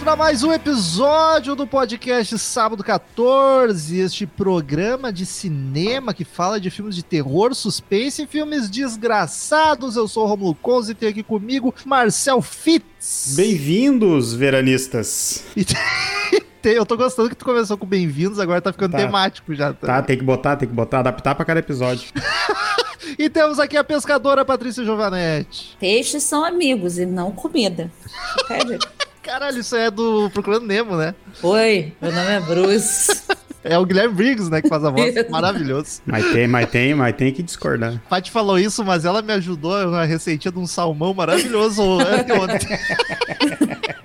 Para mais um episódio do podcast Sábado 14, este programa de cinema que fala de filmes de terror, suspense e filmes desgraçados. Eu sou o Romulo Conze e tenho aqui comigo Marcel Fitz. Bem-vindos, veranistas. E Eu tô gostando que tu começou com bem-vindos, agora tá ficando Tá. temático já. Tá, tem que botar, tem que botar, adaptar pra cada episódio. E temos aqui a pescadora Patrícia Giovanetti. Peixes são amigos e não comida. A Caralho, isso é do Procurando Nemo, né? Oi, meu nome é Bruce. É o Guilherme Briggs, né, que faz a voz. Maravilhoso. Mas tem, mas tem, mas tem que discordar. Paty falou isso, mas ela me ajudou na receitinha de um salmão maravilhoso ontem.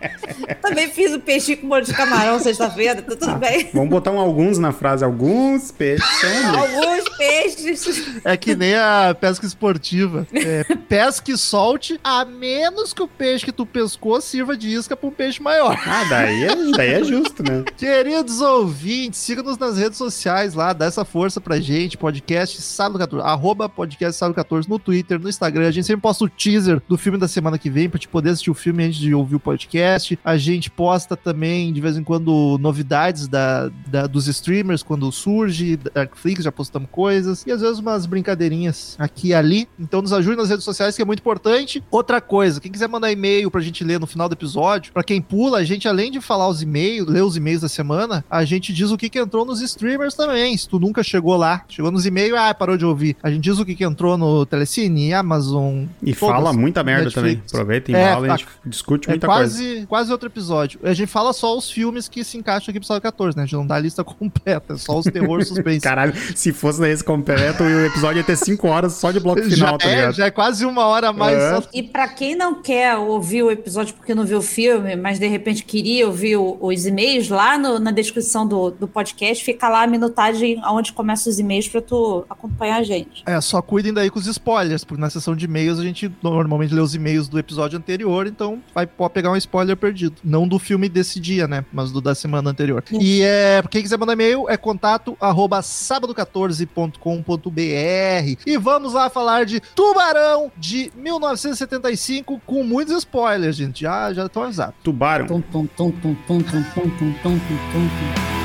Também fiz o peixe com molho de camarão sexta-feira, tá tudo bem. Vamos botar um alguns na frase. Alguns peixes. Alguns peixes. É que nem a pesca esportiva. É, pesca e solte, a menos que o peixe que tu pescou sirva de isca pra um peixe maior. Ah, daí é, daí é justo, né? Queridos ouvintes, siga-nos nas redes sociais lá, dá essa força pra gente. Podcast Sábado 14, arroba podcast Sábado 14 no Twitter, no Instagram. A gente sempre posta o teaser do filme da semana que vem pra te poder assistir o filme antes de ouvir o podcast. A gente posta também, de vez em quando, novidades da, da- dos streamers quando surge, da Netflix, já postamos coisas. E às vezes umas brincadeirinhas aqui e ali. Então nos ajude nas redes sociais, que é muito importante. Outra coisa, quem quiser mandar e-mail pra gente ler no final do episódio, pra quem pula, a gente, além de falar os e-mails, ler os e-mails da semana, a gente diz o que, que entrou nos streamers também. Se tu nunca chegou lá, chegou nos e-mails, ah, parou de ouvir. A gente diz o que, que entrou no Telecine, Amazon. E todas, fala muita merda Netflix. também. Aproveita, É, embala e a tá- gente discute É muita coisa. quase, quase outro episódio. A gente fala só os filmes que se encaixam aqui pro Sábado 14, né? A gente não dá a lista completa, é só os terror suspense. Caralho, se fosse esse completo, o episódio ia ter 5 horas só de bloco já, final, tá é, ligado? já é quase uma hora a mais. É. só- E pra quem não quer ouvir o episódio porque não viu o filme, mas de repente queria ouvir os e-mails, lá no- na descrição do, do podcast fica lá a minutagem onde começam os e-mails pra tu acompanhar a gente. É, só cuidem daí com os spoilers, porque na sessão de e-mails a gente normalmente lê os e-mails do episódio anterior, então vai pode pegar um spoiler perdido. Não do filme desse dia, né? Mas do da semana anterior. E é, quem quiser mandar e-mail é contato arroba sábado14.com.br. E vamos lá falar de Tubarão de 1975 com muitos spoilers, gente. Já já estão avisados. Tubarão. Tum, tum, tum, tum, tum, tum, tum, tum, tum, tum, tum,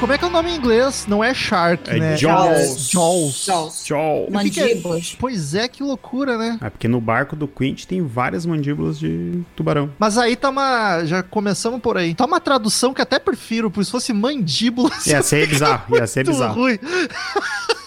Como é que é o nome em inglês? Não é Shark, É né? Jaws. Jaws. Jaws. Que que é? Mandíbulas. Pois é, que loucura, né? É porque no barco do Quint tem várias mandíbulas de tubarão. Mas aí tá uma. Já começamos por aí. Tá uma tradução que até prefiro, pois se fosse mandíbula. Ia ser bizarro, ia ser bizarro. ruim.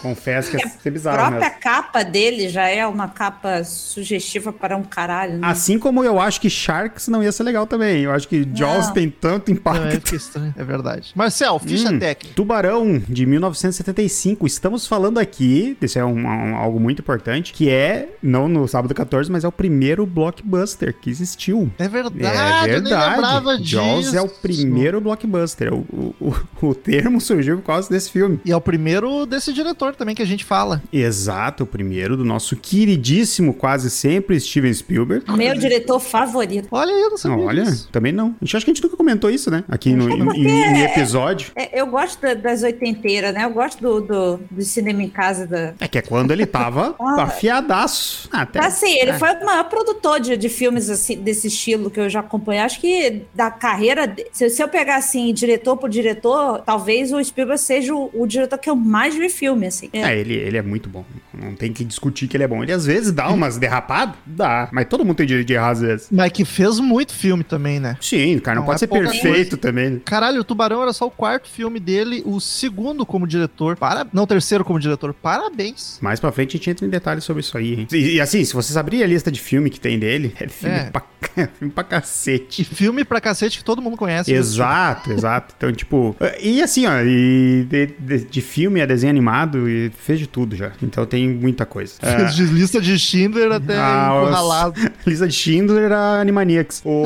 Confesso que ia ser A bizarro própria mesmo. capa dele já é uma capa sugestiva para um caralho, né? Assim como eu acho que Sharks não ia ser legal também. Eu acho que Jaws Não. tem tanto Não, é, impacto. estranho, é verdade. Marcel, ficha Hum, técnica. Tubarão, de 1975. Estamos falando aqui, isso é um- um- algo muito importante, que é, não no sábado 14, mas é o primeiro blockbuster que existiu. É É verdade, eu nem lembrava verdade. Jaws disso. é o primeiro blockbuster. O, o, o- termo surgiu por causa desse filme. E é o primeiro desse diretor também que a gente fala. Exato, o primeiro do nosso queridíssimo, quase sempre, Steven Spielberg. Meu diretor favorito. Olha aí, eu não sabia Olha, disso. também não. A gente acha que a gente nunca comentou isso, né? Aqui no, em, em- em episódio. É, eu gosto da- das oitenteiras, né? Eu gosto do, do, do cinema em casa. Da... É que é quando ele tava Ah. afiadaço. Ah, Até, Assim, ele é. foi o maior produtor de, de filmes assim, desse estilo que eu já acompanhei. Acho que da carreira. Se, se eu pegar assim, diretor por diretor, talvez o Spielberg seja o, o diretor que eu mais vi filme, assim. assim. É, ele, ele é muito bom. Não tem que discutir que ele é bom. Ele às vezes dá umas derrapadas? Dá. Mas todo mundo tem direito de errar às vezes. Mas que fez muito filme também, né? Sim, cara, não, Não pode é ser perfeito também. Caralho, o Tubarão era só o quarto filme dele, o segundo como diretor. Para... Não, o terceiro como diretor. Parabéns. Mais pra frente a gente entra em detalhes sobre isso aí, hein? E, e assim, se vocês abrirem a lista de filme que tem dele, é filme, É. Pra, filme pra E cacete. filme pra cacete que todo mundo conhece. Exato, exato. Então, tipo. E assim, ó, e de, de- de filme a desenho animado, e fez de tudo já. Então tem muita coisa. Fez de lista de Schindler até Ah, encurralado. Lisa de Schindler a Animaniacs. O...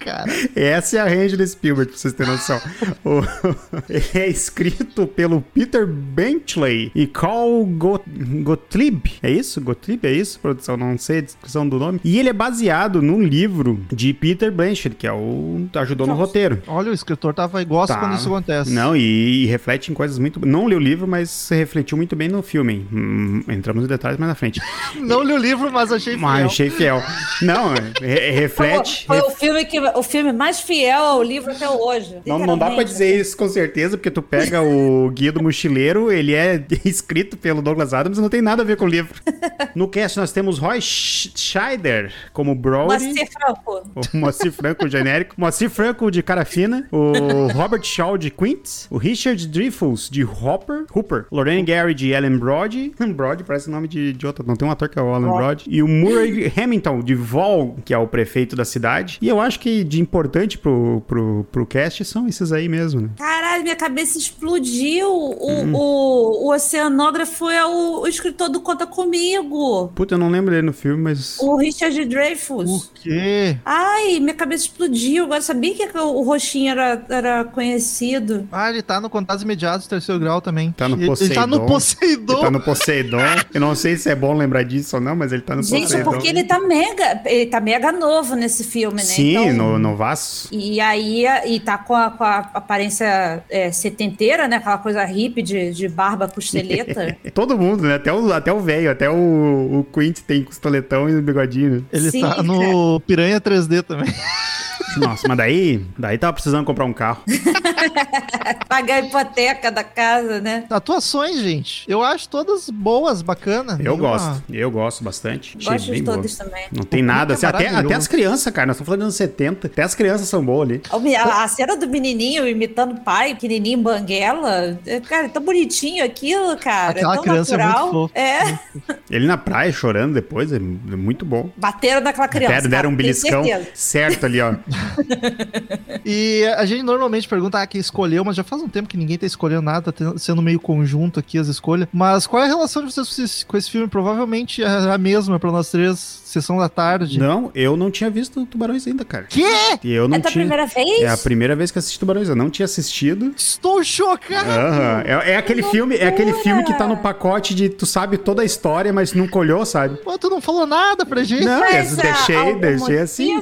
Cara, Essa é a range do Spielberg, pra vocês terem noção. O- Ele é escrito pelo Peter Benchley e Carl Got- Gottlieb. É isso? Gottlieb? É isso, produção? Não sei a descrição do nome. E ele é baseado num livro de Peter Benchley, que é o ajudou no roteiro. olha, o escritor tava e gosta Tá. quando isso acontece. Não, e, e reflete em coisas muito. Não li o livro, mas refletiu muito bem no filme. Hum, entramos em detalhes mais na frente. Não li o livro, mas achei fiel. Mas achei fiel. Não, re- reflete. Foi, o filme que, o filme mais fiel ao livro até hoje. Não, não dá pra dizer isso com certeza, porque tu pega o Guia do Mochileiro, ele é escrito pelo Douglas Adams e não tem nada a ver com o livro. No cast nós temos Roy Sch- Scheider como Brody. Moacir Franco. O Moacir Franco genérico. Moacir Franco de cara fina. O Robert Shaw de Quint. O Richard Dreyfuss de Hopper. Hooper. Lorraine Gary de Ellen Brody. Brody parece nome de, de outra. Não tem um ator que é o Alan Brody. E o Murray Hamilton de Vol, que é o prefeito da cidade. E eu acho que de importante pro, pro, pro cast são esses aí mesmo, né? Caralho, minha cabeça explodiu. O, Hum. o, o oceanógrafo é o, o escritor do Conta Comigo. Puta, eu não lembro dele no filme, mas. O Richard Dreyfuss. O quê? Ai, minha cabeça explodiu. Agora sabia que o roxinho era, era conhecido. Ah, ele tá no Contatos Imediatos, terceiro grau também. Tá no ele, ele tá no Poseidon. Ele tá no Poseidon. Eu não sei se é bom lembrar disso ou não, mas ele tá no Gente, Poseidon. porque ele tá mega. Ele tá mega novo nesse filme, né? Sim, Então- no, no Vasso. E aí, e tá com a, com a aparência é, setenteira, né? Aquela coisa hippie de, de barba costeleta. Todo mundo, né? Até o até o velho, até o, o Quint tem costoletão e bigodinho. Ele Sim, tá no Piranha 3D também. Nossa, mas daí, daí tava precisando comprar um carro. Pagar a hipoteca da casa, né? Atuações, gente. Eu acho todas boas, bacanas. Eu Nenhuma- gosto, eu gosto bastante. Achei Gosto de bem boa. também. Não tem nada, assim, é até, até as crianças, cara, nós estamos falando dos anos 70, até as crianças são boas ali. A, a cena do menininho imitando o pai, pequenininho banguela, é, cara, é tão bonitinho aquilo, cara. Aquela é tão criança é muito natural. fofa. É, Ele na praia chorando depois, é, é muito bom. bateram naquela criança. Deram, deram um beliscão certo ali, ó. E a gente normalmente pergunta ah, quem escolheu, mas já faz um tempo que ninguém tá escolhendo nada, tá sendo meio conjunto aqui as escolhas. Mas qual é a relação de vocês com esse, filme? Provavelmente é a mesma pra nós três, sessão da tarde. Não, eu não tinha visto Tubarões ainda, cara. Quê? Eu não É tua tinha. primeira vez? É a primeira vez que assisti Tubarões, eu não tinha assistido. Estou chocado! É, é aquele filme, é aquele filme que tá no pacote de tu sabe toda a história, mas nunca olhou, sabe? Pô, tu não falou nada pra gente. Não, Mas, eu deixei, ah, algum deixei assim.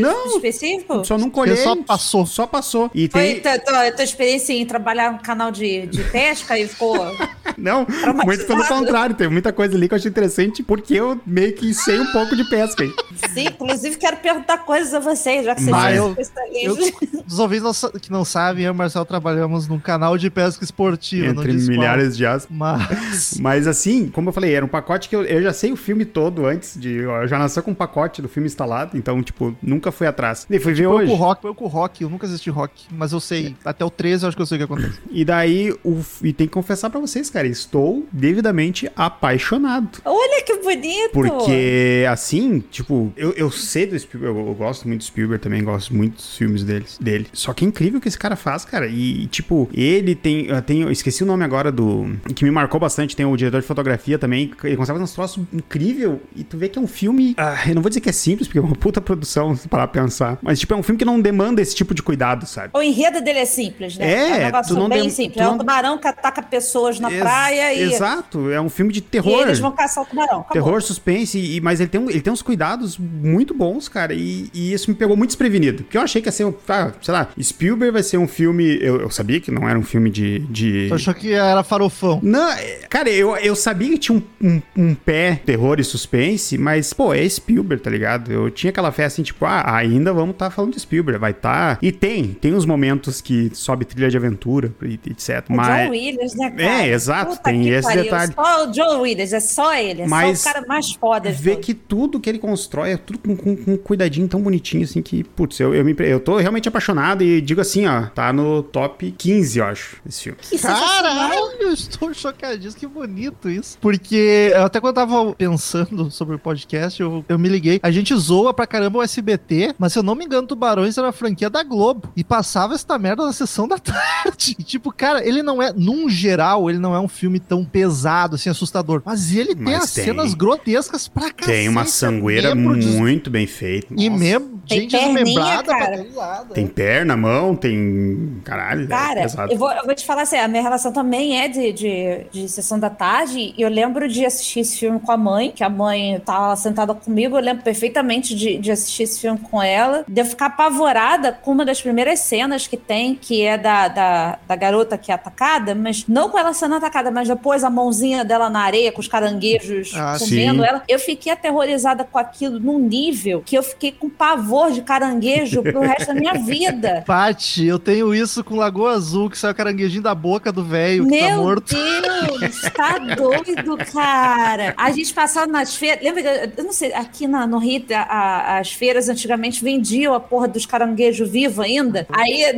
Não, específico? só nunca olhei. só passou. Só passou. E Foi tem. tua, tua- tua experiência em trabalhar no canal de, de pesca e ficou. Não, muito pelo contrário. Teve muita coisa ali que eu achei interessante, porque eu meio que sei um pouco de pesca. aí. Sim, inclusive quero perguntar coisas a vocês, já que vocês Mas são eu- especialistas. Eu, os ouvintes que não sabem, eu e o Marcel trabalhamos num canal de pesca esportiva. Entre qual. milhares de aspas. Mas. Mas assim, como eu falei, era um pacote que eu, eu já sei o filme todo antes de. Eu já nasci com um pacote do filme instalado, então, tipo, nunca fui atrás. E fui ver Foi hoje. com o rock, foi com o rock. Eu nunca assisti rock, mas eu sei. Até o 13 eu acho que eu sei o que acontece. E daí, o, e tem que confessar pra vocês, cara, estou devidamente apaixonado. Olha que bonito! Porque, assim, tipo, eu, eu sei do Spielberg, eu, eu gosto muito do Spielberg também, gosto muito dos filmes deles, dele. Só que é incrível o que esse cara faz, cara. E, tipo, ele tem, eu tenho, eu esqueci o nome agora do, que me marcou bastante, tem o diretor de fotografia também, ele consegue fazer uns troços incrível e tu vê que é um filme, ah, eu não vou dizer que é simples, porque é uma puta produção, se parar pra pensar, mas, tipo, é um filme que não demanda esse tipo de cuidado, sabe? O enredo dele é simples, né? É, um negócio não bem simples. tu É um não- tubarão que ataca pessoas na praia praia e. Exato, é um filme de E terror. eles vão caçar o tubarão. Acabou. Terror, suspense, e, mas ele tem, um- ele tem uns cuidados muito bons, cara, e, e isso me pegou muito desprevenido. Porque eu achei que ia ser, um, ah, sei lá, Spielberg vai ser um filme. Eu, eu sabia que não era um filme de. de... Achou que era farofão. Não, é, cara, eu, eu sabia que tinha um, um, um pé terror e suspense, mas, pô, é Spielberg, tá ligado? Eu tinha aquela fé assim, tipo, ah, ainda vamos estar falando de Spielberg, vai estar. E tem, tem uns momentos que sobe trilha de aventura, e, etc. O Mas. John Williams, né, cara? É, exato, Puta tem que esse pariu. detalhe. Só o John Williams, é só ele. É Mas só o cara mais foda todos. que tudo que ele constrói é tudo com, com, com um cuidadinho tão bonitinho, assim, que, putz, eu, eu, me, eu tô realmente apaixonado e digo assim, ó, tá no top 15, eu acho, esse filme. Que. Caralho, eu estou chocadíssimo. Que bonito isso. Porque eu até quando eu tava pensando sobre o podcast, eu, eu me liguei. A gente zoa pra caramba o SBT, mas se eu não me engano, Tubarões era uma franquia da Globo. E passava essa merda na sessão da tarde. E, tipo, cara, ele não é, num geral, ele não é um filme tão pesado, assim, assustador. Mas ele tem Mas as tem. cenas grotescas pra cacete. Tem uma sangueira membro des- muito bem feita. E mesmo, Tem gente perninha, desmembrada cara. lado. Tem perna, mão, tem. Caralho, é Cara, pesado. eu vou, eu vou te falar assim, a minha relação também é de, de, de sessão da tarde. E eu lembro de assistir esse filme com a mãe, que a mãe tava sentada comigo. Eu lembro perfeitamente de, de assistir esse filme com ela. De eu ficar apavorada com uma das primeiras cenas que tem, que é da, da, da garota que é atacada, mas não com ela sendo atacada, mas depois a mãozinha dela na areia, com os caranguejos Ah, comendo sim. ela. Eu fiquei aterrorizada com aquilo num nível que eu fiquei com pavor de caranguejo pro resto da minha vida. Paty, eu tenho isso com Lagoa Azul, que sai o caranguejinho da boca do velho que tá Meu morto. Deus, tá doido, cara. A gente passava nas feiras. Lembra que, eu não sei, aqui na- no Rio, a- a- as feiras antigamente vendiam a porra dos caranguejos vivos ainda. Aí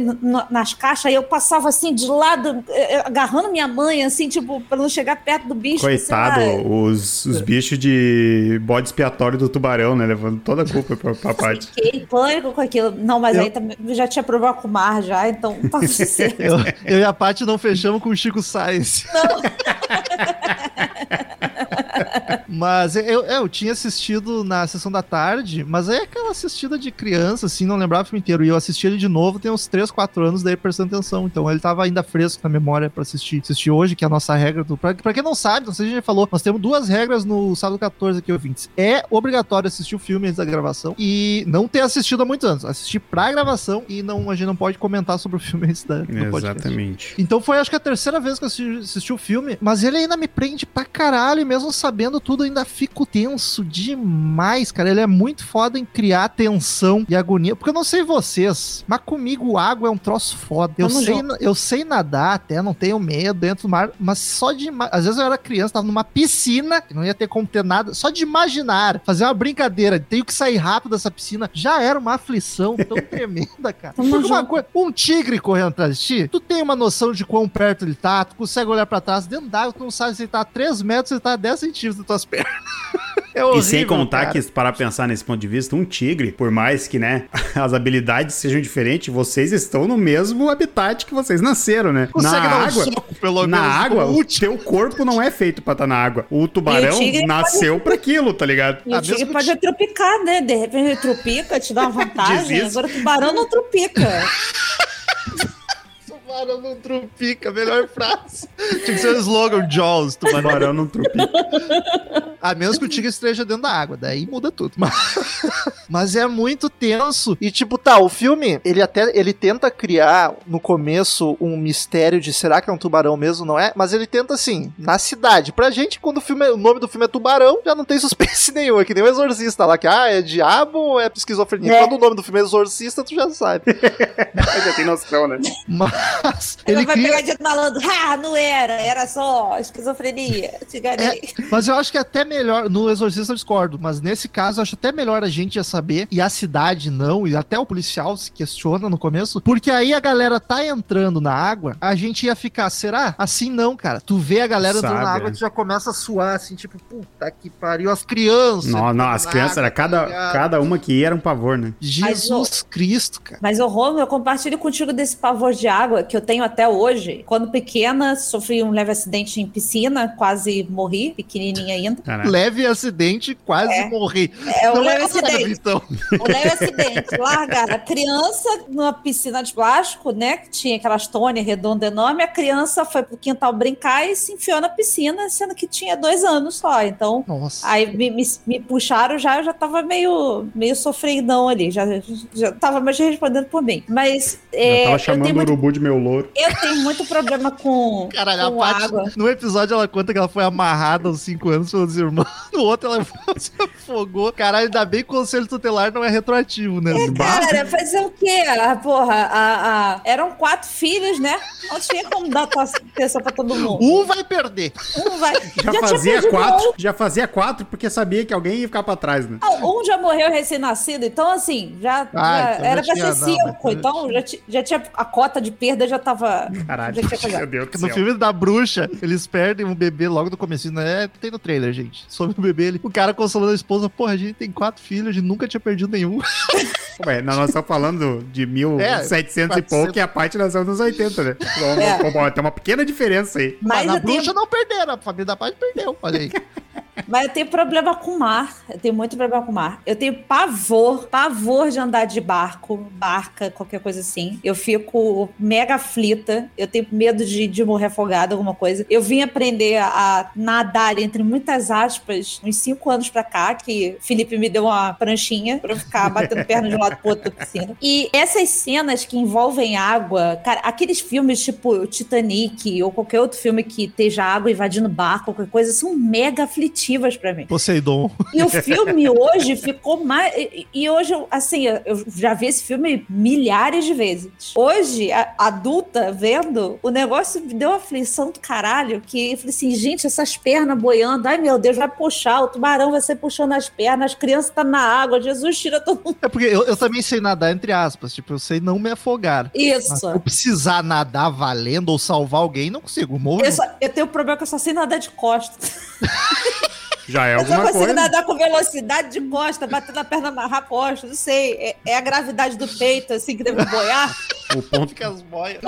nas caixas, aí eu passava assim de lado, eh, eh, agarrando minha mãe, assim, tipo, pra não chegar perto do bicho. Coitado, sei lá. os, os bichos de bode expiatório do tubarão, né? Levando toda a culpa pra, pra parte. Fiquei em pânico com aquilo. Não, mas Eu- aí também eu já tinha problema com o mar já, então tá. Eu, eu e a Paty não fechamos com o Chico Sainz. Mas eu, eu tinha assistido na sessão da tarde, mas é aquela assistida de criança, assim, não lembrava o filme inteiro. E eu assisti ele de novo, tem uns 3, 4 anos, daí prestando atenção. Então ele tava ainda fresco na memória pra assistir. Assistir hoje, que é a nossa regra do. Pra, pra quem não sabe, não sei se a gente já falou, nós temos duas regras no sábado 14 aqui, ouvintes. É obrigatório assistir o filme antes da gravação e não ter assistido há muitos anos. Assistir pra gravação e não, a gente não pode comentar sobre o filme antes da, do podcast. Exatamente. Então foi acho que a terceira vez que eu assisti, assisti o filme, mas ele ainda me prende pra caralho, mesmo sabendo tudo, ainda fico tenso demais, cara. Ele é muito foda em criar tensão e agonia. Porque eu não sei vocês, mas comigo água é um troço foda. Eu Tamo sei, junto. eu sei nadar até, não tenho medo dentro do mar, mas só de. Às vezes eu era criança, tava numa piscina, que não ia ter como ter nada, só de imaginar, fazer uma brincadeira, tenho que sair rápido dessa piscina, já era uma aflição tão tremenda, cara. Tamo Porque uma coisa, um tigre correndo atrás de ti, tu tem uma noção de quão perto ele tá, tu consegue olhar pra trás, dentro d'água, tu não sabe se ele tá a 3 metros, se ele tá a 10 centímetros das tuas pernas. É E sem horrível, contar cara. que, se parar pra pensar nesse ponto de vista, um tigre, por mais que, né, as habilidades sejam diferentes, vocês estão no mesmo habitat que vocês nasceram, né? Consegue na dar um água, soco, pelo na menos, água, como o teu corpo não é feito pra estar na água. O tubarão tigre nasceu pra aquilo, tá ligado? E Ah, o tigre mesmo pode tropicar, né? De repente ele tropica, te dá uma vantagem. Agora o tubarão não tropica. Tubarão não trupica, melhor frase. Tinha que ser o slogan Jaws, tubarão. Tubarão não trupica. A menos que o tigre esteja dentro da água, daí muda tudo. Mas, mas é muito tenso. E tipo, tá, o filme, ele até ele tenta criar no começo um mistério de será que é um tubarão mesmo, não é? Mas ele tenta assim, na cidade. Pra gente, quando o filme, o nome do filme é Tubarão, já não tem suspense nenhum, é que nem o Exorcista lá, que ah, é diabo ou é esquizofrenia? É. Quando o nome do filme é Exorcista, tu já sabe. Já tem noção, né? Mas Ele ele vai cria, pegar de malandro. Ah, não era, era só esquizofrenia. Te enganei. Mas eu acho que é até melhor. No Exorcista eu discordo, mas nesse caso eu acho até melhor a gente já saber, e a cidade não, e até o policial se questiona no começo, porque aí a galera tá entrando na água, a gente ia ficar, será? Assim não, cara. Tu vê a galera entrando na água, é. tu já começa a suar, assim, tipo, puta que pariu, as crianças. Não, não, as crianças, água, era tá cada, ligado? cada uma que ia era um pavor, né? Jesus Cristo, cara. Mas, ô Romulo, eu compartilho contigo desse pavor de água, que eu tenho até hoje. Quando pequena, sofri um leve acidente em piscina, quase morri, pequenininha ainda. Caraca. Leve acidente, quase É. morri. É um leve leve, acidente. então. Um leve acidente. Largaram a criança numa piscina de plástico, né? Que tinha aquelas tônia redonda enorme. A criança foi pro quintal brincar e se enfiou na piscina, sendo que tinha dois anos só. Então, Nossa. Aí me, me, me puxaram já, eu já tava meio, meio sofrendão ali, já, já tava mais respondendo por mim. Mas é, eu tava eu, chamando o muito, urubu de meu louro. eu tenho muito problema com, Caralho, a com Paty, água. no episódio ela conta que ela foi amarrada aos 5 anos pelos irmãos. No outro ela se afogou. Caralho, ainda bem que o conselho tutelar não é retroativo, né? Cara, fazer o quê? Ah, porra, a- a- eram quatro filhos, né? Não tinha como dar atenção pra todo mundo. Um vai perder. Um vai. Já, tinha fazia quatro, um. já fazia quatro porque sabia que alguém ia ficar pra trás, né? Um já morreu recém-nascido, então assim, já, Ah, já então era já pra tinha- ser não, cinco. mas- Então já, já tinha a cota de perda, já tava. Caralho, meu Deus do No céu. filme da bruxa, eles perdem um bebê logo no começo, né? É, Tem no trailer, gente. Sobre o bebê, ele, o cara consolando a esposa, porra, a gente tem quatro filhos, a gente nunca tinha perdido nenhum. Ué, nós nós estamos falando de 1700 É, e pouco e a parte nasceu nos 80, né? Bom, bom, Tem uma pequena diferença aí. Mas, Mas na eu tenho- bruxa não perderam, a família da Paty perdeu, olha aí. Mas eu tenho problema com o mar. Eu tenho muito problema com o mar. Eu tenho pavor, pavor de andar de barco, barca, qualquer coisa assim. Eu fico mega aflita. Eu tenho medo de, de morrer afogada, alguma coisa. Eu vim aprender a, nadar, entre muitas aspas, uns cinco anos pra cá, que Felipe me deu uma pranchinha pra eu ficar batendo perna de um lado pro outro da piscina. E essas cenas que envolvem água, cara, aqueles filmes tipo Titanic ou qualquer outro filme que esteja água invadindo barco, qualquer coisa, são mega aflitivas pra mim. Poseidon. E o filme hoje ficou mais. E, hoje, assim, eu- já vi esse filme milhares de vezes. Hoje, adulta, vendo, o negócio me deu uma aflição do caralho. Que eu falei assim, gente, essas pernas boiando. Ai, meu Deus, vai puxar. O tubarão vai ser puxando as pernas. As crianças estão na água. Jesus tira todo mundo. É porque eu, eu também sei nadar, entre aspas. Tipo, eu sei não me afogar. Mas Isso. se eu precisar nadar valendo ou salvar alguém, não consigo. Morro. Eu, só- eu tenho um problema que eu só sei nadar de costas. Já é Eu só alguma consigo coisa. nadar com velocidade de costa, batendo a perna, amarrar costa. Não sei. É, é a gravidade do peito, assim, que deve boiar. O ponto, Fica as boias.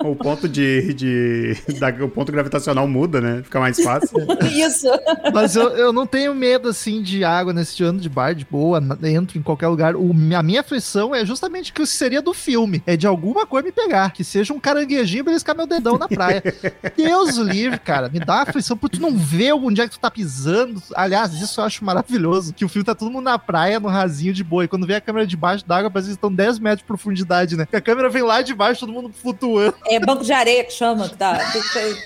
o ponto de. de da- o ponto gravitacional muda, né? Fica mais fácil. Isso. Mas eu, eu não tenho medo, assim, de água nesse ano de bar, de boa, entro em qualquer lugar. O, a minha aflição é justamente que seria do filme. É de alguma coisa me pegar. Que seja um caranguejinho pra eles meu dedão na praia. Deus livre, cara. Me dá uma aflição por tu não ver onde é que tu tá pisando. Aliás, isso eu acho maravilhoso. Que o filme tá todo mundo na praia, no rasinho de boa. E quando vem a câmera de baixo d'água, parece que estão 10 metros de profundidade, né? Porque a câmera vem lá de baixo, todo mundo flutuando. É banco de areia que chama, que tá,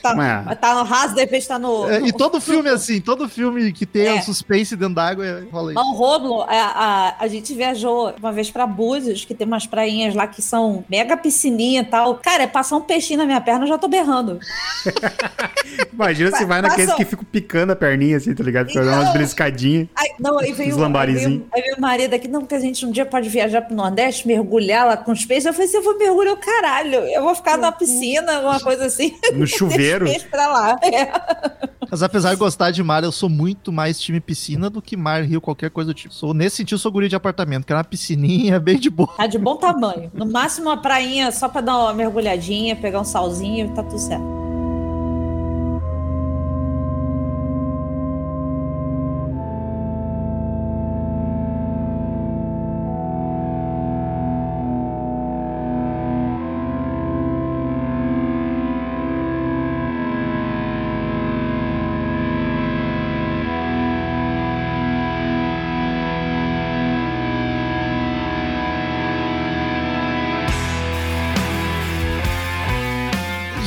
tá, Mas- tá no raso, de repente tá no. É, e todo filme é assim, todo filme que tem É. um suspense dentro d'água, é- rola isso. Não, Romulo, a, a, a gente viajou uma vez pra Búzios, que tem umas prainhas lá que são mega piscininha e tal. Cara, é passar um peixinho na minha perna, eu já tô berrando. Imagina se vai naqueles Passa- que ficam picando a perninha assim, tá ligado? Fica dando umas Então- beliscadinhas. Aí, não, aí veio, aí veio, aí veio o marido aqui, não, porque a gente um dia pode viajar pro Nordeste, mergulhar lá com os peixes. Eu falei assim, eu vou mergulhar o caralho. Eu vou ficar na piscina, alguma coisa assim. No chuveiro. Pra lá. É. Mas apesar de gostar de mar, eu sou muito mais time piscina do que mar, rio, qualquer coisa do tipo. Sou, nesse sentido, eu sou guri de apartamento, que é uma piscininha bem de boa. Tá de bom tamanho. No máximo uma prainha só pra dar uma mergulhadinha, pegar um salzinho e tá tudo certo.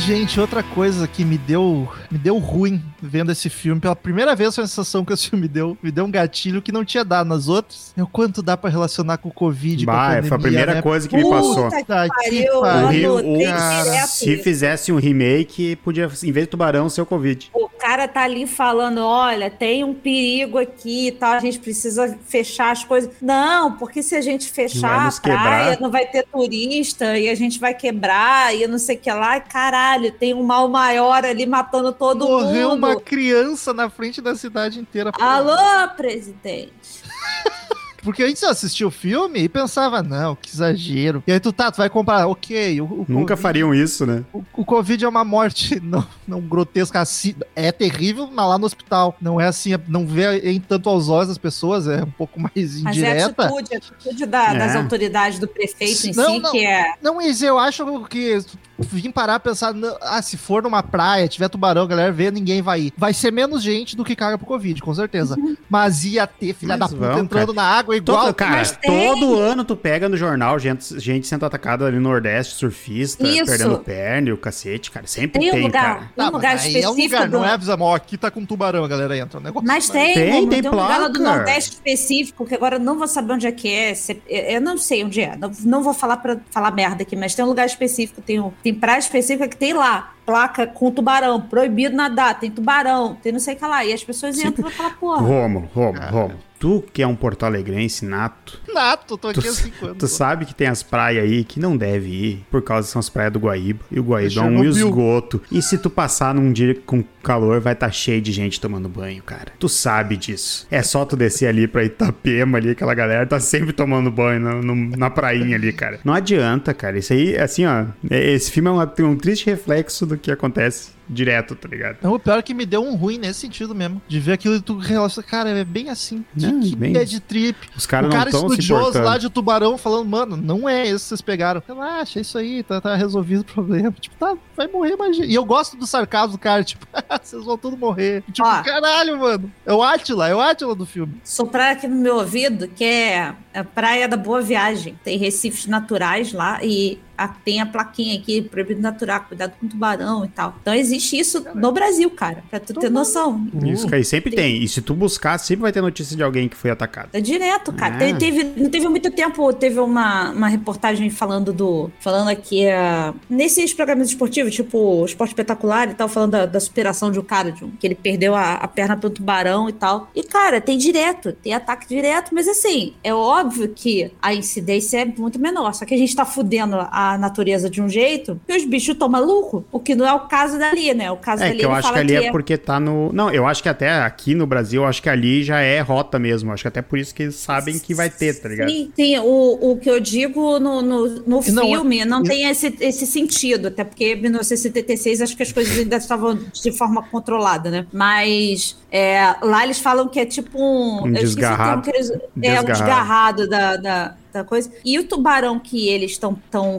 Gente, outra coisa que me deu, me deu ruim vendo esse filme, pela primeira vez foi a sensação que esse filme me deu, me deu um gatilho que não tinha dado nas outras. É o quanto dá pra relacionar com o Covid, com a Bah, pandemia, foi a primeira né? coisa que me Puta passou. que pariu, pariu, O direto Se fizesse um remake, podia, em vez de tubarão, ser o Covid. O cara tá ali falando, olha, tem um perigo aqui e tal, a gente precisa fechar as coisas. Não, porque se a gente fechar a praia, quebrar. não vai ter turista e a gente vai quebrar e não sei o que lá. E, caralho, tem um mal maior ali matando todo Morreu mundo. uma criança na frente da cidade inteira. Alô, presidente. Porque a gente assistiu o filme e pensava, não, que exagero. E aí tu tá, tu vai comprar, ok. O, o Nunca Covid- fariam isso, né? O, o Covid é uma morte não, não grotesca assim. É terrível, mas lá no hospital. Não é assim, não vê em tanto aos olhos das pessoas, é um pouco mais Mas é a indireta. atitude, a atitude da- É. das autoridades do prefeito em Não, si, não. que é. Não, mas eu acho que vim parar a pensar, ah, se for numa praia, tiver tubarão, a galera vê, ninguém vai ir. Vai ser menos gente do que caga pro Covid, com certeza. Mas ia ter filha Mas da puta vão, entrando na água igual. Todo, cara, todo ano tu pega no jornal gente, gente sendo atacada ali no Nordeste, surfista, Isso. perdendo perna e o cacete, cara. Sempre Tem tem, um lugar, cara. tem um Tá, lugar mas aí é um específico. lugar, do- não é aqui tá com tubarão, a galera entra. Um negócio Mas tem, Tem, tem tem um lugar lá do. Nordeste específico, que agora eu não vou saber onde é que é. Eu não sei onde é. Não, não vou falar pra falar merda aqui, mas tem um lugar específico, tem, um, tem praia específica que tem lá. Placa com tubarão, proibido nadar, tem tubarão, tem não sei o que lá. E as pessoas entram e falam, porra. Romo, Romo, Romo. Tu que é um porto alegrense nato, Nato, tô aqui Tu, há cinco anos. tu sabe que tem as praias aí que não deve ir, por causa que são as praias do Guaíba. E o Guaíba é um esgoto. E se tu passar num dia com calor, vai estar cheio de gente tomando banho, cara. Tu sabe disso. É só tu descer ali pra Itapema ali, aquela galera tá sempre tomando banho no- no- na prainha ali, cara. Não adianta, cara. Isso aí, assim, ó. é- Esse filme é tem um triste reflexo do que acontece direto, tá ligado? Não, o pior é que me deu um ruim nesse sentido mesmo. De ver aquilo e tu relaciona. Cara, é bem assim. Que, Não, que bem- bad trip. Os caras o não cara estão se importando. lá de tubarão falando, mano, não é esse que vocês pegaram. Relaxa, é isso aí, tá, tá resolvido o problema. Tipo, tá, vai morrer mais gente. E eu gosto do sarcasmo do cara, tipo, vocês vão todos morrer. Tipo, Ó. caralho, mano. É o Átila, é o Átila do filme. soprar aqui no meu ouvido, que é a Praia da Boa Viagem. Tem recifes naturais lá e a- tem a plaquinha aqui, proibido natural, cuidado com tubarão e tal. Então existe isso no Brasil, cara, pra tu ter noção. Isso que aí sempre tem. E se tu buscar, sempre vai ter notícia de alguém que foi atacado. É direto, cara. É. Te- Teve, não teve muito tempo, teve uma, uma reportagem falando do. Falando aqui. ah, nesses programas esportivos, tipo Esporte Espetacular e tal, falando da, da superação de um cara, de um- que ele perdeu a, a perna pro tubarão e tal. E, cara, tem direto, tem ataque direto, mas assim, é óbvio que a incidência é muito menor. Só que a gente tá fudendo a natureza de um jeito que os bichos estão malucos. O que não é o caso dali, né? O caso É dali que eu acho que ali é porque tá no. Não, eu acho que até aqui no Brasil, eu acho que ali já é rota mesmo. Acho que até por isso que eles sabem que vai ter, tá ligado? Sim, sim. O, o que eu digo no, no, no não- filme não, e- tem esse, esse sentido, até porque em 1976 acho que as coisas ainda estavam de forma controlada, né? Mas é, lá eles falam que é tipo um. Um eu esqueci o desgarrado. termo que eles- É um Desgarrado. Desgarrado da, da, da coisa. E o tubarão que eles estão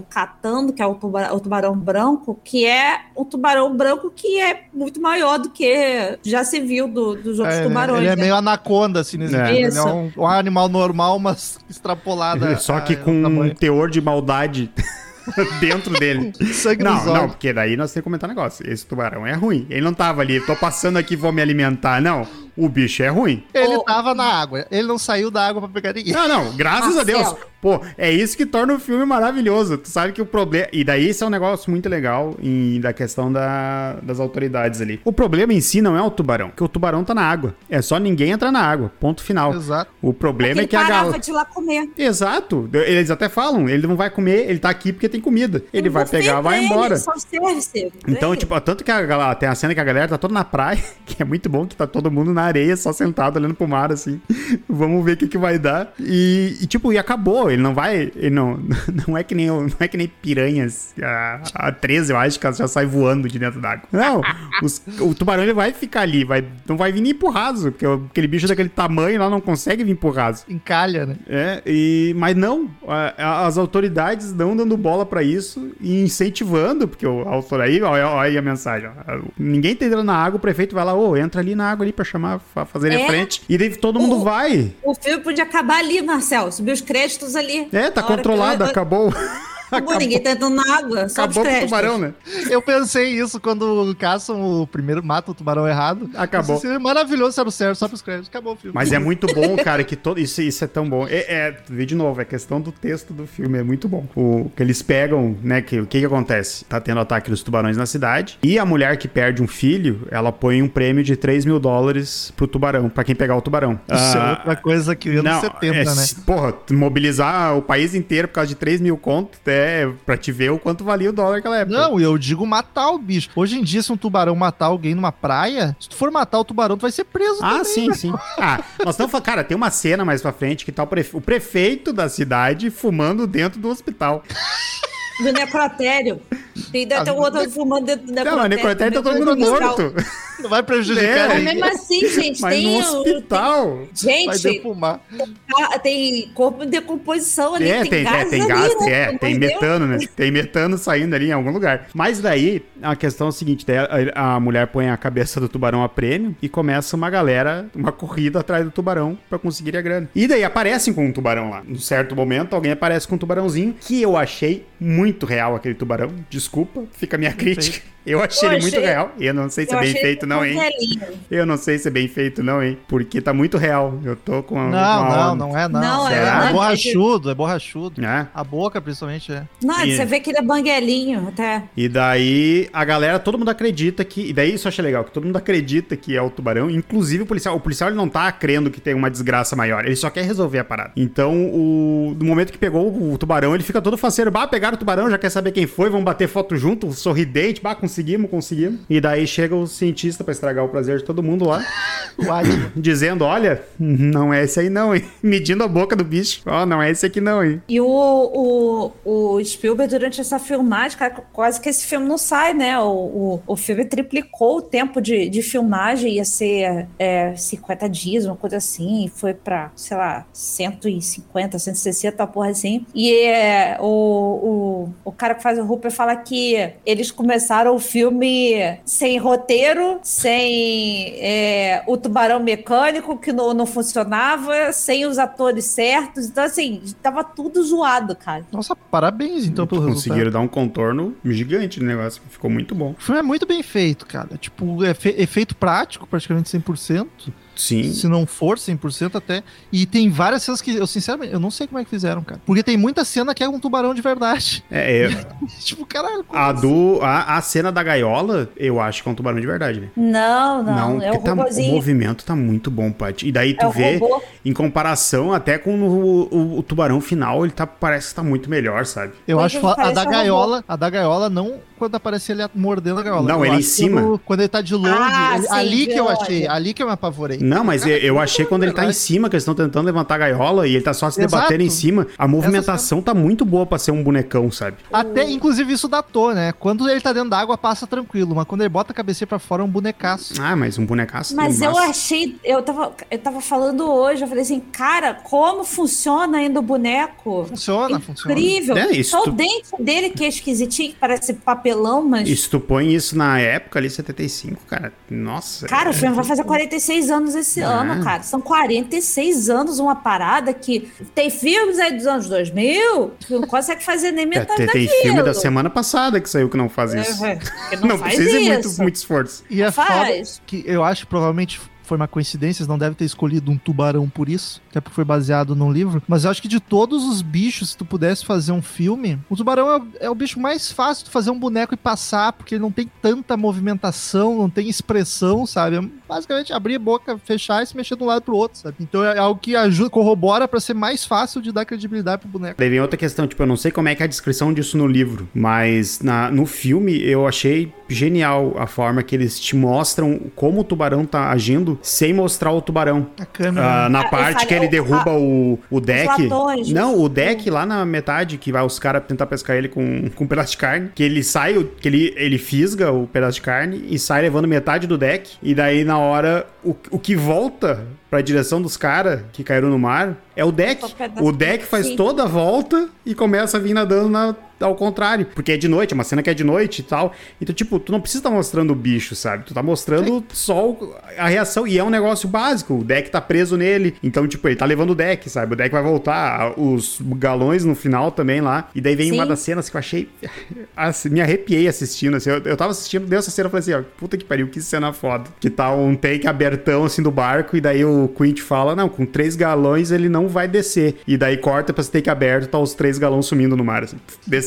catando, que é o tubarão, o tubarão branco, que é um tubarão branco que é muito maior do que já se viu do- dos outros É, tubarões. ele é né? meio anaconda, assim, nesse É. Ele é um, um animal normal, mas extrapolado. Só que a- com um teor de maldade dentro dele. Sangue Não, não, porque daí nós temos que comentar um negócio. Esse tubarão é ruim. Ele não tava ali, tô passando aqui, vou me alimentar. Não, o bicho é ruim. Ele Ô. tava na água. Ele não saiu da água pra pegar ninguém. Não, não, graças a Marcelo. Deus. Pô, é isso que torna o filme maravilhoso. Tu sabe que o problema. E daí isso é um negócio muito legal em... da questão da... das autoridades ali. O problema em si não é o tubarão, porque o tubarão tá na água. É só ninguém entrar na água. Ponto final. Exato. O problema é que a parava galera. de ir lá comer. Exato. Eles até falam, ele não vai comer, ele tá aqui porque tem comida. Ele vai pegar, vai ele, embora. só serve-se. Então, tipo, tanto que a galera, tem a cena que a galera tá toda na praia, que é muito bom, que tá todo mundo na areia, só sentado olhando pro mar, assim. Vamos ver o que, que vai dar. E, e, tipo, e acabou. Ele não vai. Ele não, não é que nem, não é que nem piranhas. A, a 13, eu acho que ela já sai voando de dentro d'água. Não. os- o tubarão ele vai ficar ali, vai, não vai vir nem pro raso, porque aquele bicho daquele tamanho lá não consegue vir pro raso. Encalha, né? É, e, mas não, as autoridades não dando bola pra isso e incentivando, porque o autor aí, olha, olha aí a mensagem, ó, ninguém tá entrando na água, o prefeito vai lá, ô, entra ali na água ali pra chamar, fazer É. frente, e daí todo mundo O- vai. O filme podia acabar ali, Marcel. Subir os créditos ali. É, tá controlado, que- acabou. Acabou, ninguém tá entrando na água. Só Acabou com o tubarão, né? Eu pensei isso quando caçam o primeiro, mata o tubarão errado. Acabou. Isso seria maravilhoso se era o certo, só pros créditos. Acabou o filme. Mas é muito bom, cara, que todo. Isso, isso é tão bom. É, é, vê de novo, é questão do texto do filme, é muito bom. O que eles pegam, né? Que, o que que acontece? Tá tendo ataque dos tubarões na cidade. E a mulher que perde um filho, ela põe um prêmio de 3 mil dólares pro tubarão, pra quem pegar o tubarão. Isso é Ah, outra coisa que anos não, 70, é, né? Porra, mobilizar o país inteiro por causa de 3 mil conto é, é pra te ver o quanto valia o dólar naquela época. Não, eu digo matar o bicho. Hoje em dia, se um tubarão matar alguém numa praia, se tu for matar o tubarão, tu vai ser preso Ah, também, sim, né? sim. Ah, nós estamos falando, cara, tem uma cena mais pra frente que tá o, prefe- o prefeito da cidade fumando dentro do hospital. Do necrotério. Tem até o outro fumando dentro necrotério. Não, mas necrotério tá todo também, mundo morto. Não vai prejudicar É. Mesmo assim, gente, Mas tem. no hospital. tem- Vai gente, defumar. tá- tem corpo em decomposição ali. É, tem, gás é, tem ali, gás, né? tem, é, tem de metano, né? Tem metano saindo ali em algum lugar. Mas daí, a questão é a seguinte: daí a, a mulher põe a cabeça do tubarão a prêmio e começa uma galera, uma corrida atrás do tubarão pra conseguir a grana. E daí aparecem com um tubarão lá. Num certo momento, alguém aparece com um tubarãozinho que eu achei muito real aquele tubarão. Desculpa, fica a minha crítica. Eu achei Eu ele muito real. Eu não sei se Eu é bem feito, não, hein? velhinho. Eu não sei se é bem feito, não, hein? Porque tá muito real. Eu tô com uma. Não, uma não, onda. não é não. Não, é, é é borrachudo, é borrachudo. É. A boca, principalmente, é. Não, E- você vê que ele é banguelinho até. E daí a galera, todo mundo acredita que. E daí isso eu achei legal, que todo mundo acredita que é o tubarão, inclusive o policial. O policial ele não tá crendo que tem uma desgraça maior, ele só quer resolver a parada. Então, o, no momento que pegou o, tubarão, ele fica todo faceiro. Bah, pegaram o tubarão, já quer saber quem foi, vamos bater foto junto, sorridente, bah, conseguimos, conseguimos. E daí chega o cientista pra estragar o prazer de todo mundo lá, dizendo: olha, não é esse aí não, hein? Medindo a boca do bicho. Ó, não é esse aqui não, hein? E o, o, o Spielberg, durante essa filmagem, cara, quase que esse filme não sai, né? O, o, o filme triplicou o tempo de, de filmagem, ia ser é, 50 dias, uma coisa assim, e foi pra, sei lá, 150, 160, uma porra assim. E é, o, o, o cara que faz o Hooper fala que eles começaram o filme sem roteiro, sem é, o tubarão mecânico que não, não funcionava, sem os atores certos. Então, assim, tava tudo zoado, cara. Nossa, parabéns então pelo Conseguiram resultado. dar um contorno gigante no negócio, ficou muito bom. O filme é muito bem feito, cara. Tipo, é fe- efeito prático, praticamente 100%. Sim. Se não for 100% até. E tem várias cenas que eu, sinceramente, eu não sei como é que fizeram, cara. Porque tem muita cena que é um tubarão de verdade. É, é, tipo, caralho. a, assim? do, a, a cena da gaiola, eu acho que é um tubarão de verdade, né? Não, não, é o porque tá- o movimento tá muito bom, Paty. E daí tu É vê, robô. em comparação até com o, o- o tubarão final, ele tá, parece que tá muito melhor, sabe? Eu Mas acho a da um robô. gaiola, a da gaiola não quando aparece ele mordendo a gaiola. Não, Eu ele em cima. Quando, quando ele tá de longe, Ah, ele- sim, ali que eu achei, ali que eu me apavorei. Não, mas eu, eu achei quando ele tá em cima, que eles estão tentando levantar a gaiola e ele tá só se Exato. debatendo em cima, a movimentação tá muito boa pra ser um bonecão, sabe? Até, inclusive, isso datou, né? Quando ele tá dentro da água, passa tranquilo. Mas quando ele bota a cabeça pra fora, é um bonecaço. Ah, mas um bonecaço. Mas eu massa. achei, eu tava, eu tava falando hoje, eu falei assim, cara, como funciona ainda o boneco? Funciona, funciona. Incrível. É, isso Só tu- o dente dele que é esquisitinho, que parece papelão, mas. E se tu põe isso na época ali, 75, cara, nossa. Cara, o filme vai fazer 46 anos esse Ah. ano, cara. São 46 anos uma parada que tem filmes aí dos anos 2000 que não consegue fazer nem É, metade tem, tem daquilo. filme da semana passada que saiu que não faz isso. É, que Não, não, faz precisa de isso. muito, muito esforço. E é foda Faz. que eu acho que provavelmente foi uma coincidência, não devem ter escolhido um tubarão por isso, até porque foi baseado num livro. Mas eu acho que de todos os bichos, se tu pudesse fazer um filme, o tubarão é, o- é o bicho mais fácil de fazer um boneco e passar, porque ele não tem tanta movimentação, não tem expressão, sabe? É basicamente abrir a boca, fechar e se mexer de um lado pro outro, sabe? Então é algo que ajuda, corrobora pra ser mais fácil de dar credibilidade pro boneco. Daí vem outra questão, tipo, eu não sei como é que é a descrição disso no livro, mas na, no filme eu achei genial a forma que eles te mostram como o tubarão tá agindo sem mostrar o tubarão. A câmera. Ah, na Ah, parte que ele o- derruba o, o deck. latões. Não, o deck lá na metade, que vai os caras tentar pescar ele com, com um pedaço de carne. Que ele sai, que ele, ele fisga o pedaço de carne e sai levando metade do deck. E daí, na hora, o, o que volta pra direção dos caras que caíram no mar é o deck. O deck faz sim. toda a volta e começa a vir nadando na- ao contrário. Porque é de noite, é uma cena que é de noite e tal. Então, tipo, tu não precisa estar mostrando o bicho, sabe? Tu tá mostrando só o- a reação. E é um negócio básico. O deck tá preso nele. Então, tipo, ele tá levando o deck, sabe? O deck vai voltar. Os galões no final também lá. E daí vem Sim. uma das cenas que eu achei. assim, me arrepiei assistindo. Assim, eu, eu tava assistindo, deu essa cena e falei assim: ó, puta que pariu, que cena foda. Que tá um take abertão assim do barco. E daí o Quint fala: não, com três galões ele não vai descer. E daí corta pra esse take aberto, tá os três galões sumindo no mar. Assim,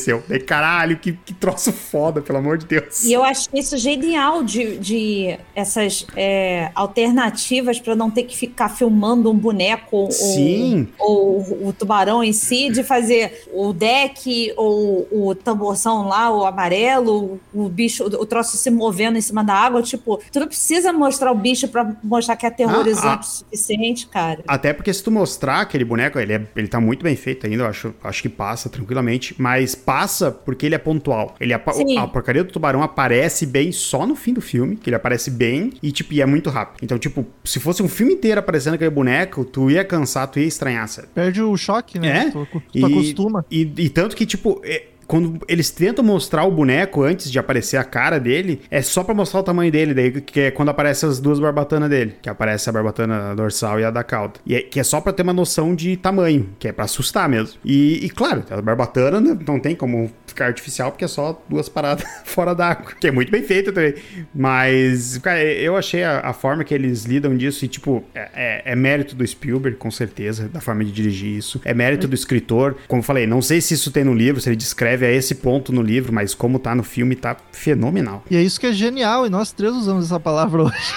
desceu. Daí, caralho, que, que troço foda, pelo amor de Deus. E eu achei isso genial de, de essas é, alternativas para não ter que ficar filmando um boneco Sim. Ou, ou o tubarão em si, de fazer o deck ou o tamborzão lá, o amarelo, o bicho, o troço se movendo em cima da água. Tipo, tu não precisa mostrar o bicho para mostrar que é aterrorizante Ah, ah. o suficiente, cara. Até porque se tu mostrar aquele boneco, ele, é, ele tá muito bem feito ainda, eu acho, acho que passa tranquilamente, mas passa porque ele é pontual. Ele apa- Sim. a porcaria do tubarão aparece bem só no fim do filme, que ele aparece bem e, tipo, e é muito rápido. Então, tipo, se fosse um filme inteiro aparecendo aquele boneco, tu ia cansar, tu ia estranhar, sabe? Perde o choque, né? É. Tu, tu E, acostuma. E, e tanto que, tipo, é- quando eles tentam mostrar o boneco antes de aparecer a cara dele, é só pra mostrar o tamanho dele, daí que é quando aparecem as duas barbatanas dele, que aparece a barbatana dorsal e a da cauda. E é, que é só pra ter uma noção de tamanho, que é pra assustar mesmo. E, e claro, a barbatana né, não tem como ficar artificial, porque é só duas paradas fora d'água, que é muito bem feito também. Mas, cara, eu achei a, a forma que eles lidam disso, e tipo, é, é- é mérito do Spielberg, com certeza, da forma de dirigir isso. É mérito do escritor. Como eu falei, não sei se isso tem no livro, se ele descreve a esse ponto no livro, mas como tá no filme, tá fenomenal. E é isso que é genial, e nós três usamos essa palavra hoje.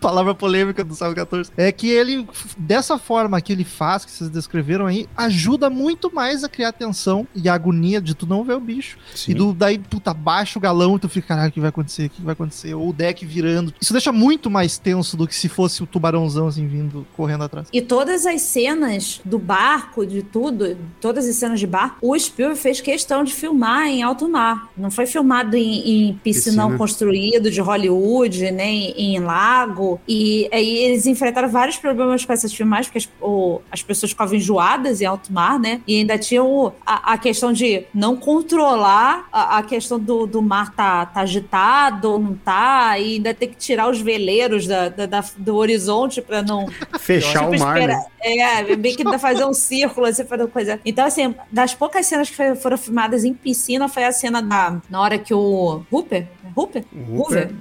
palavra polêmica do Salmo 14. É que ele, dessa forma que ele faz, que vocês descreveram aí, ajuda muito mais a criar tensão e agonia de tu não ver o bicho. Sim. E do, daí, puta, baixa o galão e tu fica, caralho, o que vai acontecer? O que vai acontecer? Ou o deck virando. Isso deixa muito mais tenso do que se fosse o tubarãozão assim vindo correndo atrás. E todas as cenas do barco, de tudo, todas as cenas de barco, o Spielberg fez questão de filmar em alto mar. Não foi filmado em, em piscinão Piscina. construído de Hollywood, nem em lago. E aí eles enfrentaram vários problemas com essas filmagens, porque as, o- as pessoas ficavam enjoadas em alto mar, né? E ainda tinha o- a, a questão de não controlar a, a questão do, do mar tá, tá agitado ou não tá, e ainda ter que tirar os veleiros da, da- da- do horizonte para não Fechar o mar, né? É, bem que dá fazer um círculo, assim, fazer coisa. Então, assim, das poucas cenas que foram filmadas em piscina, foi a cena da. Na hora que o. Hooper? Hooper? Hooper.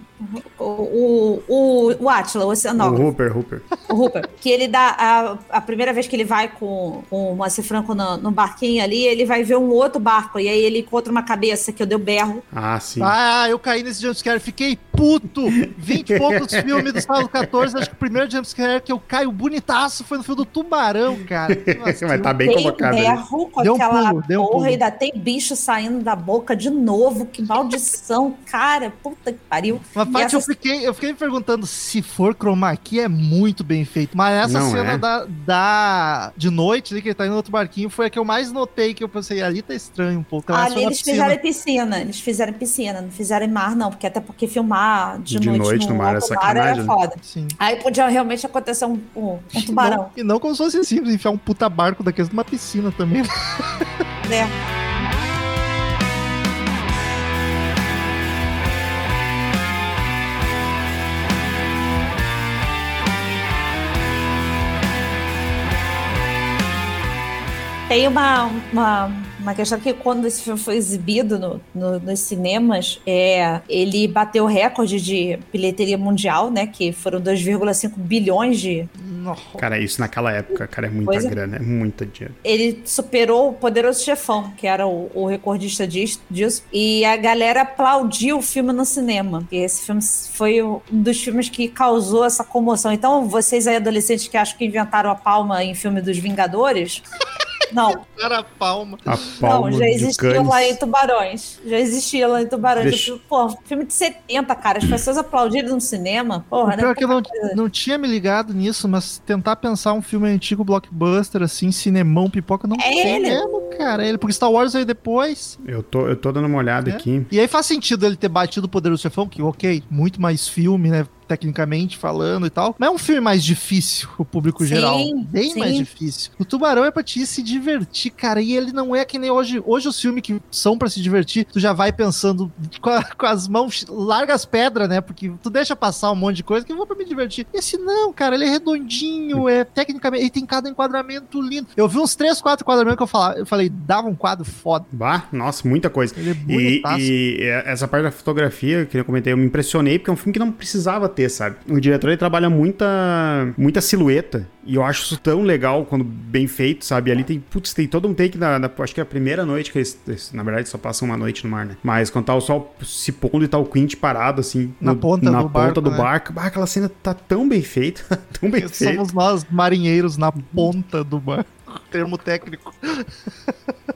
O, o, o Atila, o O oceanógrafo, Hooper, Hooper. o Hooper, que ele dá. A, a primeira vez que ele vai com, com o Moacir Franco no, no barquinho ali, ele vai ver um outro barco, e aí ele encontra uma cabeça que eu dei o berro. Ah, sim. Ah, eu caí nesse jumpscare, fiquei puto. Vinte e poucos filmes do Sábado 14, acho que o primeiro jumpscare que eu caio bonitaço foi no filme do Tubarão, cara. Vacilo. Mas tá bem colocado. um berro com Deu um aquela pulo, deu um porra e ainda tem bicho saindo da boca de novo. Que maldição, cara. Puta que pariu. Mas, E Paty, eu essa- fiquei, eu fiquei me perguntando se for chroma key é muito bem feito. Mas essa Não cena é. da, da- de noite ali, que ele tá indo no outro barquinho, foi a que eu mais notei, que eu pensei, ali tá estranho um pouco. Ela Ali eles piscina. fizeram piscina. Eles fizeram piscina, não fizeram mar, não. Porque até porque filmar de, De noite, noite no mar é sacanagem, né? foda. Sim. Aí podia realmente acontecer um, um, um tubarão, Não- e não como se fosse simples, enfiar um puta barco daqueles numa piscina também. né? Tem uma, uma, uma questão que quando esse filme foi exibido no, no- nos cinemas, é, ele bateu o recorde de bilheteria mundial, né? Que foram 2,5 bilhões de. Nossa. Cara, isso naquela época, cara, é muita Pois é. grana, é muita dinheiro. Ele superou o Poderoso Chefão, que era o, o recordista dis- disso. E a galera aplaudiu o filme no cinema. E esse filme foi um dos filmes que causou essa comoção. Então, vocês aí, adolescentes que acham que inventaram a palma em filme dos Vingadores. Não, Cara, palma. A não, palma já de existia lá em Tubarões. Já existia lá em Tubarões. Deixa- Pô, filme de 70, cara. As pessoas aplaudiram no cinema. Porra, O pior né? que eu não, não tinha me ligado nisso, mas tentar pensar um filme antigo, blockbuster, assim, cinemão, pipoca, não É tem ele. mesmo, cara. É Ele, porque Star Wars veio depois. Eu tô, eu tô dando uma olhada É. aqui. E aí faz sentido ele ter batido o Poderoso Chefão, que, ok, muito mais filme, né? Tecnicamente falando e tal. Mas é um filme mais difícil, o público Sim, geral. Bem sim. mais difícil. O Tubarão é pra te se divertir, cara. E ele não é que nem hoje. Hoje os filmes que são pra se divertir, tu já vai pensando com, a- com as mãos, larga as pedras, né? Porque tu deixa passar um monte de coisa que eu vou pra me divertir. Esse não, cara, ele é redondinho, é tecnicamente. Ele tem cada enquadramento lindo. Eu vi uns três, quatro enquadramentos que eu, falava, eu falei, dava um quadro foda. Bah, nossa, muita coisa. Ele é E, e essa parte da fotografia que eu comentei, eu me impressionei, porque é um filme que não precisava ter, sabe? O diretor ele trabalha muita, muita silhueta. E eu acho isso tão legal quando bem feito, sabe? Ali tem, putz, tem todo um take na, na acho que é a primeira noite que eles, eles, na verdade, só passam uma noite no mar, né? Mas quando tá o sol se pondo e tá o Quint parado, assim, Na no- ponta na do ponta barco, do né? barco. Ah, aquela cena tá tão bem feita, tão bem feita. Somos nós, marinheiros, na ponta do barco. Termo técnico.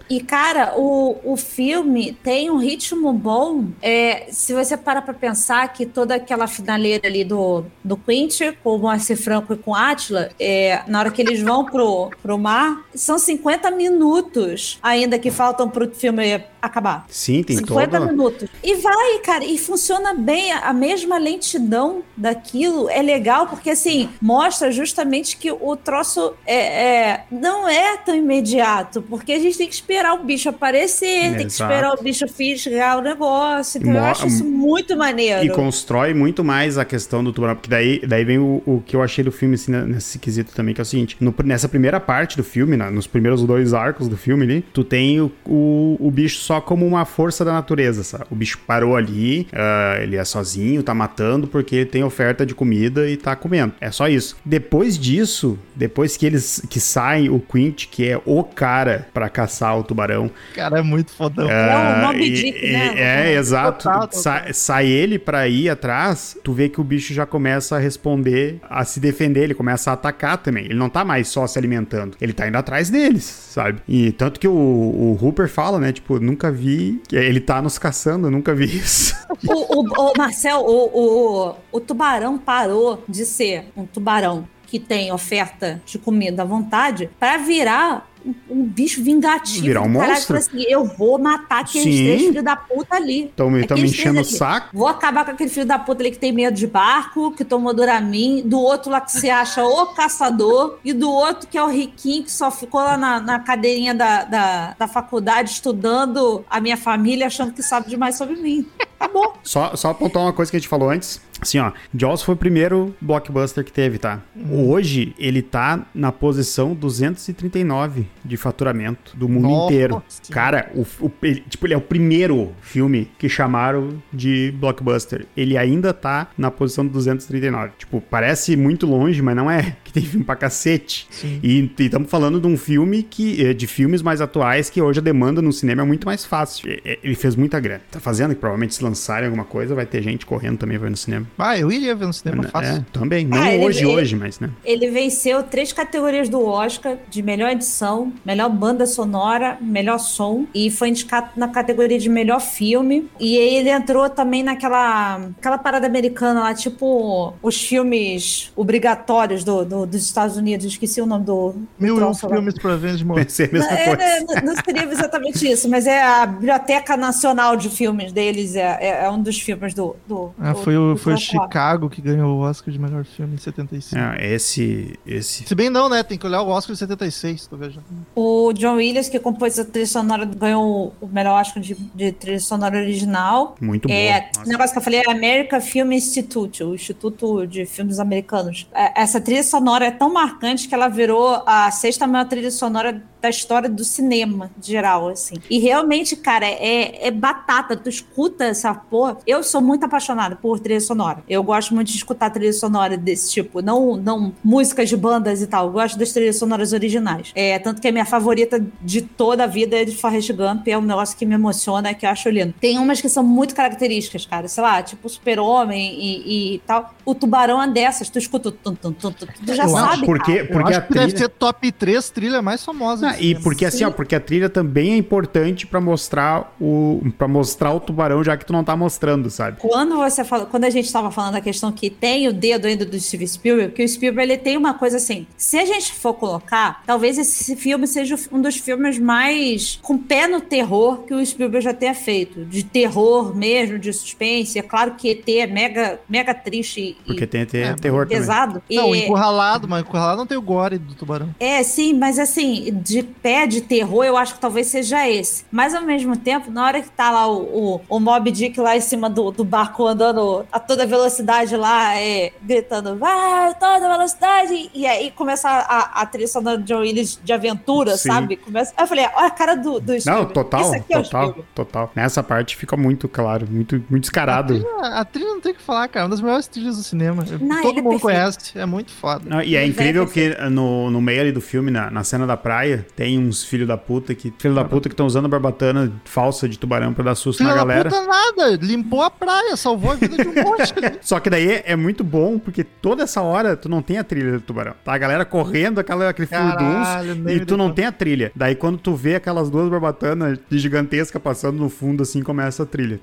E, cara, o, o filme tem um ritmo bom. É, se você para pra pensar que toda aquela finaleira ali do, do Quint, com o Moacir Franco e com o Átila, é, na hora que eles vão pro, pro mar, são 50 minutos ainda que faltam pro filme acabar. Sim, tem 50 todo... minutos. E vai, cara, e funciona bem. A mesma lentidão daquilo é legal, porque assim, mostra justamente que o troço é, é- não é tão imediato, porque a gente tem que esperar o bicho aparecer, tem que Exato. esperar o bicho fisgar o negócio. Então eu Mo- acho isso muito maneiro. E constrói muito mais a questão do tubarão, porque daí, daí vem o, o que eu achei do filme assim, né, nesse quesito também, que é o seguinte: no- nessa primeira parte do filme, na- nos primeiros dois arcos do filme ali, tu tem o, o, o bicho só como uma força da natureza, sabe? O bicho parou ali, ah, ele é sozinho, tá matando porque ele tem oferta de comida e tá comendo. É só isso. Depois disso, depois que eles que saem o Que é o cara pra caçar o tubarão, Cara, é muito fodão. É o Moby Dick, e- né? É, exato. Total, total. Sai, sai ele pra ir atrás, tu vê que o bicho já começa a responder, a se defender, ele começa a atacar também. Ele não tá mais só se alimentando, ele tá indo atrás deles, sabe? E tanto que o, o Hooper fala, né? Tipo, nunca vi. Ele tá nos caçando, eu nunca vi isso. O, o- o Marcel, o, o, o tubarão parou de ser um tubarão que tem oferta de comida à vontade para virar um, bicho vingativo. Virar um caralho, monstro. Assim, eu vou matar aqueles Sim. três filhos da puta ali. Estão me, enchendo o saco. Vou acabar com aquele filho da puta ali que tem medo de barco, que tomou Duramin, do outro lá que se acha o caçador, e do outro que é o riquinho que só ficou lá na, na cadeirinha da, da, da faculdade estudando a minha família, achando que sabe demais sobre mim. Acabou. Só, só apontar uma coisa que a gente falou antes. Assim, ó, Jaws foi o primeiro blockbuster que teve, tá? Hoje, ele tá na posição 239 de faturamento do mundo Nossa inteiro. Cara, o, o- ele, tipo, ele é o primeiro filme que chamaram de blockbuster. Ele ainda tá na posição 239. Tipo, parece muito longe, mas não é. Que tem filme pra cacete. Sim. E estamos falando de um filme que eh, de filmes mais atuais que hoje a demanda no cinema é muito mais fácil. Ele fez muita grana. Tá fazendo que provavelmente se lançarem alguma coisa vai ter gente correndo também vai no cinema. Ah, eu iria ver no cinema fácil. É, também. Não Ah, hoje, ele- hoje, mas né. Ele venceu três categorias do Oscar de melhor edição, melhor banda sonora, melhor som e foi indicado na categoria de melhor filme. E aí ele entrou também naquela aquela parada americana lá, tipo os filmes obrigatórios do, do- dos Estados Unidos. Esqueci o nome do. do Mil e um filmes de morrer. Pensei a mesma É, coisa. né, não, não seria exatamente isso, mas é a Biblioteca Nacional de Filmes deles, é, é- é um dos filmes do. do, Ah, do- foi o, do foi o. Chicago que ganhou o Oscar de melhor filme em 75. É, esse, esse. Se bem não, né? Tem que olhar o Oscar de 76, tô vendo. O John Williams, que compôs a trilha sonora, ganhou o melhor Oscar de, de trilha sonora original. Muito bom. É, o negócio que eu falei é American Film Institute, o Instituto de Filmes Americanos. É, Essa trilha sonora é tão marcante que ela virou a sexta maior trilha sonora da história do cinema, geral, assim. E realmente, cara, é, é batata. Tu escuta essa porra. Eu sou muito apaixonada por trilha sonora. Eu gosto muito de escutar trilha sonora desse tipo. Não, não músicas de bandas e tal. Eu gosto das trilhas sonoras originais. É, tanto que a minha favorita de toda a vida é de Forrest Gump. É um negócio que me emociona, que eu acho lindo. Tem umas que são muito características, cara. Sei lá, tipo Super-Homem e, e tal. O Tubarão é dessas. Tu escuta o tum, tum, tum, tum, tu já Eu acho sabe, porque, cara. Eu porque acho a que deve trilha... ser top 3 trilha mais famosa. E porque assim, Sim. ó, porque a trilha também é importante pra mostrar o para mostrar o tubarão já que tu não tá mostrando, sabe? Quando você fala, quando a gente estava falando da questão que tem o dedo ainda do Steven Spielberg, que o Spielberg ele tem uma coisa assim. Se a gente for colocar, talvez esse filme seja um dos filmes mais com pé no terror que o Spielberg já tenha feito, de terror mesmo, de suspense. É claro que ET é mega, mega triste e Porque tem até É, terror também. pesado. Não, e, encurralado, mas encurralado não tem o gore do tubarão. é, sim, mas assim, de de pé de terror, eu acho que talvez seja esse. Mas ao mesmo tempo, na hora que tá lá o, o, o Mob Dick lá em cima do, do barco andando a toda velocidade lá, é, gritando, vai, toda velocidade, e aí começa a, a trilha sonora de John Willis de aventura, Sim. sabe? Começa, eu falei, olha a cara do, do Não, Spielberg. total, Isso aqui é o total, Spielberg. total. Nessa parte fica muito claro, muito, muito descarado. A trilha não tem o que falar, cara. Uma das melhores trilhas do cinema. Não, Todo é mundo perfeito. conhece. É muito foda. Não, e é Ele incrível que no, no meio ali do filme, na, na cena da praia, tem uns filhos da puta que. Filho da puta que estão usando barbatana falsa de tubarão pra dar susto Filha na galera. puta nada. Limpou a praia, salvou a vida de um monte. Só que daí é muito bom, porque toda essa hora tu não tem a trilha do tubarão. Tá a galera correndo, aquela, aquele furdunço, e tu não tem a trilha. Daí quando tu vê aquelas duas barbatanas gigantescas passando no fundo, assim começa a trilha.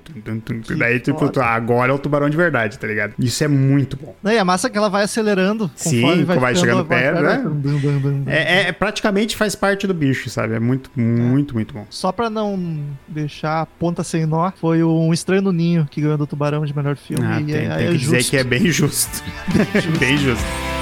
Que Daí, tipo, tu, agora é o tubarão de verdade, tá ligado? Isso é muito bom. Não, e a massa é que ela vai acelerando. Sim, vai, vai chegando perto, né? dum. É, é- praticamente faz parte do bicho, sabe? É muito, muito, muito bom. Só pra não deixar a ponta sem nó, foi o Um Estranho no Ninho que ganhou do Tubarão de melhor filme. Ah, e tem, é, tem é que dizer justo. que é bem justo. bem justo.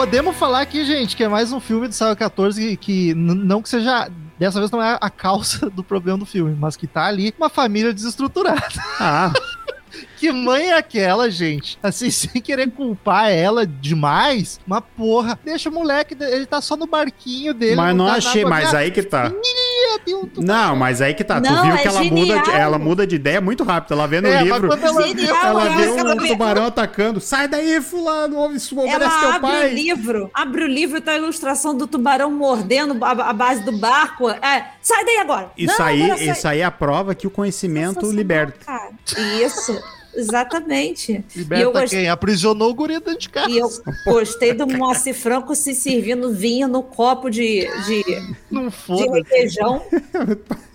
Podemos falar aqui, gente, que é mais um filme do Sábado 14 que, que não que seja. Dessa vez não é a causa do problema do filme, mas que tá ali uma família desestruturada. Ah, Que mãe é aquela, gente? Assim, sem querer culpar ela demais, mas porra, deixa o moleque, ele tá só no barquinho dele. mas não na achei, mas aí que tá. Tem um tubarão. Não, mas aí que tá. tu Não, viu é que ela muda, de, ela muda de ideia muito rápido. Ela vê no É, livro. ela Genial, Ela ela vê ela um vê- tubarão atacando. Sai daí, fulano. Obedece Ela teu abre o pai. livro, abre o livro e tá a ilustração do tubarão mordendo a, a base do barco. É, sai daí agora. Isso Não, aí, agora sai. isso aí é a prova que o conhecimento liberta. cara. Isso, exatamente. e eu Liberta gostei. quem? Aprisionou o guri dentro de casa. E eu gostei do Moacir Franco se servindo vinho no copo de, de, Não de requeijão.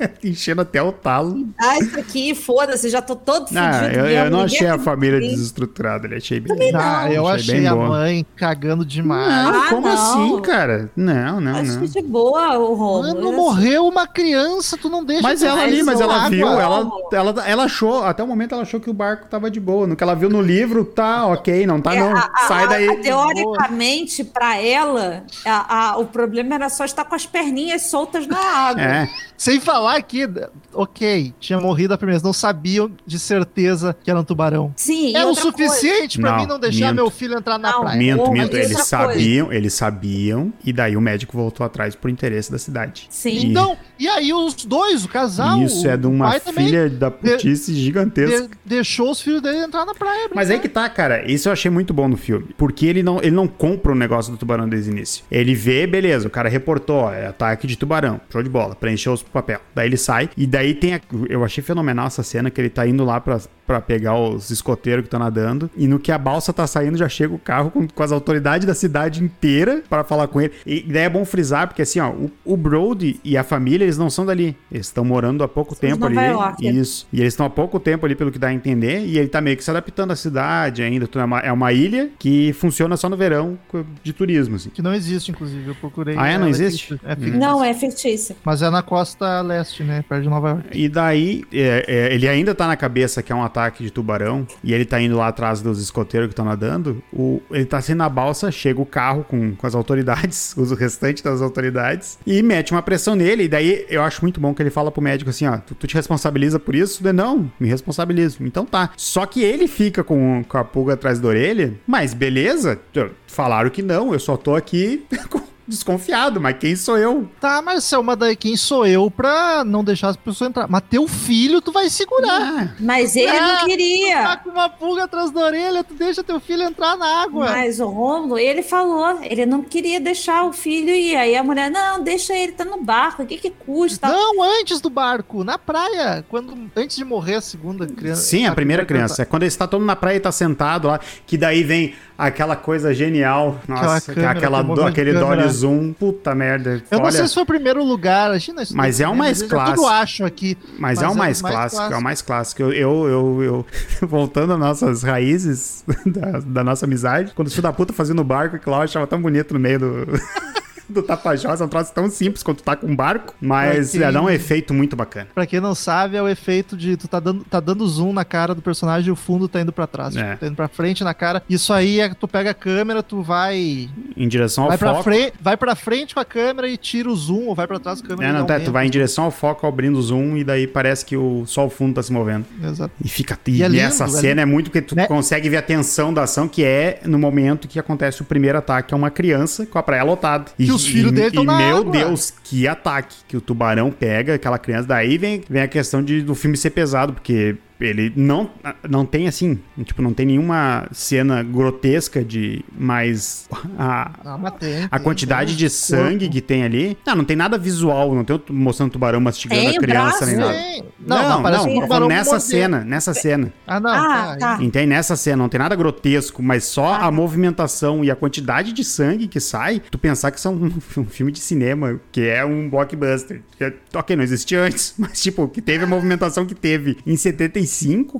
Enchendo até o talo. Ah, isso aqui, foda-se, já tô todo fudido Não, eu, eu não achei a família desestruturada. Ele achei bem. Ah, eu Achei achei bem a boa. mãe cagando demais. Não, Ah, como não. assim, cara? Não, não, Acho não. de boa o Romulo. Mano, morreu uma criança, tu não deixa. Mas ela ali, mas ela água. viu, ela, ela, ela achou, até o momento ela achou que o barco tava de boa. No que ela viu no livro, tá ok, não tá É, não. a- Sai a- daí. a- teoricamente, pra ela, a- a- o problema era só estar com as perninhas soltas na água. É, Sem falar que, ok, tinha morrido a primeira vez, não sabiam de certeza que era um tubarão. Sim, É o suficiente pra Não, mim não deixar minto. meu filho entrar na Não, praia. minto, Bom, minto. mas Eles outra coisa. sabiam, eles sabiam, e daí o médico voltou atrás por interesse da cidade. Sim. E Então, e aí os dois, o casal. isso é de uma filha da putice gigantesca. de- deixou os filhos dele entrar na praia. Mas aí que tá, cara. Isso eu achei muito bom no filme. Porque ele não, ele não compra o negócio do tubarão desde o início. Ele vê, beleza, o cara reportou, ó, é ataque de tubarão. Show de bola. Preencheu os papel. Daí ele sai. E daí tem. A, eu achei fenomenal essa cena que ele tá indo lá pra, pra pegar os escoteiros que estão nadando. E no que a balsa tá saindo, já chega o carro com, com as autoridades da cidade inteira pra falar com ele. E daí é bom frisar, porque assim, ó, o, o Brody e a família, eles não são dali. Eles estão morando há pouco de tempo Nova ali. York. Isso. E eles estão há pouco tempo ali, pelo que dá a entender, e ele tá meio que se adaptando à cidade ainda. É uma, é uma ilha que funciona só no verão de turismo, assim. Que não existe, inclusive. Eu procurei. Ah, é? Não existe? É fictício. Não, é fictício. Mas é na costa leste, né? Perto de Nova York. E daí, é, é, ele ainda tá na cabeça que é um ataque de tubarão, e ele tá indo lá atrás dos escoteiros que estão nadando. O, ele tá assim na balsa, chega o carro com, com as autoridades, os restantes das autoridades, e mete uma pressão nele. E daí eu acho muito bom que ele fala pro médico assim: ó, tu, tu te responsabiliza por isso? Ele, Não, me responsabilizo. Então tá. Só que ele fica com, com a pulga atrás da orelha, mas beleza, falaram que não, eu só tô aqui. Desconfiado, mas quem sou eu? Tá, Marcel, mas daí quem sou eu pra não deixar as pessoas entrar? Mas teu filho tu vai segurar. Ah, Mas ele Ah, não Tá queria. com uma pulga atrás da orelha, tu deixa teu filho entrar na água. Mas o Romulo, ele falou, ele não queria deixar o filho ir. Aí a mulher, não, deixa ele, tá no barco, o que que custa? Não, antes do barco, na praia. Quando, antes de morrer a segunda criança. Sim, a primeira criança. É quando ele está todo na praia e tá sentado lá, que daí vem aquela coisa genial. Nossa, câmera, aquela aquele do, aquele dolly zoom. Puta merda. Eu não Olha, sei se foi o primeiro lugar, imagina isso. Mas é o mais eu clássico. tudo acho aqui. mas, é o mais, clássico, é o mais clássico. Eu, eu, eu, eu- voltando às nossas raízes da, da nossa amizade, quando o filho da puta fazia no barco, que lá eu achava tão bonito no meio do. do Tapajós, é um troço tão simples quanto tá com um barco, mas Pra quem- é, dá um efeito muito bacana. Pra quem não sabe, é o efeito de tu tá dando, tá dando zoom na cara do personagem e o fundo tá indo pra trás. É. Tipo, tá indo pra frente na cara. Isso aí é que tu pega a câmera, tu vai. Em direção ao Vai pra, foco. frente, vai pra frente com a câmera e tira o zoom, ou vai pra trás com a câmera É, não, tá, tu vai em direção ao foco, abrindo o zoom, e daí parece que o, só o fundo tá se movendo. Exato. E fica. E E, é lindo, essa é cena é muito porque tu Né? consegue ver a tensão da ação, que é no momento que acontece o primeiro ataque a uma criança com a praia lotada. E, Que os filhos e- dele tão E na meu água. Deus, que ataque! Que o tubarão pega aquela criança. Daí vem, vem a questão de, do filme ser pesado, porque. Ele não, não tem assim, tipo, não tem nenhuma cena grotesca de. Mas a, Ah, mas tem, a tem, quantidade tem de sangue corpo. que tem ali. Não, não tem nada visual, não tem mostrando o tubarão mastigando Tem a criança braço, nem nada. Tem. Não, não, um tubarão falando nessa cena, nessa cena. Ah, não. Ah, tá. tá. Entende? Nessa cena, não tem nada grotesco, mas só Ah. a movimentação e a quantidade de sangue que sai, tu pensar que isso é um, um filme de cinema, que é um blockbuster. Que é- ok, não existia antes, mas tipo, que teve a movimentação que teve em 75,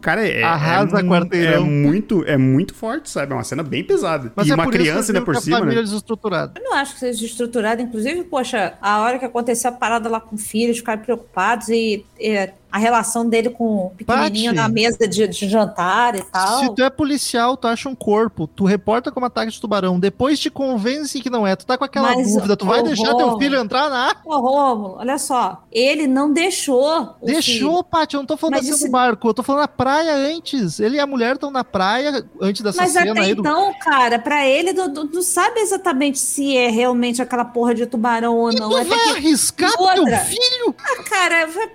cara, é, Arrasa é, quarteirão. é muito, é muito forte, sabe? É uma cena bem pesada. Mas e é uma criança ainda por cima, família né? desestruturada. Eu não acho que seja estruturado. Inclusive, poxa, a hora que aconteceu a parada lá com o filho, ficaram preocupados e, é, a relação dele com o pequenininho na mesa de, de jantar e tal. Se tu é policial, tu acha um corpo, tu reporta como ataque de tubarão, depois te convence que não é, tu tá com aquela Mas, dúvida, tu vai deixar teu Rô, filho entrar na Ô, Rômulo, olha só. Ele não deixou. Deixou, Paty, eu não tô falando Mas assim isso- do barco, eu tô falando na praia antes. Ele e a mulher estão na praia antes dessa Mas cena até aí do. então, cara, pra ele, não, sabe exatamente se é realmente aquela porra de tubarão ou não. Tu Até vai que, arriscar pro teu outra? filho? ah, cara, vai-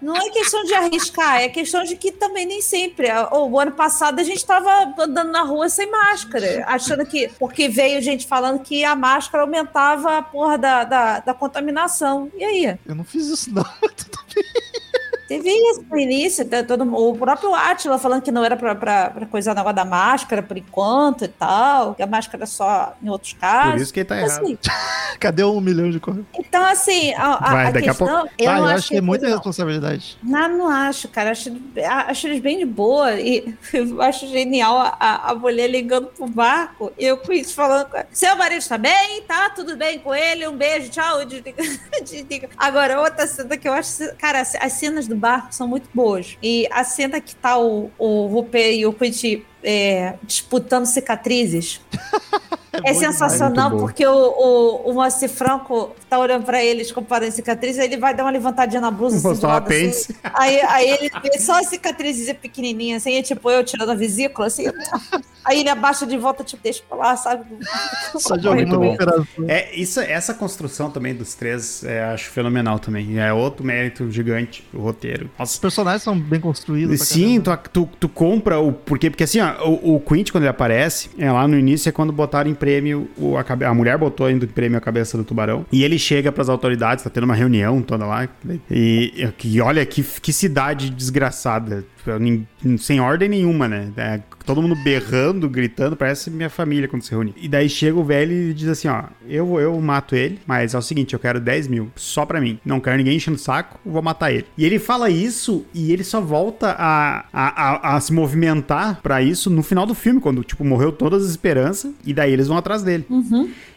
Não é questão de arriscar, é questão de que também nem sempre. O, o ano passado a gente tava andando na rua sem máscara, achando que. Porque veio gente falando que a máscara aumentava a porra da, da, da contaminação. E aí? Eu não fiz isso, não. Teve isso no início, tá todo, o próprio Atila falando que não era coisar o negócio da máscara por enquanto e tal, que a máscara é só em outros casos. Por isso que ele tá Então, errado. assim, Cadê um milhão de correios? então, assim, a, a, Vai, a daqui a questão. pouco- Eu Ah, eu acho acho que é muita não. responsabilidade. Não, não acho, cara. Acho, acho eles bem de boa. E eu acho genial a, a, mulher ligando pro barco e eu com isso falando: com ela, Seu marido está bem? Tá tudo bem com ele? Um beijo, tchau. Desliga, desliga. Agora, outra cena que eu acho. Cara, as cenas do barco são muito boas. E a cena que tá o, o Rupert e o Quint é, disputando cicatrizes. É, demais. sensacional porque o, o, o Moacir Franco tá olhando pra eles comparando cicatriz, aí ele vai dar uma levantadinha na blusa assim, lado, assim. Aí, aí ele vê só a cicatrizinha pequenininha, assim, é tipo eu tirando a vesícula, assim. Aí ele abaixa de volta, tipo, deixa pra lá, sabe? Só operação. É, isso, essa construção também dos três, é, acho fenomenal também. É outro mérito gigante, o roteiro. Os Nossa. personagens são bem construídos. Sim, tu, tu, tu compra o porquê, porque assim, ó, o, o Quint, quando ele aparece, é lá no início é quando botaram em prêmio, o, a, a mulher botou em prêmio a cabeça do tubarão, e ele chega pras autoridades, tá tendo uma reunião toda lá, e, e olha que, que cidade desgraçada, sem ordem nenhuma, né? É, todo mundo berrando, gritando, parece minha família quando se reúne. E daí chega o velho e diz assim, ó, eu, eu mato ele, mas é o seguinte, eu quero 10 mil, só pra mim. Não quero ninguém enchendo o saco, vou matar ele. E ele fala isso e ele só volta a, a, a, a se movimentar pra isso no final do filme, quando, tipo, morreu todas as esperanças, e daí eles vão atrás dele.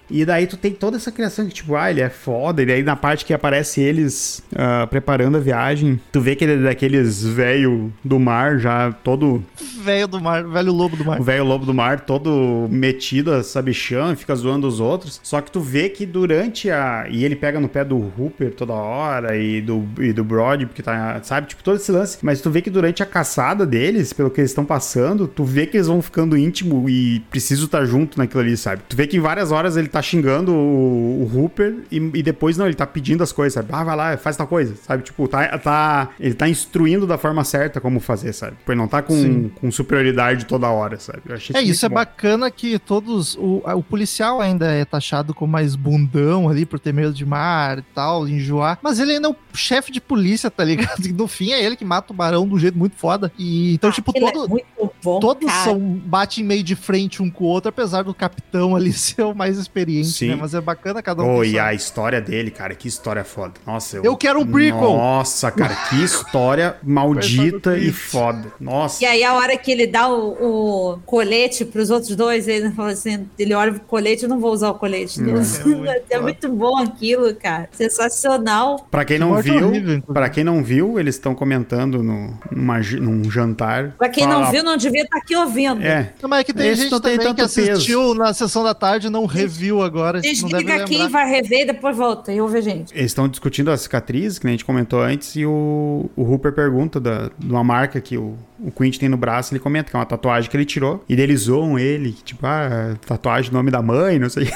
E daí tu tem toda essa criação que, tipo, ah, ele é foda. E daí na parte que aparece eles ah, preparando a viagem, tu vê que ele é daqueles velho do mar, já todo. Velho do mar, velho lobo do mar. O velho lobo do mar, todo metido a sabichão e fica zoando os outros. Só que tu vê que durante a. E ele pega no pé do Hooper toda hora e do, e do Brody, porque tá. Sabe? Tipo, todo esse lance. Mas tu vê que durante a caçada deles, pelo que eles estão passando, tu vê que eles vão ficando íntimo e precisam estar junto naquilo ali, sabe? Tu vê que em várias horas ele tá xingando o, o Hooper e, e depois não, ele tá pedindo as coisas, sabe? Ah, vai lá, faz tal coisa, sabe? Tipo, tá, tá, ele tá instruindo da forma certa como fazer, sabe? Tipo, ele não tá com, Sim. com superioridade toda hora, sabe? Eu achei É, isso é bom. bacana que todos. O, o policial ainda é taxado como mais bundão ali por ter medo de mar e tal, enjoar. Mas ele ainda é o chefe de polícia, tá ligado? E no fim é ele que mata o barão do jeito muito foda. E então, tipo, Aquilo é todo, muito bom, todos cara. são batem meio de frente um com o outro, apesar do capitão ali ser o mais experiente experiente, Sim. né? Mas é bacana cada um. Oh, e a história dele, cara, que história foda. Nossa, Eu quero um prequel. Nossa, cara, que história maldita e foda. Nossa. E aí, a hora que ele dá o, o colete pros outros dois, ele fala assim: ele olha pro colete, eu não vou usar o colete. Não. É É, muito bom aquilo, cara. Sensacional. Pra quem não viu, horrível, para quem não viu, eles estão comentando no, numa, num jantar. Pra quem não Fala- viu, não devia estar aqui ouvindo. É. Não, mas é que tem Esse gente não tem também que tanto peso. assistiu na sessão da tarde e não reviu agora. não deve Desliga aqui, lembrar. vai rever e depois volta e ouve a gente. Eles estão discutindo a cicatriz, que nem a gente comentou antes, e o, o Hooper pergunta da, de uma marca que o, o Quint tem no braço, ele comenta que é uma tatuagem que ele tirou, e eles zoam ele, tipo, ah, tatuagem do nome da mãe, não sei.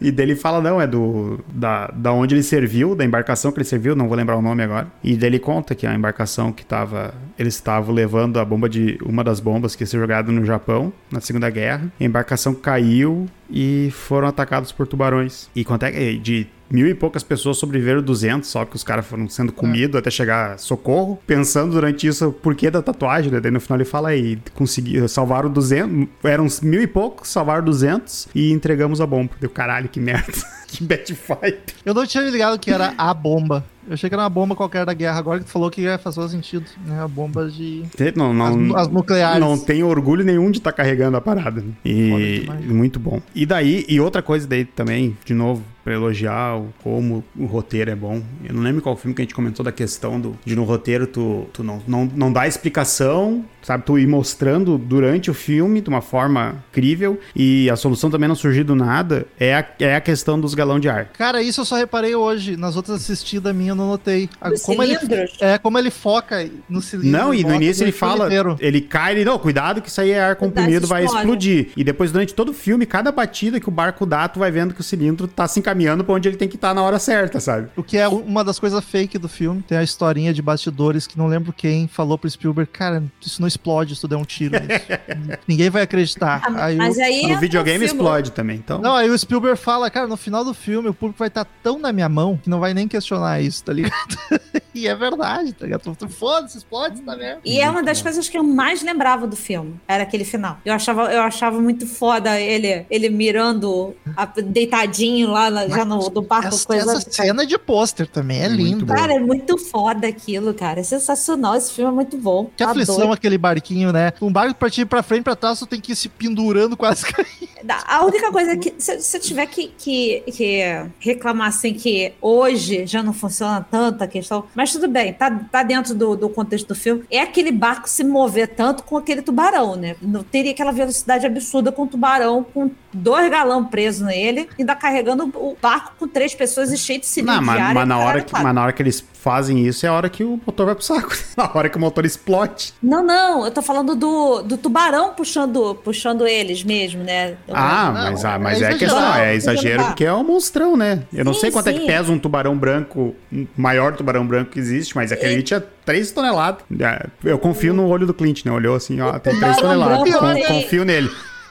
E dele fala, não, é do da, da onde ele serviu, da embarcação que ele serviu, não vou lembrar o nome agora. E dele conta que a embarcação que tava. Eles estavam levando a bomba de. uma das bombas que ia ser jogada no Japão na Segunda Guerra. A embarcação caiu e foram atacados por tubarões. E quanto é que. De mil e poucas pessoas sobreviveram 200, só que os caras foram sendo comidos até chegar socorro. Pensando durante isso o porquê da tatuagem, né? Daí no final ele fala aí, conseguiram, salvaram 200, eram mil e poucos, salvaram 200 e entregamos a bomba. Deu caralho, que merda. que bad fight. Eu não tinha me ligado que era a bomba. Eu achei que era uma bomba qualquer da guerra. Agora que tu falou que é, faz todo sentido. Né? A bomba de. Não, não, As, as nucleares. Não tem orgulho nenhum de estar carregando a parada. né? E muito bom. E daí, e outra coisa daí também, de novo, pra elogiar o, como o roteiro é bom. Eu não lembro qual filme que a gente comentou da questão do, de no roteiro tu, tu não, não, não dá explicação, sabe? Tu ir mostrando durante o filme de uma forma crível e a solução também não surgir do nada é a, é a questão dos galão de ar. Cara, isso eu só reparei hoje. Nas outras assistidas minhas eu não notei. A- como ele, é, como ele foca no cilindro. Não, e no início ele fala, inteiro. ele cai, ele, não, cuidado que isso aí é ar comprimido, vai explodir. E depois, durante todo o filme, cada batida que o barco dá, tu vai vendo que o cilindro tá se encaminhando pra onde ele tem que estar na hora certa, sabe? O que é uma das coisas fake do filme. Tem a historinha de bastidores que não lembro quem falou pro Spielberg, cara, isso não explode se tu der um tiro. Ninguém vai acreditar. Ah, Aí o- mas aí no é um videogame filme- explode também, então... Não, aí o Spielberg fala, cara, no final do filme o público vai estar tão na minha mão que não vai nem questionar isso, tá ligado? e é verdade, tá ligado? Foda-se, explode essa merda. E é uma das coisas que eu mais lembrava do filme. Era aquele final. Eu achava, eu achava muito foda ele, ele mirando a- deitadinho lá na- já no do barco. Essa, coisa... essa cena de pôster também é linda. Cara, é muito foda aquilo, cara. É sensacional. Esse filme é muito bom. Que aflição Adoro. aquele barquinho, né? Um barco pra ti ir pra frente, pra trás, tu tem que ir se pendurando quase caindo. A única coisa que, se, se eu tiver que, que, que reclamar assim, que hoje já não funciona tanto a questão, mas tudo bem, tá, tá dentro do, do contexto do filme, é aquele barco se mover tanto com aquele tubarão, né? Não teria aquela velocidade absurda com o tubarão, com dois galão preso nele, ainda carregando o barco com três pessoas e cheio de cilindro Não, mas, mas na hora que, mas na hora que eles fazem isso é a hora que o motor vai pro saco. Na hora que o motor explode. Não, não, eu tô falando do, do tubarão puxando, puxando eles mesmo, né? Ah, não, mas, ah, mas é é, questão, é exagero Tá. porque é um monstrão, né? Eu não Sim, sei quanto é que sim. pesa um tubarão branco, um maior tubarão branco que existe, mas aquele ali tinha 3 toneladas. É, Eu confio no olho do Clint, né? Olhou assim, ó, tem 3 tubarão toneladas. confio nele.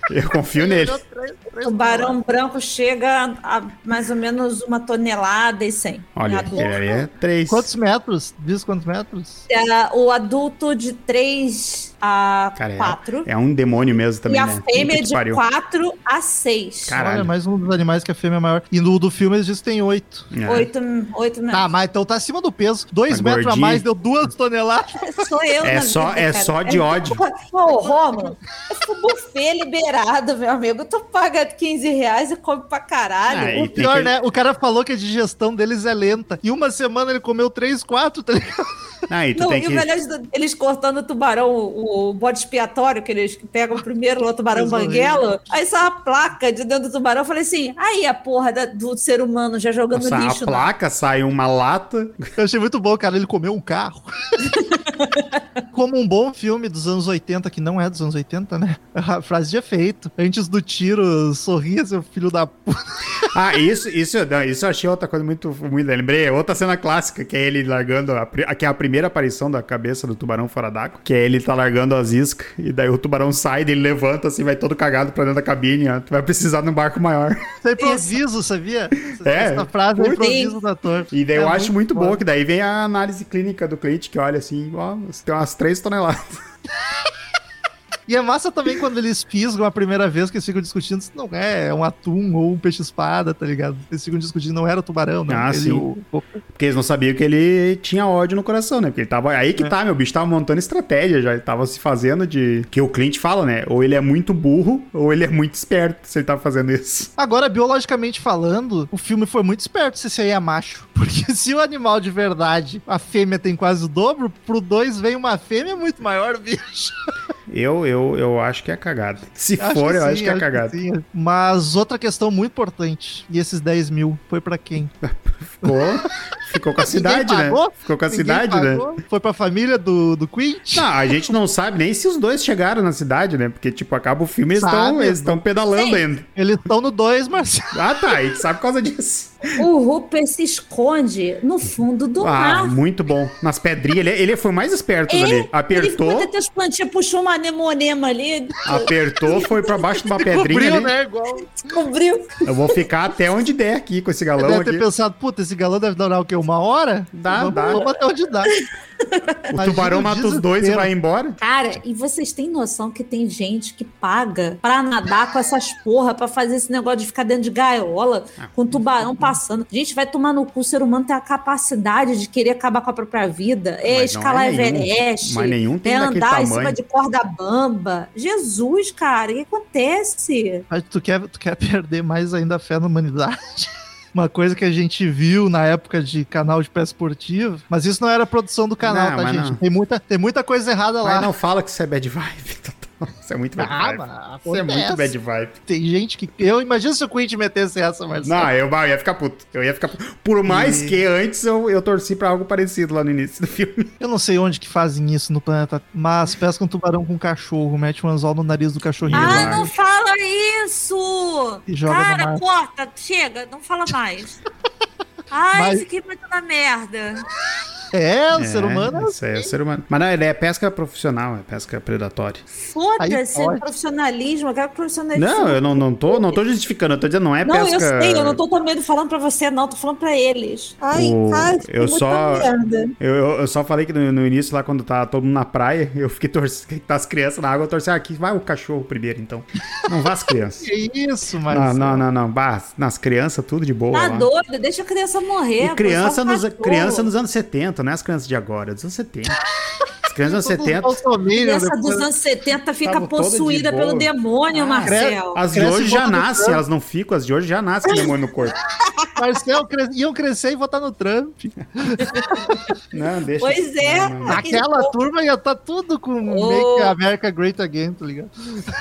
Eu confio nele. O tubarão branco chega a mais ou menos uma tonelada e cem. Olha, ali é 3. Quantos metros? Diz quantos metros? É, o adulto de 3 a Cara, é- 4. É um demônio mesmo e também, a né? fêmea de pariu. 4 a 6. Caralho. Olha, mais um dos animais que a fêmea é maior. E no do filme eles dizem que tem oito. É. 8, 8 metros. Tá, mas então tá acima do peso. Dois Tá metros a mais deu duas toneladas. Sou eu, É na só- vida, é cara. só de ódio. Ô, Romulo, é buffet liberado, meu amigo. Tu paga 15 reais e come pra caralho. Ah, e O pior, que- né? O cara falou que a digestão deles é lenta. E uma semana ele comeu três, quatro, tá ligado? Ah, e tu Não, tem e o que... melhor de tudo, eles cortando o tubarão, o, o bode expiatório, que eles pegam primeiro lá o tubarão banguelo, aí sai uma placa de dentro do tubarão. Eu falei assim, aí a porra da- do ser humano já jogando Nossa, a lixo. né? placa sai uma lata. Eu achei muito bom, cara. Ele comeu um carro. Como um bom filme dos anos 80, que não é dos anos 80, né? A frase de efeito. Antes do tiro, sorria, seu filho da puta. Ah, isso, isso, não, isso eu achei outra coisa muito, muito. Lembrei, outra cena clássica, que é ele largando. A, que é a primeira aparição da cabeça do tubarão fora d'água. Que é ele tá largando as iscas. E daí o tubarão sai, ele levanta assim, vai todo cagado pra dentro da cabine. Ó, tu vai precisar de um barco maior. Isso é improviso, sabia? É, Essa frase é improviso do ator. E daí É eu acho muito boa, que daí vem a análise clínica do Clint, que olha assim, ó, tem umas 3 toneladas. E é massa também quando eles pisam a primeira vez que eles ficam discutindo se não é um atum ou um peixe-espada, tá ligado? Eles ficam discutindo, não era o tubarão, não. Ah, ele, sim. O... Porque eles não sabiam que ele tinha ódio no coração, né? Porque ele tava. Aí que É. tá, meu bicho tava montando estratégia já. Ele tava se fazendo de. Que o Clint fala, né? Ou ele é muito burro, ou ele é muito esperto se ele tá fazendo isso. Agora, biologicamente falando, o filme foi muito esperto se esse aí é macho. Porque se o animal de verdade, a fêmea tem quase o dobro, pro dois vem uma fêmea muito maior, bicho. Eu, eu, eu acho que é cagada. Se Acho for, eu sim, acho que é cagada. sim. Mas outra questão muito importante, e esses 10 mil, foi pra quem? Ficou, ficou com a cidade, né? Ficou com a Ninguém cidade, né? pagou? Foi pra família do, do Quint? Não, a gente não sabe nem se os dois chegaram na cidade, né? Porque, tipo, acaba o filme e eles estão eles estão pedalando Sim. ainda. Eles estão no 2, Marcelo. Ah, tá. A gente sabe por causa disso. O Rupert se esconde no fundo do Ah, mar. muito bom. Nas pedrinhas, ele, ele foi mais esperto Ele- ali. Ele ficou Apertou, até as plantinhas, puxou uma anemonema ali, apertou, foi pra baixo de uma pedrinha Cobriu, ali. né? Igual. descobriu. Eu vou ficar até onde der aqui com esse galão Deve ter aqui. pensado, puta, esse galão deve durar o quê? Uma hora? Dá, vamos, dá. Vamos até onde dá. O Imagina tubarão mata os dois e vai embora. Cara, e vocês têm noção que tem gente que paga pra nadar com essas porra, pra fazer esse negócio de ficar dentro de gaiola, Ah, com tubarão passando. Gente, vai tomar no cu, o ser humano tem a capacidade de querer acabar com a própria vida. É Mas não escalar é nenhum. Everest. Mas nenhum tem é andar em tamanho. cima de corda bamba. Jesus, cara, o que acontece? Mas tu quer, tu quer perder mais ainda a fé na humanidade? Uma coisa que a gente viu na época de canal de pesca esportiva, mas isso não era produção do canal, Não, tá, gente? não. Tem muita, tem muita coisa errada lá. Mas não fala que isso é bad vibe. Isso é muito bad Ah, vibe. mas Isso é muito bad vibe. Tem gente que. Eu imagino se o Quint metesse essa, Marcelo. Não, eu, eu ia ficar puto. Eu ia ficar puto. Por mais E- que antes eu, eu torci pra algo parecido lá no início do filme. Eu não sei onde que fazem isso no planeta, mas pesca um tubarão com um cachorro, mete um anzol no nariz do cachorrinho Ah, não fala isso! e joga Cara, corta, chega, não fala mais. Ai, Mas- esse aqui vai na merda. É, o ser humano é Isso é o assim. ser humano. Mas não, ele é pesca profissional, é pesca predatória. Foda-se, pode. profissionalismo, eu quero profissionalismo. Não, eu não, não, tô, não tô justificando, eu tô dizendo, não é Não, pesca. eu sei, eu não tô também falando pra você, não, tô falando pra eles. Ai, O- cara, eu muita só- merda. Eu, eu, eu só falei que no, no início, lá quando tá todo mundo na praia, eu fiquei torcendo, tá as crianças na água, eu torci, ah, aqui vai o cachorro primeiro, então. Não vá as crianças. Que isso, Não, Marcelo. não, não, não. Bah, nas crianças, tudo de boa. Tá lá. doido, deixa a criança morrer. E criança nos, criança nos anos 70, não é as crianças de agora, é dos anos 70. As crianças dos anos 70. Bolsominion, Criança dos anos 70 fica de possuída pelo demônio, Ah, Marcel. As de hoje já nascem, elas não ficam, as de hoje já nascem com demônio no corpo. Marcel cre- iam crescer e votar no Trump. Não, deixa. Pois é. Não, não, Aquela povo- turma ia estar tudo com Oh. Make America Great Again, tá ligado?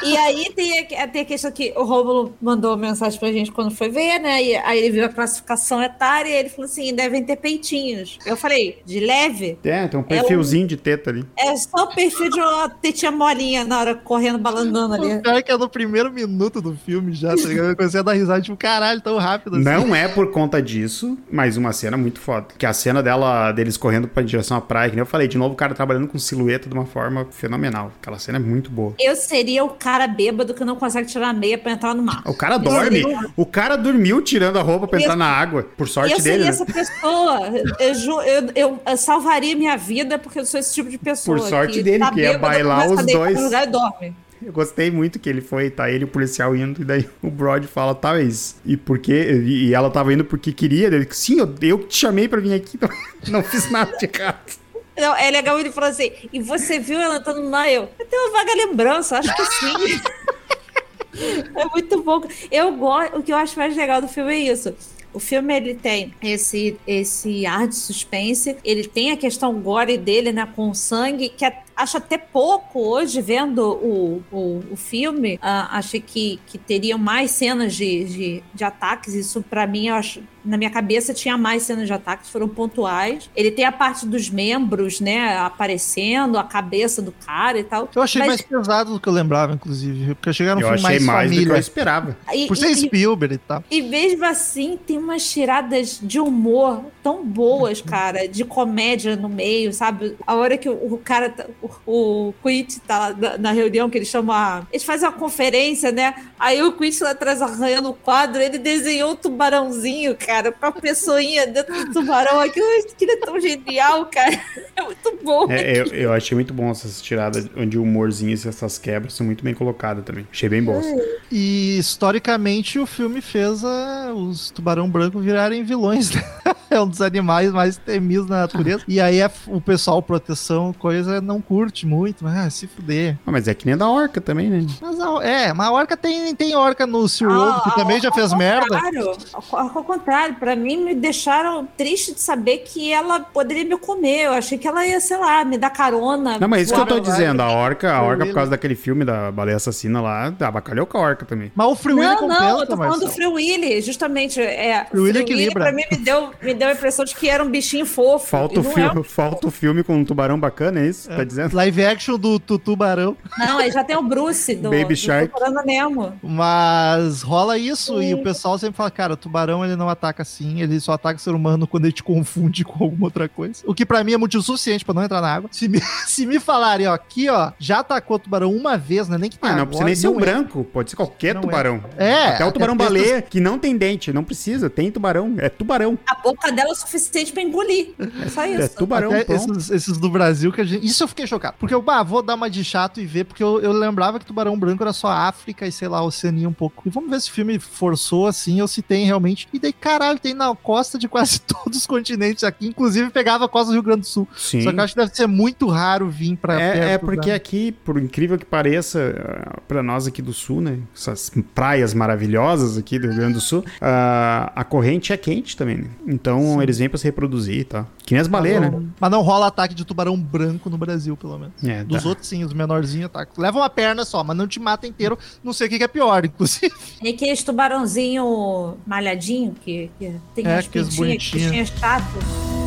E aí tem a, tem a questão que o Rômulo mandou mensagem pra gente quando foi ver, né? E aí ele viu a classificação etária e ele falou assim: devem ter peitinhos. Eu falei, de leve? É, tem um perfilzinho de teta ali. É só o perfil de uma tetinha molinha na hora correndo, balançando ali. O cara que é no primeiro minuto do filme já, tá ligado? Eu comecei a dar risada, tipo, caralho, tão rápido assim. Não é por conta disso, mas uma cena muito foda. Que a cena dela, deles correndo pra direção à praia, que nem eu falei, de novo o cara trabalhando com silhueta de uma forma fenomenal. Aquela cena é muito boa. Eu seria o cara bêbado que não consegue tirar a meia pra entrar no mar. O cara dorme. O cara dormiu tirando a roupa pra entrar na água. Por sorte eu dele, seria né? essa pessoa. Eu, eu- eu- eu salvaria minha vida porque eu sou esse tipo de pessoa. Por sorte que dele, tá que ia bailar os dois. lugar e dorme. Eu gostei muito que ele foi, tá ele o policial indo, e daí o Brod fala, tá, mas e por quê? E, ela tava indo porque queria. Ele, sim, eu, eu te chamei pra vir aqui, não, não fiz nada de errado. Não, é legal ele falou assim, e você viu ela entrando mar? Eu, eu tenho uma vaga lembrança, acho que sim. é muito bom. Eu gosto, o que eu acho mais legal do filme é isso. O filme ele tem esse esse ar de suspense, ele tem a questão gore dele, né, com sangue, que é- acho até pouco hoje vendo o, o, o filme. ah, achei que, que teriam mais cenas de, de, de ataques. Isso pra mim, eu acho, na minha cabeça tinha mais cenas de ataques, foram pontuais. Ele tem a parte dos membros, né, aparecendo, a cabeça do cara e tal. Eu achei Mas- mais pesado do que eu lembrava, inclusive. Porque cheguei no Eu filme achei mais, mais, do que eu família. esperava. e- Por ser e- Spielberg e tal. E mesmo assim, tem umas tiradas de humor tão boas, cara, de comédia no meio, sabe? A hora que o, o cara, tá- o, o Quint tá lá na, na reunião, que eles chamam a. Eles fazem uma conferência, né? Aí o Quint lá atrás arranhando o quadro, ele desenhou um tubarãozinho, cara, com a pessoinha dentro do tubarão. Aquilo, aquilo é tão genial, cara. É muito bom. É, eu, eu achei muito bom essas tiradas onde o humorzinho e essas quebras são muito bem colocadas também. Achei bem bom. E historicamente o filme fez a- os tubarão branco virarem vilões. né? é um dos animais mais temidos na natureza. E aí é- o pessoal, proteção, coisa, não curte muito. Mas, ah, se fuder. Ah, mas é que nem da orca também, né? Mas a, é, mas a orca tem, tem orca no SeaWorld, que Ah, também já ao fez merda. contrário, Ao, ao contrário, pra mim me deixaram triste de saber que ela poderia me comer. Eu achei que ela ia, sei lá, me dar carona. Não, mas é isso que eu tô dizendo. A orca, a orca, por causa daquele filme da baleia assassina lá, abacalhou com a orca também. Mas o Free Willy Não, compensa, não, eu tô falando do. Free Willy, justamente. É, Free Willy equilibra. pra mim me deu, me deu a impressão de que era um bichinho fofo. Falta o, não filme, é. falta o filme com um tubarão bacana, é isso? Tá dizendo? Live action do, do tubarão. Não, aí já tem o Bruce do, Baby do Shark. Nemo. Mas rola isso e Sim. o pessoal sempre fala, cara, o tubarão ele não ataca assim, ele só ataca o ser humano quando ele te confunde com alguma outra coisa. O que pra mim é motivo suficiente pra não entrar na água. Se me, se me falarem, ó, aqui, ó, já atacou o tubarão uma vez, né? Nem que Ah, não precisa nem ser um branco, pode ser qualquer Não é. tubarão. É, Até o tubarão até baleia, que não tem dente, não precisa, tem tubarão, é tubarão. A boca dela é o suficiente pra engolir. É só isso. É tubarão, esses, esses do Brasil que a gente. Isso eu fiquei chocado. Porque eu, bah, vou dar uma de chato e ver, porque eu, eu lembrava que tubarão branco era só África e, sei lá, Oceania um pouco. E vamos ver se o filme forçou assim ou se tem realmente. E daí, caralho, tem na costa de quase todos os continentes aqui, inclusive pegava a costa do Rio Grande do Sul. Sim. Só que eu acho que deve ser muito raro vir pra É, é perto porque da- aqui, por incrível que pareça, ah, pra nós aqui do sul, né? Essas praias maravilhosas aqui do Rio Grande do Sul, ah, a corrente é quente também, né? Então eles vêm pra se reproduzir e tal. Que nem as baleias, né? Mas não rola ataque de tubarão branco no Brasil, pelo menos. É, Dos tá. outros, sim, os menorzinhos atacam. Leva uma perna só, mas não te mata inteiro. Não sei o que que é pior, inclusive. E aqueles tubarãozinho malhadinho que, que tem É, as pintinhas, bonitinhos. pintinhas chatas.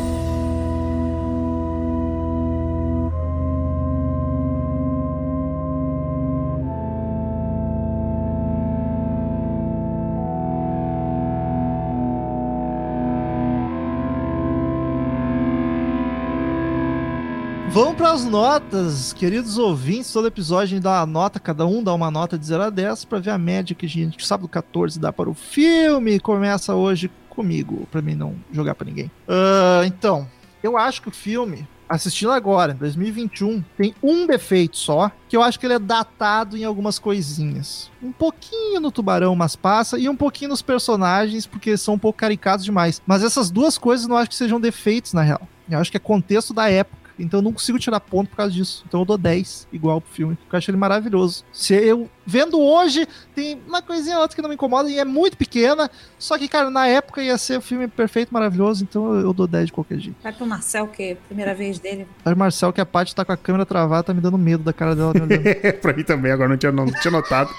Para as notas, queridos ouvintes. Todo episódio a gente dá uma nota, cada um dá uma nota de 0 a 10 para ver a média que a gente, sábado 14, dá para o filme. Começa hoje comigo, para mim não jogar para ninguém. Ah, então, eu acho que o filme, assistindo agora, em 2021, tem um defeito só, que eu acho que ele é datado em algumas coisinhas. Um pouquinho no tubarão, mas passa, e um pouquinho nos personagens, porque são um pouco caricatos demais. Mas essas duas coisas não acho que sejam defeitos, na real. Eu acho que é contexto da época. Então eu não consigo tirar ponto por causa disso. Então eu dou 10, igual pro filme. Porque eu acho ele maravilhoso. Se eu vendo hoje, tem uma coisinha ou outra que não me incomoda e é muito pequena. Só que, cara, na época ia ser o filme perfeito, maravilhoso. Então eu, dou 10 de qualquer jeito. Vai pro Marcel, que é a primeira vez dele. Aí, Marcel, que a Paty tá com a câmera travada, tá me dando medo da cara dela me olhando. pra mim também, agora não tinha, não tinha notado.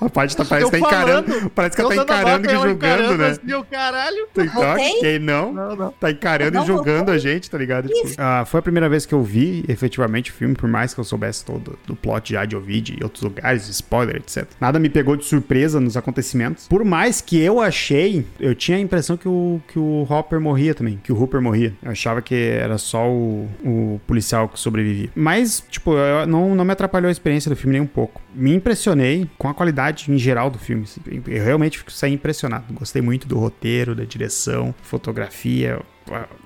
A parte tá, parece que tá encarando. Parece que ela tá encarando e julgando, né? assim, o caralho. Então, Voltei? quem não, Não, não. tá encarando Não e julgando a gente, tá ligado? Tipo, ah, foi a primeira vez que eu vi efetivamente o filme, por mais que eu soubesse todo do plot já de Ovid e outros lugares, spoiler, etc. Nada me pegou de surpresa nos acontecimentos. Por mais que eu achei, eu tinha a impressão que o, que o Hopper morria também, que o Hooper morria. Eu achava que era só o, o policial que sobrevivia. Mas, tipo, eu- não, não me atrapalhou a experiência do filme nem um pouco. Me impressionei com a qualidade em geral do filme. Eu realmente fico saí impressionado. Gostei muito do roteiro, da direção, fotografia.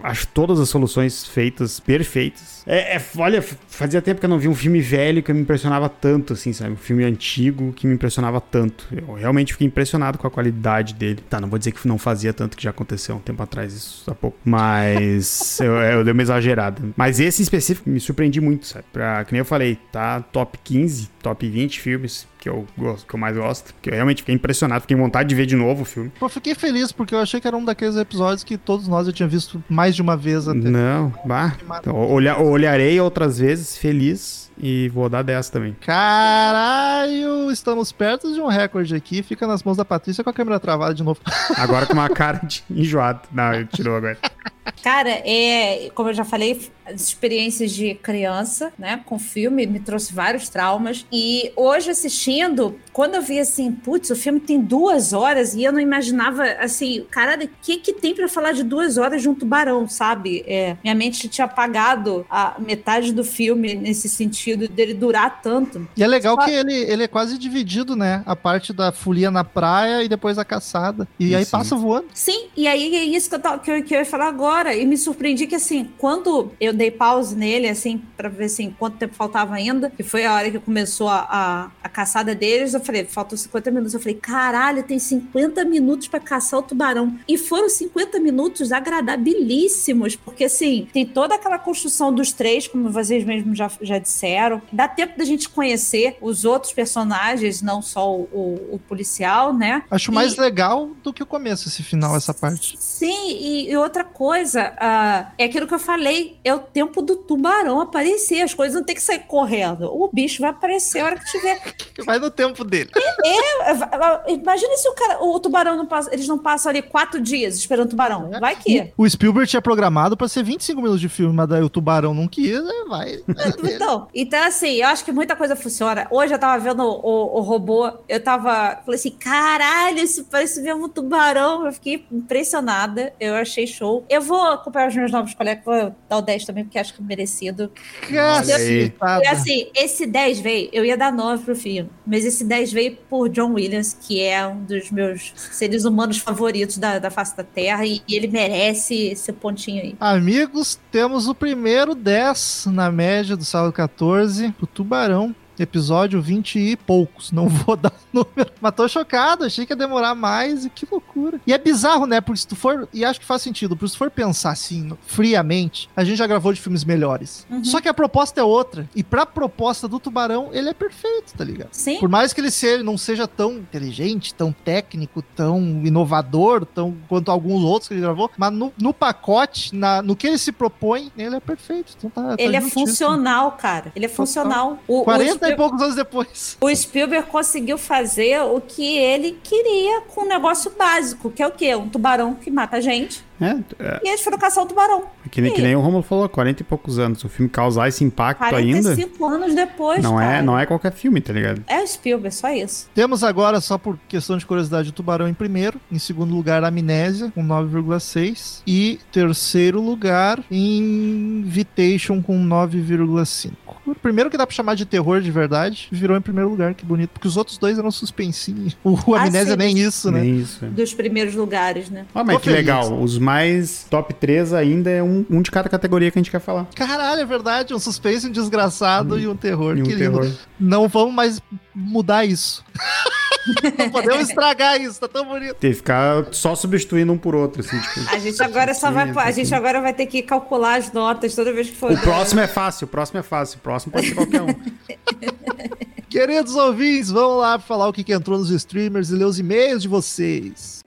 Acho todas as soluções feitas perfeitas. É, é- olha, fazia tempo que eu não vi um filme velho que me impressionava tanto, assim, sabe? Um filme antigo que me impressionava tanto. Eu realmente fiquei impressionado com a qualidade dele. Tá, não vou dizer que não fazia tanto que já aconteceu um tempo atrás, isso há pouco. Mas eu, eu dei uma exagerada. Mas esse em específico me surpreendi muito, sabe? Pra, que nem eu falei, tá top 15, top 20 filmes que eu gosto, que eu mais gosto. Que eu realmente fiquei impressionado, fiquei com vontade de ver de novo o filme. Pô, fiquei feliz porque eu achei que era um daqueles episódios que todos nós já tinha visto mais de uma vez até. Não, bah. Então, olha- olharei outras vezes, feliz, e vou dar 10 também. Caralho, estamos perto de um recorde aqui. Fica nas mãos da Patrícia com a câmera travada de novo. Agora com uma cara de enjoado. Não, ele tirou agora. Cara, é, como eu já falei, as experiências de criança, né, com filme, me trouxe vários traumas. E hoje assistindo, quando eu vi assim, putz, o filme tem duas horas e eu não imaginava, assim, caralho, o que que tem pra falar de duas horas de um tubarão, sabe? É, minha mente tinha apagado a metade do filme nesse sentido dele durar tanto. E é legal Só- que ele, ele é quase dividido, né? A parte da folia na praia e depois a caçada. E aí Sim. passa voando. Sim, e aí é isso que eu, tava- que eu, que eu ia falar agora. Agora e me surpreendi que, assim, quando eu dei pause nele, assim, pra ver, assim, quanto tempo faltava ainda, que foi a hora que começou a, a, a caçada deles, eu falei, faltam 50 minutos. Eu falei, caralho, tem 50 minutos para caçar o tubarão. E foram 50 minutos agradabilíssimos, porque, assim, tem toda aquela construção dos três, como vocês mesmos já, já disseram. Dá tempo da gente conhecer os outros personagens, não só o, o, o policial, né? Acho mais e... legal do que o começo, esse final, essa parte. Sim, e, e outra coisa, uh, é aquilo que eu falei, é o tempo do tubarão aparecer, as coisas não tem que sair correndo. O bicho vai aparecer a hora que tiver. vai no tempo dele. É, é, imagina se o, cara, o tubarão não passa, eles não passam ali quatro dias esperando o tubarão. É. Vai que. O Spielberg tinha programado para ser 25 minutos de filme, mas daí o tubarão não quis, né? vai. então, então, assim, eu acho que muita coisa funciona. Hoje eu tava vendo o, o robô, eu tava. Falei assim, caralho, isso parece mesmo um tubarão. Eu fiquei impressionada. Eu achei show. Eu vou acompanhar os meus novos colegas, vou dar o 10 também, porque acho que é merecido. Caceta. assim, esse 10 veio, eu ia dar 9 pro filme, mas esse 10 veio por John Williams, que é um dos meus seres humanos favoritos da, da face da Terra, e, e ele merece esse pontinho aí. Amigos, temos o primeiro 10 na média do sábado 14 pro Tubarão episódio 20 e poucos. Não vou dar número. Mas tô chocado, achei que ia demorar mais e que loucura. E é bizarro, né? Porque se tu for. E acho que faz sentido, porque se tu for pensar assim, friamente, a gente já gravou de filmes melhores. Uhum. Só que a proposta é outra. E pra proposta do Tubarão, ele é perfeito, tá ligado? Sim. Por mais que ele seja, não seja tão inteligente, tão técnico, tão inovador, tão quanto alguns outros que ele gravou, mas no, no pacote, na, no que ele se propõe, ele é perfeito. Então tá, tá ele é funcional, cara. Ele é funcional. O, 40 e poucos anos depois. O Spielberg conseguiu fazer o que ele queria com um negócio básico, que é o quê? Um tubarão que mata a gente. É, é. E eles foram caçar o tubarão. Que nem, que nem o Romulo falou, 40 e poucos anos. O filme causar esse impacto 45 ainda. 45 anos depois. Não é, não é qualquer filme, tá ligado? É o Spielberg, só isso. Temos agora, só por questão de curiosidade, o Tubarão em primeiro. Em segundo lugar, Amnésia, com 9,6. E terceiro lugar, Invitation, com 9,5. O primeiro que dá pra chamar de terror de verdade virou em primeiro lugar, que bonito. Porque os outros dois eram suspensinhos. O ah, Amnésia sim, nem isso, né? Nem isso. Dos primeiros lugares, né? Ah, mas Tô que feliz. legal. Os mais top 3 ainda é um, um de cada categoria que a gente quer falar. Caralho, é verdade. Um suspense, um desgraçado hum, e um terror. E um que terror. lindo. Não vamos mais mudar isso. Não podemos estragar isso, tá tão bonito. Tem que ficar só substituindo um por outro, assim, tipo, A gente agora só vai. A gente agora vai ter que calcular as notas toda vez que for. O próximo é fácil, o próximo é fácil. O próximo pode ser qualquer um. Queridos ouvintes, vamos lá falar o que, que entrou nos streamers e ler os e-mails de vocês.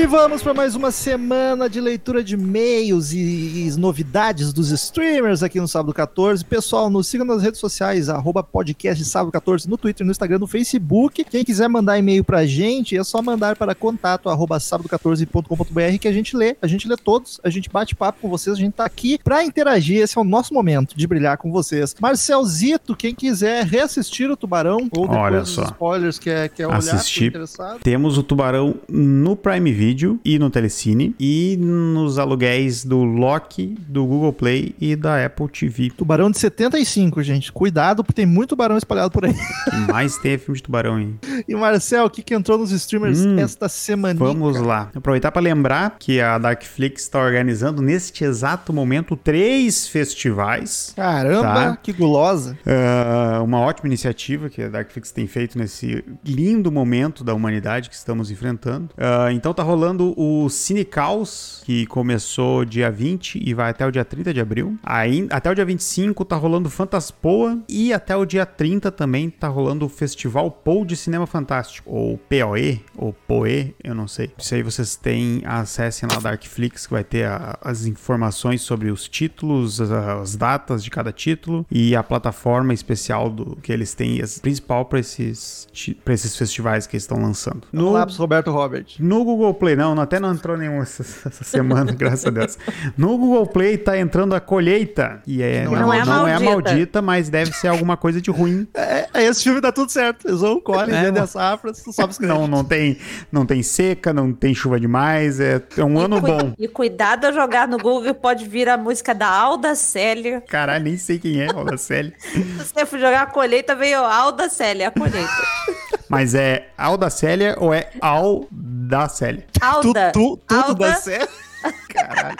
E vamos para mais uma semana de leitura de e-mails e, e, novidades dos streamers aqui no Sábado 14. Pessoal, nos sigam nas redes sociais, arroba podcast Sábado 14, no Twitter, no Instagram, no Facebook. Quem quiser mandar e-mail pra gente, é só mandar para contato arroba sábado14.com.br que a gente lê. A gente lê todos, a gente bate papo com vocês, a gente tá aqui para interagir. Esse é o nosso momento de brilhar com vocês. Marcelzito, quem quiser reassistir o Tubarão, ou depois Olha só. spoilers, quer, quer olhar, Assistir. Temos o Tubarão no Prime Video e no Telecine e nos aluguéis do Loki, do Google Play e da Apple TV. Tubarão de 75, gente. Cuidado, porque tem muito tubarão espalhado por aí. mais tem filme de tubarão aí. E Marcel, o que, que entrou nos streamers hum, esta semana? Vamos lá. Aproveitar para lembrar que a Darkflix está organizando neste exato momento três festivais. Caramba, tá? que gulosa. Uh, uma ótima iniciativa que a Darkflix tem feito nesse lindo momento da humanidade que estamos enfrentando. Uh, então tá rolando o Cine Caos, que começou dia 20 e vai até o dia 30 de abril. Aí, até o dia 25 tá rolando Fantaspoa e até o dia 30 também tá rolando o Festival Pou de Cinema Fantástico, ou POE, ou POE, eu não sei. Isso aí vocês têm, acessem lá da Darkflix, que vai ter a, as informações sobre os títulos, as, as, datas de cada título e a plataforma especial do que eles têm, as principal para esses, esses festivais que eles estão lançando. No, Lápis Roberto Robert. No Google Play, não, até não entrou nenhum essa, essa semana, graças a Deus. No Google Play tá entrando a colheita. E é, Não não, é não, é, maldita. maldita, mas deve ser alguma coisa de ruim. É, é, esse filme dá tudo certo. Eles vão, colhem, É, vendem não. as safras, tu sobe os Não, não tem, não tem seca, não tem chuva demais. É, é um E ano bom. E cuidado a jogar no Google, pode vir a música da Alda Célia. Caralho, nem sei quem é, Alda Célia. Se você for jogar a colheita, veio Alda Célia, a colheita. Mas é Alda Célia ou é Alda Célia? Tu, Alda. tu, tudo Alda, dá certo. Caralho.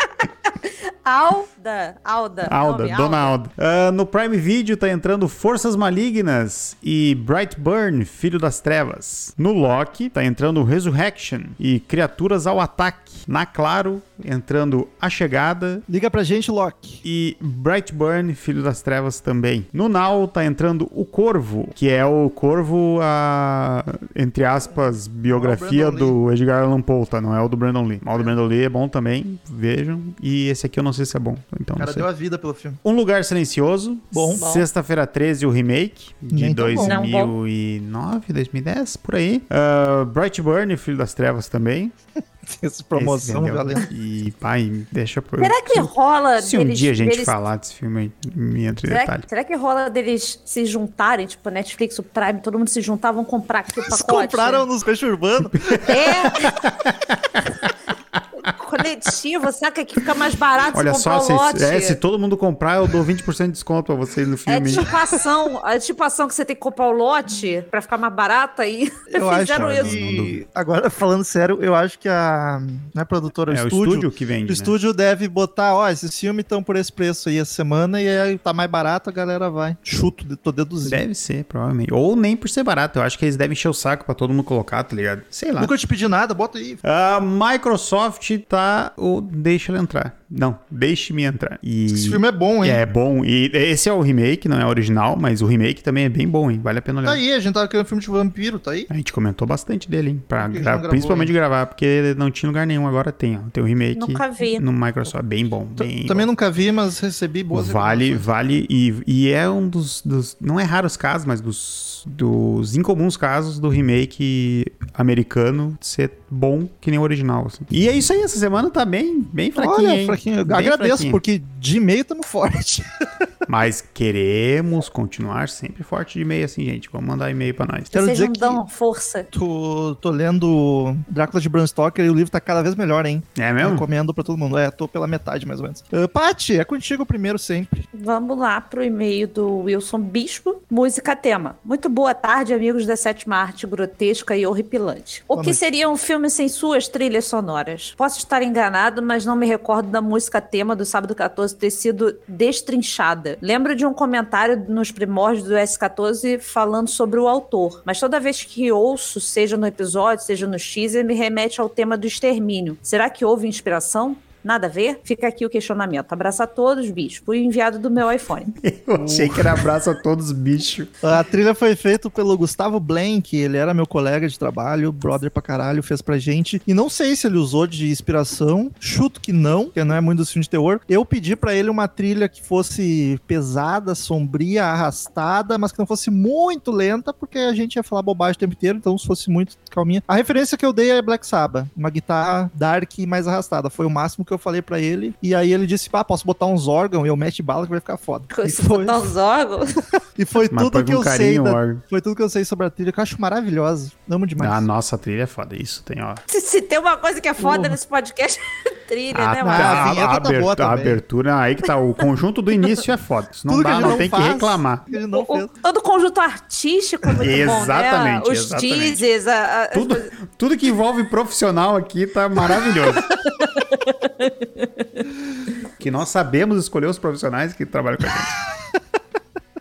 Alda. Alda. Alda, nome, Dona Alda. Ah, no Prime Video tá entrando Forças Malignas e Brightburn, Filho das Trevas. No Loki tá entrando Resurrection e Criaturas ao Ataque. Na Claro, entrando A Chegada Liga pra gente, Loki. e Brightburn, Filho das Trevas também. No Now tá entrando O Corvo, que é o Corvo, a, entre aspas, biografia Brandon do Edgar Allan Poe, tá? Não é o do Brandon Lee. O do Brandon Lee é bom também, vejam. E esse aqui eu não sei se é bom. Então O cara deu a vida pelo filme. Um Lugar Silencioso. Bom. Sexta-feira 13, o remake. De Nem tão bom. Não, bom. 2009, 2010, por aí. Uh, Brightburn, Filho das Trevas também. Essa promoção valendo. E, pai, deixa por... Será que rola Se um deles, dia a gente deles- falar desse filme, aí, me entra em Será, detalhe. será que rola deles se juntarem, tipo, Netflix, o Prime, todo mundo se juntar, vão comprar aqui o Eles pacote? compraram nos peixes urbanos. É. Coletivo, saca que fica mais barato Olha se só, comprar o vocês- lote. é, se todo mundo comprar, eu dou 20% de desconto pra vocês no É filme. tipo ação, é tipo ação que você tem que comprar o lote pra ficar mais barata e Eu acho fizeram cara, isso. que... Agora, falando sério, eu acho que a... Não é produtora, é o o estúdio... estúdio que vende, O né? estúdio deve botar, ó, esses filmes estão por esse preço aí essa semana e aí tá mais barato, a galera vai. Chuto, tô deduzindo. Deve ser, provavelmente. Ou nem por ser barato. Eu acho que eles devem encher o saco pra todo mundo colocar, tá ligado? Sei lá. Nunca te pedi nada, bota aí. A Microsoft tá. O deixa ela entrar. Não, deixe-me entrar. E... Esse filme é bom, hein? É bom. E esse é o remake, não é o original, mas o remake também é bem bom, hein? Vale a pena olhar. Tá aí, a gente tava querendo filme de vampiro, tá aí? A gente comentou bastante dele, hein? Pra gra- gravou principalmente gravar, porque não tinha lugar nenhum. Agora tem, ó. Tem o remake Nunca vi. no Microsoft. Bem bom. Bem Também bom. nunca vi, mas recebi boas Vale, vale. E, e é um dos, dos. Não é raros casos, mas dos, dos incomuns casos do remake americano ser bom que nem o original. assim. E é isso aí, essa semana tá bem, bem fraquinho. Olha, hein? Fraquinho. Eu Bem agradeço, fraquinho. porque de e-mail tamo forte. Mas queremos continuar sempre forte de e-mail assim, gente. Vamos mandar e-mail pra nós. Quero Vocês dizer não que- dão força. tô, tô lendo Drácula de Bram Stoker e o livro tá cada vez melhor, hein? É mesmo? Recomendo pra todo mundo. É, tô pela metade, mais ou menos. Uh, Paty, é contigo primeiro sempre. Vamos lá pro e-mail do Wilson Bispo. Música tema. Muito boa tarde, amigos da sétima arte grotesca e horripilante. O Boa que noite. seria um filme sem suas trilhas sonoras? Posso estar enganado, mas não me recordo da música tema do Sábado 14 ter sido destrinchada. Lembro de um comentário nos primórdios do S14 falando sobre o autor, mas toda vez que ouço, seja no episódio, seja no teaser, me remete ao tema do extermínio. Será que houve inspiração? Nada a ver? Fica aqui o questionamento. Abraço a todos, bispo. E enviado do meu iPhone. Eu achei que era abraço a todos, bicho. A trilha foi feita pelo Gustavo Blank, ele era meu colega de trabalho, brother pra caralho, fez pra gente. E não sei se ele usou de inspiração, chuto que não, porque não é muito dos filmes de terror. Eu pedi pra ele uma trilha que fosse pesada, sombria, arrastada, mas que não fosse muito lenta, porque a gente ia falar bobagem o tempo inteiro, então se fosse muito calminha. A referência que eu dei é Black Sabbath, uma guitarra dark e mais arrastada. Foi o máximo que eu falei pra ele. E aí ele disse: Ah, posso botar uns órgãos e eu mete bala que vai ficar foda. E Se foi, botar os órgãos. e foi Mas tudo que com eu sei carinho da, o órgão. foi tudo que eu sei sobre a trilha, que eu acho maravilhosa. Amo demais. A nossa trilha é foda. Isso tem, ó. Se, se tem uma coisa que é foda nesse podcast, é trilha, A, né, a- mano? a vinheta tá aber- boa a abertura, aí que tá. O conjunto do início é foda. Isso não Tudo que a dá, não não tem faz. que reclamar. Ele não O- todo o conjunto artístico é muito bom, né? Exatamente, Os exatamente. teasers, a- a- as Tudo, tudo que envolve profissional aqui tá maravilhoso. que nós sabemos escolher os profissionais que trabalham com a gente.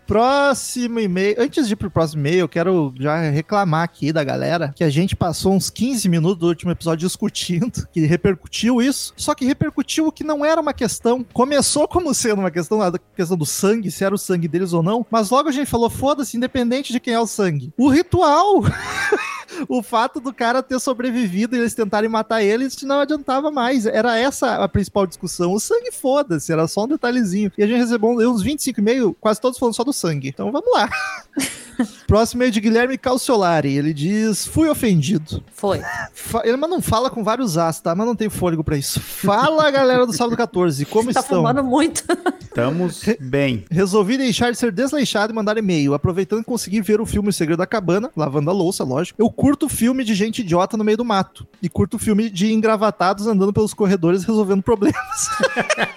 Próximo e-mail. Antes de ir pro próximo e-mail, eu quero já reclamar aqui da galera que a gente passou uns 15 minutos do último episódio discutindo, que repercutiu isso, só que repercutiu o que não era uma questão. Começou como sendo uma questão, a questão do sangue, se era o sangue deles ou não, mas logo a gente falou, foda-se, independente de quem é o sangue. O ritual! o fato do cara ter sobrevivido e eles tentarem matar ele, isso não adiantava mais. Era essa a principal discussão. O sangue, foda-se, era só um detalhezinho. E a gente recebeu uns 25 e meio, quase todos falando só do sangue. Então vamos lá. Próximo é de Guilherme Calciolari. Ele diz: Fui ofendido. Foi. Fa- Ele mas não fala com vários as, tá? Mas não tem fôlego pra isso. Fala, galera do Sábado 14. Como Tá estão? fumando muito. Estamos bem. Resolvi deixar de ser desleixado e mandar e-mail. Aproveitando que consegui ver o filme O Segredo da Cabana, lavando a louça, lógico. Eu curto filme de gente idiota no meio do mato. E curto filme de engravatados andando pelos corredores resolvendo problemas.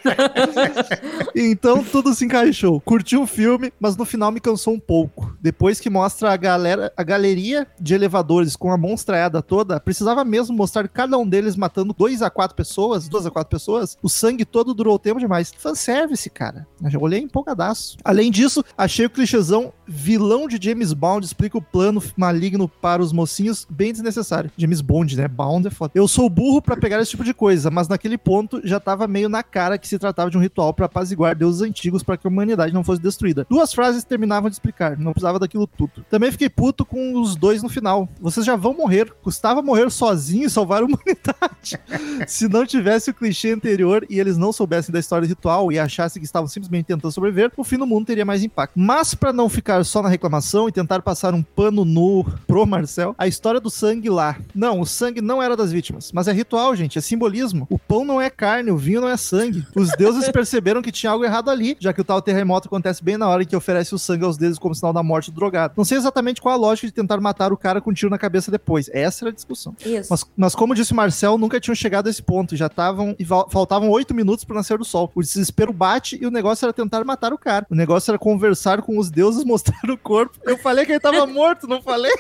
então tudo se encaixou. Curti o filme, mas no final me cansou um pouco. Depois que mostra a galera, a galeria de elevadores com a monstraiada toda, precisava mesmo mostrar cada um deles matando dois a quatro pessoas, duas a quatro pessoas. O sangue todo durou tempo demais. Fanservice, cara. Eu já olhei empolgadaço. Além disso, achei o clichêzão vilão de James Bond explica o plano maligno para os mocinhos bem desnecessário. James Bond, né? Bond é foda. Eu sou burro pra pegar esse tipo de coisa, mas naquele ponto já tava meio na cara que se tratava de um ritual pra apaziguar deuses antigos para que a humanidade não fosse destruída. Duas frases terminavam de explicar, não precisava daquilo tudo. Também fiquei puto com os dois no final. Vocês já vão morrer. Custava morrer sozinho e salvar a humanidade. se não tivesse o clichê anterior e eles não soubessem da história do ritual e achassem que estavam simplesmente tentando sobreviver, o fim do mundo teria mais impacto. Mas pra não ficar só na reclamação e tentar passar um pano nu pro Marcel, a história do sangue lá. Não, o sangue não era das vítimas, mas é ritual, gente, é simbolismo. O pão não é carne, o vinho não é sangue. Os deuses perceberam que tinha algo errado ali, já que o tal terremoto acontece bem na hora em que oferece o sangue aos deuses como sinal da morte do drogado. Não sei exatamente qual a lógica de tentar matar o cara com um tiro na cabeça depois. Essa era a discussão. Isso. Mas, mas como disse o Marcel, nunca tinham chegado a esse ponto. Já estavam e faltavam oito minutos pro nascer do sol. O desespero bate e o negócio era tentar matar o cara. O negócio era conversar com os deuses, mostrar o corpo. Eu falei que ele tava morto, não falei?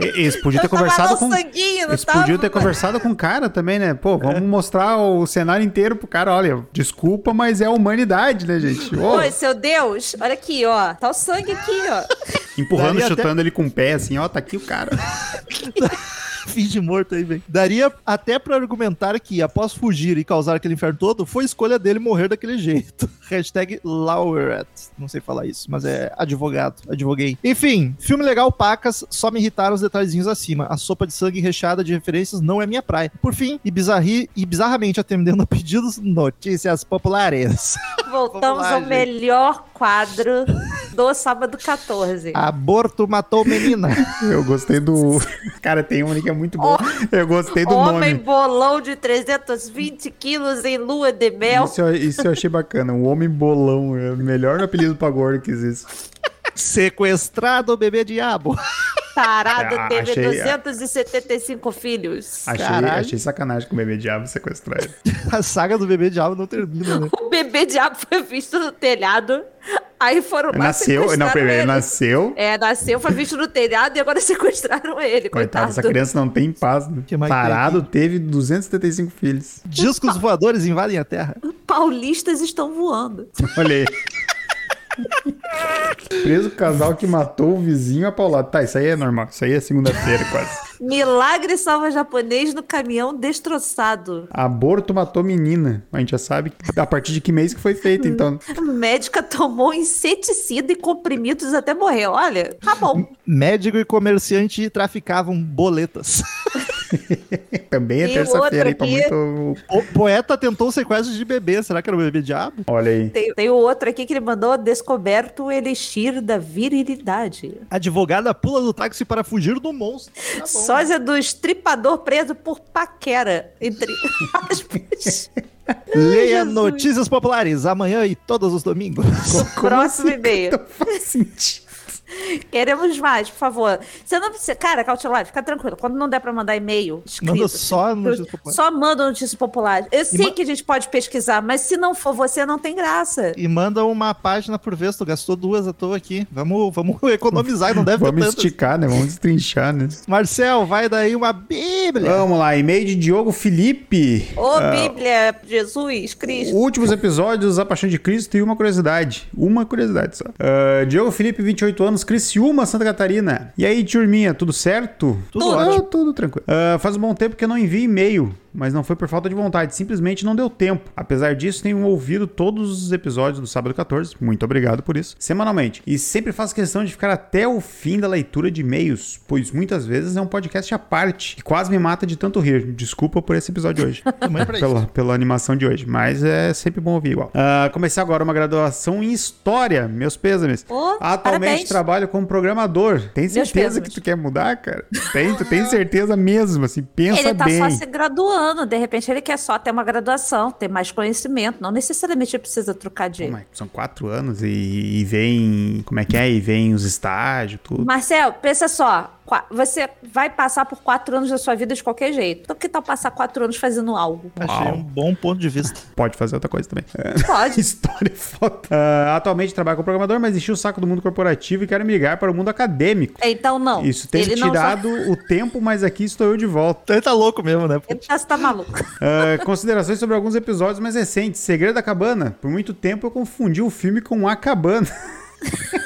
Eles podiam ter conversado com. Eles tava? podiam ter conversado com o cara também, né? Pô, vamos mostrar o cenário inteiro pro cara. Olha, desculpa, mas é a humanidade, né, gente? Ô, Oi, seu Deus, olha aqui, ó. Tá o sangue aqui, ó. Empurrando, Daria chutando ele com o pé, assim, ó, tá aqui o cara. Finge morto aí, velho. Daria até pra argumentar que, após fugir e causar aquele inferno todo, foi escolha dele morrer daquele jeito. Hashtag Laureate. Não sei falar isso, mas é advogado. Advoguei. Enfim, filme legal, pacas, só me irritaram os detalhezinhos acima. A sopa de sangue recheada de referências não é minha praia. Por fim, e, bizarri, e bizarramente atendendo a pedidos, notícias populares. Voltamos lá, ao gente. melhor quadro do sábado 14. Aborto matou menina. Eu gostei do. Cara, tem um que é muito bom. Eu gostei do Homem nome. bolão de 320 quilos em lua de mel. Isso, eu- isso eu achei bacana. O Homem Bolão. É o melhor apelido pra gordo que existe. Sequestrado bebê diabo. Tarado Ah, teve achei- 275 filhos. Achei, Caralho. achei sacanagem com o bebê diabo sequestrar ele. A saga do bebê diabo não termina, né? O bebê diabo foi visto no telhado. Aí foram lá Nasceu, não, primeiro, ele. nasceu. É, nasceu, foi visto no telhado e agora sequestraram ele, Coitado, coitado. essa criança não tem paz. né? Que mais tem Parado, teve 275 filhos. Discos voadores invadem a Terra. Paulistas estão voando. Olha aí. Preso o casal que matou o vizinho a paulada. Tá, isso aí é normal. Isso aí é segunda-feira quase. Milagre salva japonês no caminhão destroçado. Aborto matou menina. A gente já sabe a partir de que mês que foi feito, então. Médica tomou inseticida e comprimidos até morrer. Olha, tá bom. Médico e comerciante traficavam boletas. Também é terça-feira? Tá aqui- muito. O poeta tentou o sequestro de bebê. Será que era o bebê diabo? Olha aí. Tem, tem o outro aqui que ele mandou descoberto o elixir da virilidade. Advogada pula do táxi para fugir do monstro. Tá bom. Sósia do estripador preso por paquera. Entre aspas. Leia Jesus. notícias populares amanhã e todos os domingos. Próximo e-mail. Não faz sentido. Queremos mais, por favor. Você não precisa. Cara, Cautilar, fica tranquilo. Quando não der pra mandar e-mail, escrito, Manda só notícias populares. Só manda notícias populares. Eu sei ma- que a gente pode pesquisar, mas se não for você, não tem graça. E manda uma página por vez. Tu gastou duas à toa aqui. Vamos, vamos economizar. Não deve Vamos ter esticar, né? Vamos destrinchar, né? Marcel, vai daí uma bíblia. Vamos lá, e-mail de Diogo Felipe. Ô, Bíblia, Jesus, Cristo. Últimos episódios, A Paixão de Cristo e uma curiosidade. Uma curiosidade só. Ah, Diogo Felipe, 28 anos, Criciúma, Santa Catarina. E aí, turminha, tudo certo? Tudo Ah, ótimo. tudo tranquilo. Ah, faz um bom tempo que eu não envio e-mail. Mas não foi por falta de vontade, simplesmente não deu tempo. Apesar disso, tenho ouvido todos os episódios do Sábado 14, muito obrigado por isso, semanalmente. E sempre faço questão de ficar até o fim da leitura de e-mails, pois muitas vezes é um podcast à parte, que quase me mata de tanto rir. Desculpa por esse episódio de hoje. Também pra pela, isso. pela animação de hoje, mas é sempre bom ouvir igual. Ah, comecei agora uma graduação em História, meus pêsames. Ô, Atualmente parabéns. trabalho como programador. Tem certeza que tu quer mudar, cara? Tem, tu tem certeza mesmo, assim, pensa Ele tá bem. só se graduando, de repente ele quer só ter uma graduação, ter mais conhecimento, não necessariamente precisa trocar de. São quatro anos e, e vem. Como é que é? E vem os estágios, tudo. Marcel, pensa só, você vai passar por quatro anos da sua vida de qualquer jeito. Então que tal passar quatro anos fazendo algo? Achei um bom ponto de vista. Pode fazer outra coisa também. É. Pode. História é foda. Ah, atualmente trabalho como programador, mas enchi o saco do mundo corporativo e quero migrar para o mundo acadêmico. Então não. Isso tem ele não tirado o tempo, mas aqui estou eu de volta. Ele tá louco mesmo, né? Ele tá, você tá maluco. Ah, considerações sobre alguns episódios mais recentes. Segredo da Cabana. Por muito tempo eu confundi o filme com A Cabana.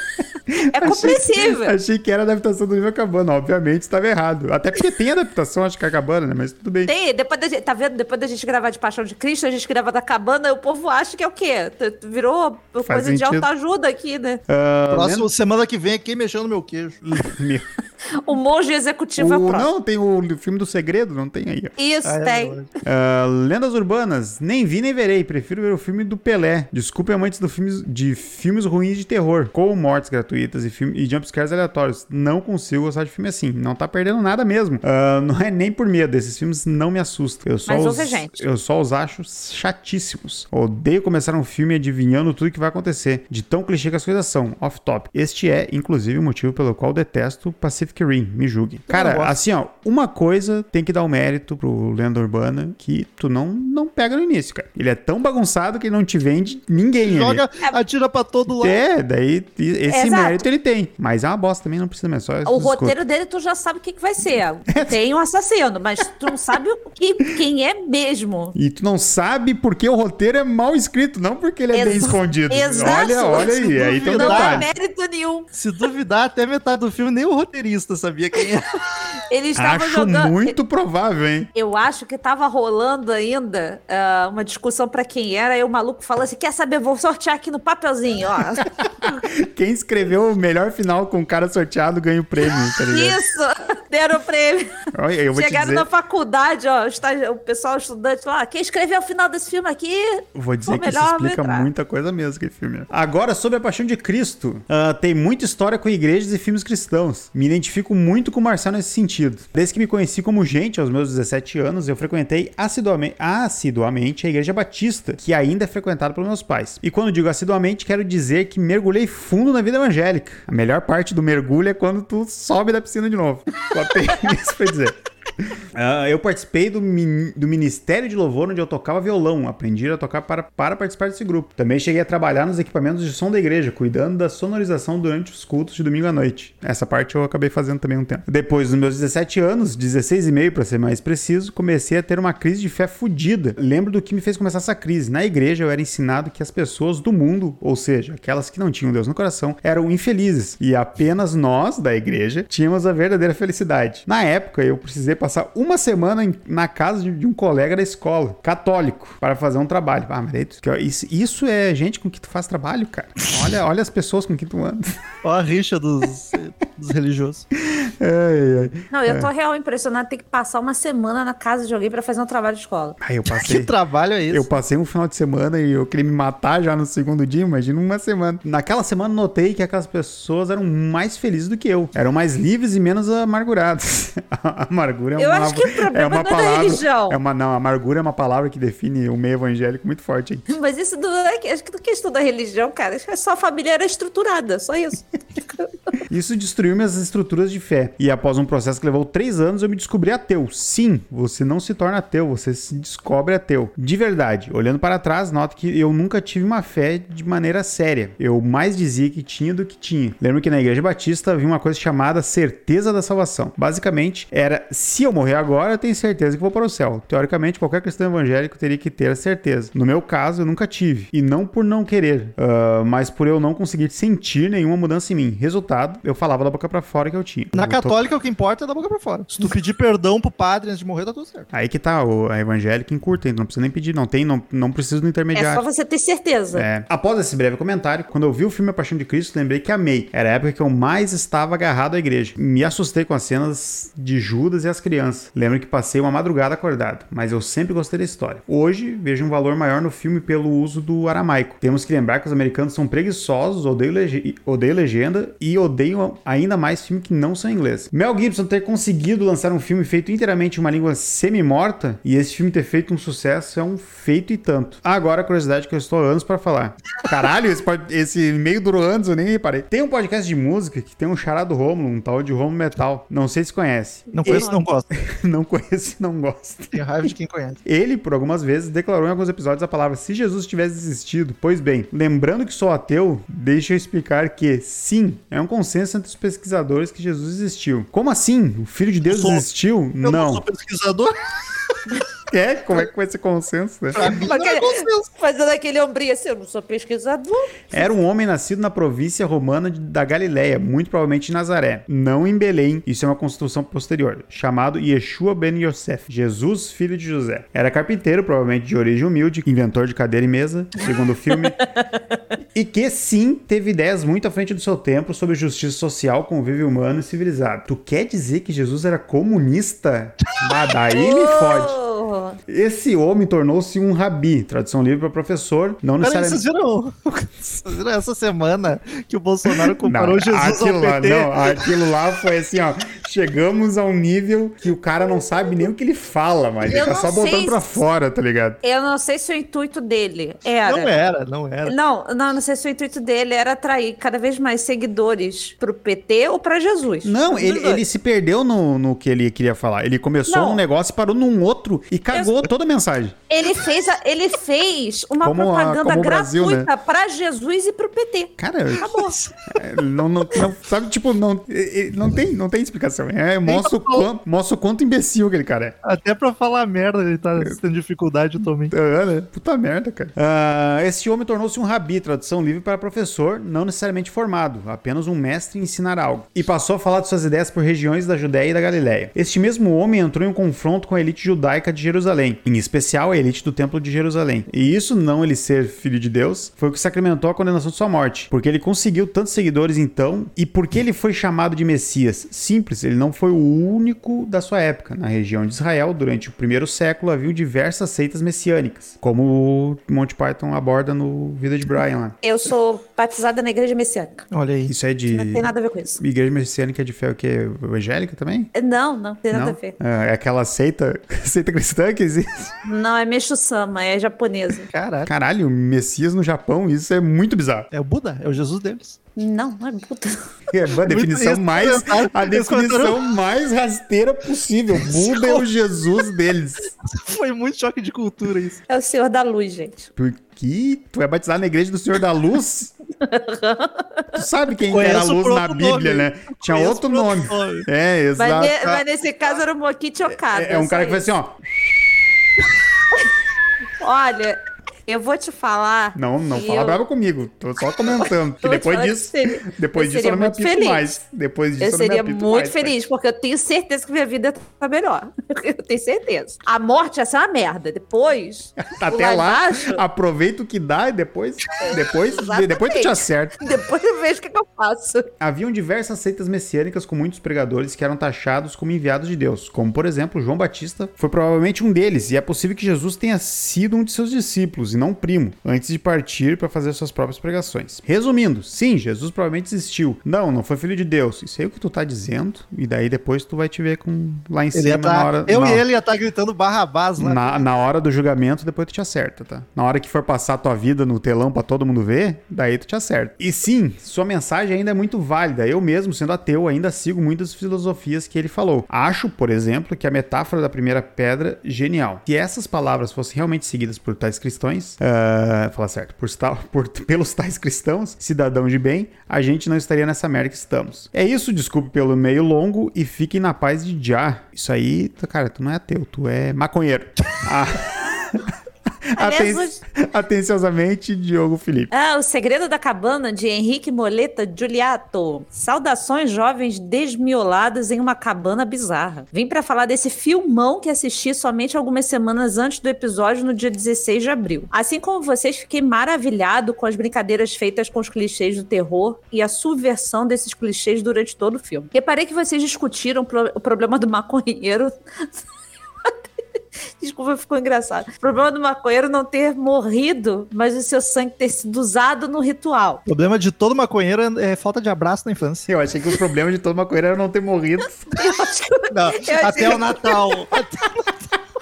É compreensível. Achei que era adaptação do livro Cabana. Obviamente estava errado. Até porque tem adaptação, acho que A Cabana, né? Mas tudo bem. Tem, depois da gente, tá vendo? Depois da gente gravar de Paixão de Cristo, a gente grava da cabana, o povo acha que é o quê? Virou coisa de autoajuda aqui, né? Ah, Próximo, semana que vem, quem mexeu no meu queijo? meu- O monge executivo é o o, próximo. não, tem o filme do segredo, não tem aí. ó. Isso, Ah, é tem. verdade. Ah, lendas urbanas, nem vi nem verei. Prefiro ver o filme do Pelé. Desculpe amantes do filmes, de filmes ruins de terror, com mortes gratuitas e, filme, e jumpscares aleatórios. Não consigo gostar de filme assim. Não tá perdendo nada mesmo. Ah, não é nem por medo. Esses filmes não me assustam. Eu só Mas os, ouve gente. Eu só os acho chatíssimos. Odeio começar um filme adivinhando tudo que vai acontecer. De tão clichê que as coisas são. Off top. Este é, inclusive, o motivo pelo qual detesto Pacific Rim. Me julgue. Cara, assim, ó, uma coisa tem que dar o mérito pro Lenda Urbana que tu não, não pega no início, cara. Ele é tão bagunçado que não te vende ninguém. ali. Joga, atira pra todo lado. É, daí esse Exato. mérito ele tem. Mas é uma bosta também, não precisa mais. Só O escuta. roteiro dele, tu já sabe o que, que vai ser. Tem um assassino, mas tu não sabe o que, quem é mesmo. E tu não sabe porque o roteiro é mal escrito, não porque ele é bem escondido. Exato. Olha, olha aí, aí tem um Não Não é detalhe. mérito nenhum. Se duvidar, até metade do filme, nem o roteirista sabia quem é. Ele estava Acho jogando. muito provável, hein? Eu acho que tava rolando ainda ah, uma discussão pra quem era, e o maluco falou assim: quer saber? Vou sortear aqui no papelzinho, ó. Quem escreveu o melhor final com o cara sorteado ganha o prêmio, tá ligado? Isso! Deram o prêmio. Olha, eu vou Chegaram dizer, na faculdade, ó, o pessoal estudante lá, quem escreveu o final desse filme aqui? vou dizer que isso explica muita coisa mesmo, aquele filme. Agora, sobre a Paixão de Cristo. Ah, tem muita história com igrejas e filmes cristãos. Me identifico muito com o Marcel nesse sentido. Desde que me conheci como gente, aos meus 17 anos, eu frequentei assiduamente, assiduamente a Igreja Batista, que ainda é frequentada pelos meus pais. E quando digo assiduamente, quero dizer que mergulhei fundo na vida evangélica. A melhor parte do mergulho é quando tu sobe da piscina de novo. Só tem isso pra dizer. Ah, eu participei do, min- do Ministério de Louvor, onde eu tocava violão. Aprendi a tocar para, para participar desse grupo. Também cheguei a trabalhar nos equipamentos de som da igreja, cuidando da sonorização durante os cultos de domingo à noite. Essa parte eu acabei fazendo também um tempo. Depois dos meus 17 anos, 16 e meio para ser mais preciso, comecei a ter uma crise de fé fodida. Lembro do que me fez começar essa crise. Na igreja eu era ensinado que as pessoas do mundo, ou seja, aquelas que não tinham Deus no coração, eram infelizes. E apenas nós, da igreja, tínhamos a verdadeira felicidade. Na época, eu precisei passar uma semana em- na casa de, de um colega da escola, católico, para fazer um trabalho. Ah, mas daí tu- que, isso, isso é gente com que tu faz trabalho, cara. Olha, olha as pessoas com que tu anda. Ó a rixa dos, dos religiosos. Ai, ai. Não, eu tô real impressionado ter que passar uma semana na casa de alguém pra fazer um trabalho de escola. Eu Que passei. trabalho é esse? Eu passei um final de semana e eu queria me matar já no segundo dia, imagina uma semana. Naquela semana notei que aquelas pessoas eram mais felizes do que eu. Eram mais livres e menos amarguradas. A amargura é Eu uma acho que o problema é uma não é da palavra, religião. É uma não, amargura é uma palavra que define o meio evangélico muito forte. hein? Mas isso não é acho que não é questão da religião, cara. Acho que só a família era estruturada, só isso. Isso destruiu minhas estruturas de fé. E após um processo que levou três anos, eu me descobri ateu. Sim, você não se torna ateu, você se descobre ateu. De verdade, olhando para trás, noto que eu nunca tive uma fé de maneira séria. Eu mais dizia que tinha do que tinha. Lembro que na Igreja Batista havia uma coisa chamada certeza da salvação. Basicamente, era se eu morrer agora, eu tenho certeza que vou para o céu. Teoricamente, qualquer cristão evangélico teria que ter a certeza. No meu caso, eu nunca tive. E não por não querer, ah, mas por eu não conseguir sentir nenhuma mudança em mim. Resultado, eu falava da boca pra fora que eu tinha. Na Eu tô- católica, o que importa é da boca pra fora. Se tu pedir perdão pro padre antes de morrer, tá tudo certo. Aí que tá, o, a evangélica encurta, não precisa nem pedir, não tem, não, não precisa do É intermediário. só você ter certeza. É. Após esse breve comentário, quando eu vi o filme A Paixão de Cristo, lembrei que amei. Era a época que eu mais estava agarrado à igreja. Me assustei com as cenas de Judas e as crianças. Lembro que passei uma madrugada acordado, mas eu sempre gostei da história. Hoje, vejo um valor maior no filme pelo uso do aramaico. Temos que lembrar que os americanos são preguiçosos, odeiam, lege- odeiam legenda e odeiam ainda mais filme que não são em inglês. Mel Gibson ter conseguido lançar um filme feito inteiramente em uma língua semi-morta e esse filme ter feito um sucesso é um feito e tanto. Agora a curiosidade que eu estou há anos pra falar. Caralho, esse, esse meio durou anos, eu nem reparei. Tem um podcast de música que tem um charado Romulo, um tal de Romulo Metal. Não sei se conhece. Não conheço, não gosto. não conheço e não gosto. Tenho raiva de quem conhece. Ele, por algumas vezes, declarou em alguns episódios a palavra se Jesus tivesse existido. Pois bem, lembrando que sou ateu, deixa eu explicar que, sim, é um consenso entre os pesquisadores que Jesus existiu. Como assim? O Filho de Deus sou- existiu? Eu não Não. sou pesquisador. É? Como é que foi esse consenso, né? Aquele- consenso. Fazendo aquele ombrinho assim, eu não sou pesquisador. Era um homem nascido na província romana de- da Galileia, muito provavelmente em Nazaré, não em Belém, isso é uma construção posterior, chamado Yeshua ben Yosef, Jesus, filho de José. Era carpinteiro, provavelmente de origem humilde, inventor de cadeira e mesa, segundo o filme, e que sim teve ideias muito à frente do seu tempo sobre justiça social, convívio humano e civilizado. Tu quer dizer que Jesus era comunista? Mas daí me fode. Esse homem tornou-se um rabi, tradução livre para professor, não necessariamente... vocês viram, viram essa semana que o Bolsonaro comparou Jesus aquilo ao lá, PT? não, aquilo lá foi assim, ó. Chegamos a um nível que o cara não sabe nem o que ele fala, mas ele Eu tá só botando sei pra se- fora, tá ligado? eu não sei se o intuito dele era. Não era, não era. Não, não, não sei se o intuito dele era atrair cada vez mais seguidores pro PT ou pra Jesus. Não, Um ele, ele se perdeu no, no que ele queria falar. Ele começou Não. num negócio e parou num outro e cagou toda a mensagem. Ele fez, a- ele fez uma Como a- propaganda como o Brasil, né? gratuita pra Jesus e pro PT. Cara, Acabou. é, não, não, não- sabe, tipo, não, não, tem, não tem explicação. É, mostra, o quanto, mostra o quanto imbecil que ele cara é. Até pra falar merda ele tá tendo dificuldade atualmente. Ah, né? Puta merda, cara. Ah, esse homem tornou-se um rabi, tradução livre para professor, não necessariamente formado, apenas um mestre em ensinar algo. E passou a falar de suas ideias por regiões da Judéia e da Galiléia. Este mesmo homem entrou em um confronto com a elite judaica de Jerusalém, em especial a elite do Templo de Jerusalém. E isso, não ele ser filho de Deus, foi o que sacramentou a condenação de sua morte, porque ele conseguiu tantos seguidores então, e porque ele foi chamado de Messias. Simples, ele não foi o único da sua época. Na região de Israel, durante o primeiro século, haviam diversas seitas messiânicas, como o Monty Python aborda no Vida de Brian lá. Eu sou batizada na igreja messiânica. Olha aí. Isso é de. Não tem nada a ver com isso. Igreja messiânica de fé o quê? Evangélica também? Não, não tem nada Não? a ver. É aquela seita, seita cristã que existe. Não, é Meixo-sama, é japonesa. Caralho. Caralho, Messias no Japão, isso é muito bizarro. É o Buda, é o Jesus deles. Não, não é. É a definição mais. A definição mais rasteira possível. Buda é o Jesus deles. Foi muito choque de cultura isso. É o Senhor da Luz, gente. Porque tu é batizado na igreja do Senhor da Luz? tu sabe quem que era a Conheço luz por na Bíblia, nome. né? Tinha Conheço outro por nome. nome. É, Mas, exato. ne- mas nesse caso era um Moquite Okada. É, é um cara que isso. assim, ó. Olha, eu vou te falar. Não, não que fala eu- brava comigo. Tô só comentando. Te depois que disso. seria- Depois disso eu seria não me apito feliz. mais. Depois disso Eu eu, não me seria apito muito mais, feliz, porque eu tenho certeza que minha vida tá melhor. Eu tenho certeza. A morte ia ser uma merda. Depois. Até lá lá, embaixo- aproveita o que dá e depois. Depois, depois tu te acerta. Depois eu vejo o que, que eu faço. Haviam diversas seitas messiânicas com muitos pregadores que eram taxados como enviados de Deus, como por exemplo João Batista foi provavelmente um deles, e é possível que Jesus tenha sido um de seus discípulos não primo, antes de partir para fazer suas próprias pregações. Resumindo, sim, Jesus provavelmente existiu. Não, não foi filho de Deus. Isso aí é o que tu tá dizendo, e daí depois tu vai te ver com lá em Ele cima ia na tá, hora. eu na- e ele ia estar gritando Barrabás lá. na, na hora do julgamento, depois tu te acerta, tá? Na hora que for passar a tua vida no telão pra todo mundo ver, daí tu te acerta. E sim, sua mensagem ainda é muito válida. Eu mesmo, sendo ateu, ainda sigo muitas filosofias que ele falou. Acho, por exemplo, que a metáfora da primeira pedra, genial. Se essas palavras fossem realmente seguidas por tais cristãos, ah, falar certo, por, por- pelos tais cristãos, cidadãos de bem, a gente não estaria nessa merda que estamos. É isso, desculpe pelo meio longo e fiquem na paz de já. Isso aí, cara, tu não é ateu, tu é maconheiro. Ah. Aten- Atenciosamente, Diogo Felipe. Ah, O Segredo da Cabana, de Henrique Moleta Giuliato. Saudações jovens desmioladas em uma cabana bizarra. Vim pra falar desse filmão que assisti somente algumas semanas antes do episódio, no dia 16 de abril. Assim como vocês, fiquei maravilhado com as brincadeiras feitas com os clichês do terror e a subversão desses clichês durante todo o filme. Reparei que vocês discutiram o problema do maconheiro Desculpa, ficou engraçado. O problema do maconheiro não ter morrido, mas o seu sangue ter sido usado no ritual. O problema de todo maconheiro é é falta de abraço na infância. Eu achei que o problema de todo maconheiro era não ter morrido. Eu acho que, Não, Eu até achei- o Natal.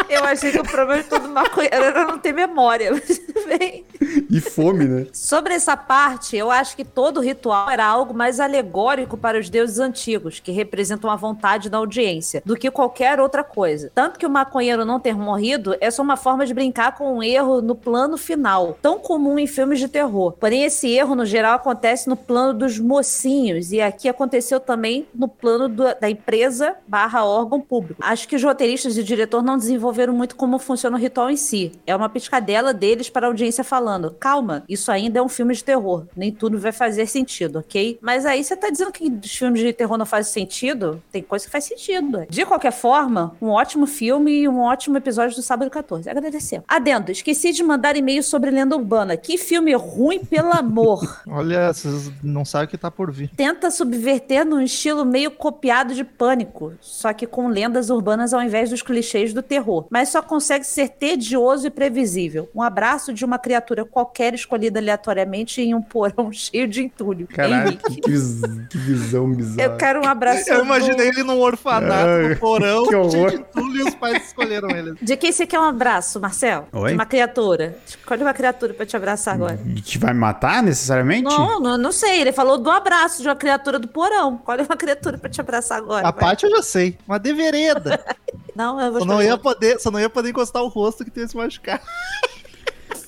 Eu achei que o problema de todo maconheiro era não ter memória. Mas tudo bem. E fome, né? Sobre essa parte, eu acho que todo ritual era algo mais alegórico para os deuses antigos, que representam a vontade da audiência, do que qualquer outra coisa. Tanto que o maconheiro não ter morrido é só uma forma de brincar com um erro no plano final, tão comum em filmes de terror. Porém, esse erro, no geral, acontece no plano dos mocinhos, e aqui aconteceu também no plano do- da empresa barra órgão público. Acho que os roteiristas e o diretor não desenvolveram muito como funciona o ritual em si. É uma piscadela deles para a audiência falando: calma, isso ainda é um filme de terror. Nem tudo vai fazer sentido, ok? Mas aí você tá dizendo que os filmes de terror não fazem sentido? Tem coisa que faz sentido. De qualquer forma, um ótimo filme e um ótimo episódio do Sábado 14. Agradecer. Adendo, esqueci de mandar e-mail sobre Lenda Urbana. Que filme ruim, pelo amor. Olha, vocês não sabem o que tá por vir. Tenta subverter num estilo meio copiado de pânico, só que com lendas urbanas ao invés dos clichês do terror. Mas só consegue ser tedioso e previsível. Um abraço de uma criatura qualquer escolhida aleatoriamente em um porão cheio de entulho. Caralho, Henrique. que, que vis- que visão bizarra. Eu quero um abraço. Eu imaginei ele num orfanato, Ai, no porão, que cheio de entulho, e os pais escolheram ele. De quem você quer um abraço, Marcel? Oi? De uma criatura. Escolhe uma criatura pra te abraçar agora. E Te vai matar necessariamente? Não, não, não sei. Ele falou do abraço de uma criatura do porão. Escolhe uma criatura pra te abraçar agora. A vai. parte eu já sei, uma de vereda. Não, eu vou Só não, ia poder, só não ia poder encostar o rosto que tem se machucar.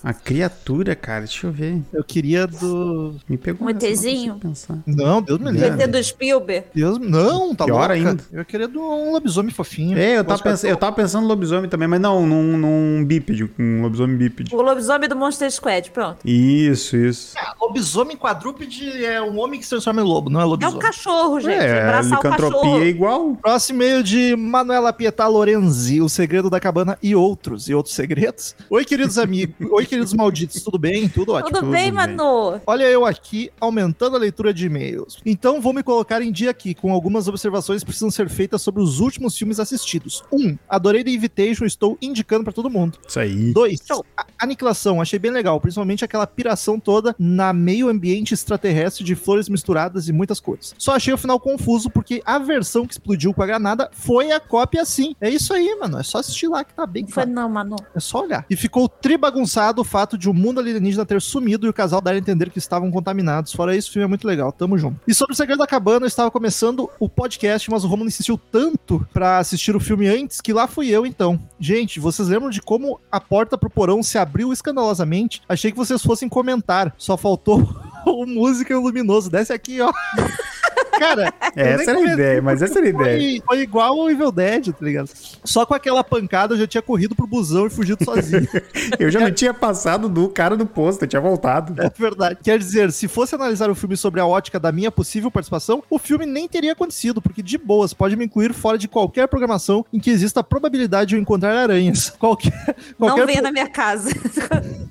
A criatura, cara, deixa eu ver. Eu queria do. Me pegou Um ETzinho? Não, Deus me livre. ET do Spielberg. Deus, não, tá Pior louca. ainda. Eu queria do um lobisomem fofinho. É, eu tava, pensando, eu tava pensando no lobisomem também, mas não, num, num bípede, um lobisomem bípede. O lobisomem do Monster Squad, pronto. Isso, isso. Ah, lobisomem quadrúpede é um homem que se transforma em lobo, não é É lobisomem. um cachorro, gente. é, a abraçar licantropia cachorro. é igual. Próximo e-mail de Manuela Pietà Lorenzi, O Segredo da Cabana e outros, e outros segredos. Oi, queridos amigos. Oi, queridos malditos, tudo bem? Tudo ótimo. Tudo, Tudo bem, bem. Manu? Olha eu aqui, aumentando a leitura de e-mails. Então vou me colocar em dia aqui, com algumas observações que precisam ser feitas sobre os últimos filmes assistidos. Um, adorei The Invitation, estou indicando pra todo mundo. Isso aí. Dois, Aniquilação, achei bem legal, principalmente aquela piração toda na meio ambiente extraterrestre de flores misturadas e muitas cores. Só achei o final confuso porque a versão que explodiu com a granada foi a cópia sim. É isso aí, mano, é só assistir lá que tá bem Não foi claro. não, Manu. É só olhar. E ficou tribagunçado o fato de o mundo alienígena ter sumido e o casal dar a entender que estavam contaminados. Fora isso, o filme é muito legal. Tamo junto. E sobre o Segredo da Cabana, eu estava começando o podcast, mas o Romulo insistiu tanto pra assistir o filme antes que lá fui eu então. Gente, vocês lembram de como a porta pro porão se abriu escandalosamente? Achei que vocês fossem comentar. Só faltou o música e o luminoso. Desce aqui, ó. Cara, Essa era a ideia, mas essa era a ideia. foi, igual ao Evil Dead, tá ligado? Só com aquela pancada eu já tinha corrido pro busão e fugido sozinho. Eu já não tinha passado do cara do posto, eu tinha voltado. É verdade. Quer dizer, se fosse analisar o filme sobre a ótica da minha possível participação, o filme nem teria acontecido, porque de boas pode me incluir fora de qualquer programação em que exista a probabilidade de eu encontrar aranhas. Qualquer, Não qualquer venha na minha casa.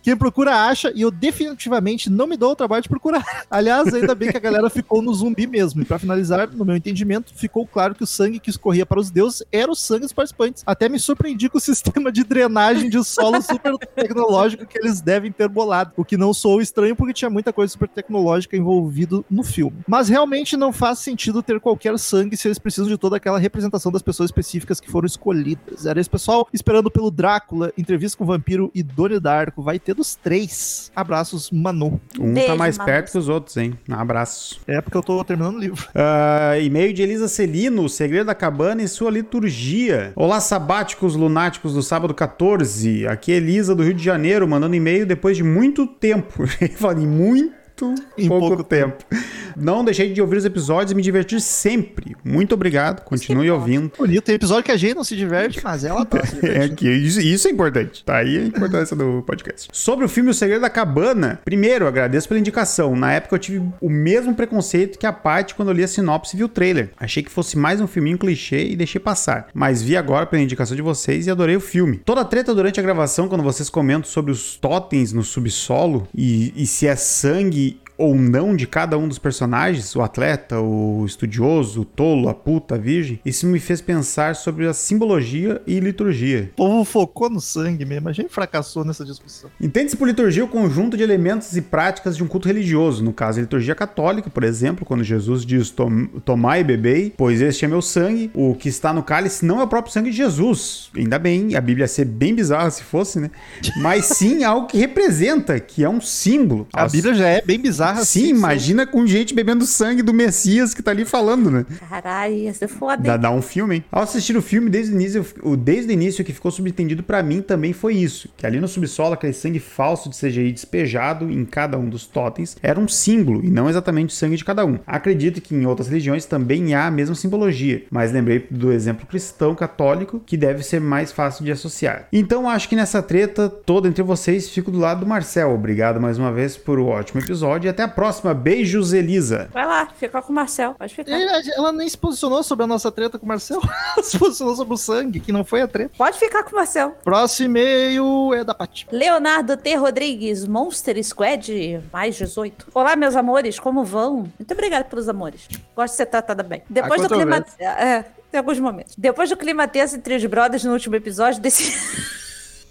quem procura acha e eu definitivamente não me dou o trabalho de procurar. Aliás, ainda bem que a galera ficou no zumbi mesmo. E pra finalizar, no meu entendimento, ficou claro que o sangue que escorria para os deuses era o sangue dos participantes. Até me surpreendi com o sistema de drenagem de solo super tecnológico que eles devem ter bolado. O que não sou estranho porque tinha muita coisa super tecnológica envolvido no filme. Mas realmente não faz sentido ter qualquer sangue se eles precisam de toda aquela representação das pessoas específicas que foram escolhidas. Era esse pessoal esperando pelo Drácula, entrevista com o vampiro e Doni Darko. Vai ter dos três. Abraços, Manu. Um Beijo, tá mais Manu. Perto que os outros, hein? Um abraço. É porque eu tô terminando o livro. Ah, e-mail de Elisa Celino, O Segredo da Cabana e sua liturgia. Olá, sabáticos lunáticos do sábado 14. Aqui é Elisa do Rio de Janeiro, mandando e-mail depois de muito tempo. Em muito muito Em pouco, pouco tempo. Não deixei de ouvir os episódios e me divertir sempre. Muito obrigado. Continue ouvindo. Bonito, tem episódio que a gente não se diverte, mas ela tá se É que isso, isso é importante. Tá aí a importância do podcast. Sobre o filme O Segredo da Cabana, primeiro, agradeço pela indicação. Na época eu tive o mesmo preconceito que a Paty quando eu li a sinopse e vi o trailer. Achei que fosse mais um filminho clichê e deixei passar. Mas vi agora pela indicação de vocês e adorei o filme. Toda a treta durante a gravação, quando vocês comentam sobre os totens no subsolo e, e se é sangue ou não de cada um dos personagens, o atleta, o estudioso, o tolo, a puta, a virgem, isso me fez pensar sobre a simbologia e liturgia. O povo focou no sangue mesmo, a gente fracassou nessa discussão. Entende-se por liturgia o conjunto de elementos e práticas de um culto religioso, no caso a liturgia católica, por exemplo, quando Jesus diz "Tom- tomai e bebei, pois este é meu sangue, o que está no cálice não é o próprio sangue de Jesus. Ainda bem, a Bíblia ia ser bem bizarra se fosse, né? Mas sim algo que representa, que é um símbolo. A Bíblia já é bem bizarra. Sim, imagina com gente bebendo sangue do Messias que tá ali falando, né? Caralho, ia ser foda, Dá, dá um filme, hein? Ao assistir o filme, desde o início, o, desde o início que ficou subentendido pra mim também foi isso. Que ali no subsolo, aquele sangue falso de CGI despejado em cada um dos totens era um símbolo e não exatamente o sangue de cada um. Acredito que em outras religiões também há a mesma simbologia, mas lembrei do exemplo cristão católico que deve ser mais fácil de associar. Então acho que nessa treta toda entre vocês fico do lado do Marcel. Obrigado mais uma vez por o ótimo episódio e até a próxima. Beijos, Elisa. Vai lá, fica com o Marcel. Pode ficar. E Ela nem se posicionou sobre a nossa treta com o Marcel. Ela se posicionou sobre o sangue, que não foi a treta. Pode ficar com o Marcel. Próximo e-mail é da Paty. Leonardo T. Rodrigues, Monster Squad, mais 18. Olá, meus amores, como vão? Muito obrigada pelos amores. Gosto de ser tratada bem. Depois Há do clima. É, tem alguns momentos. Depois do clima tenso entre os brothers no último episódio, decidi.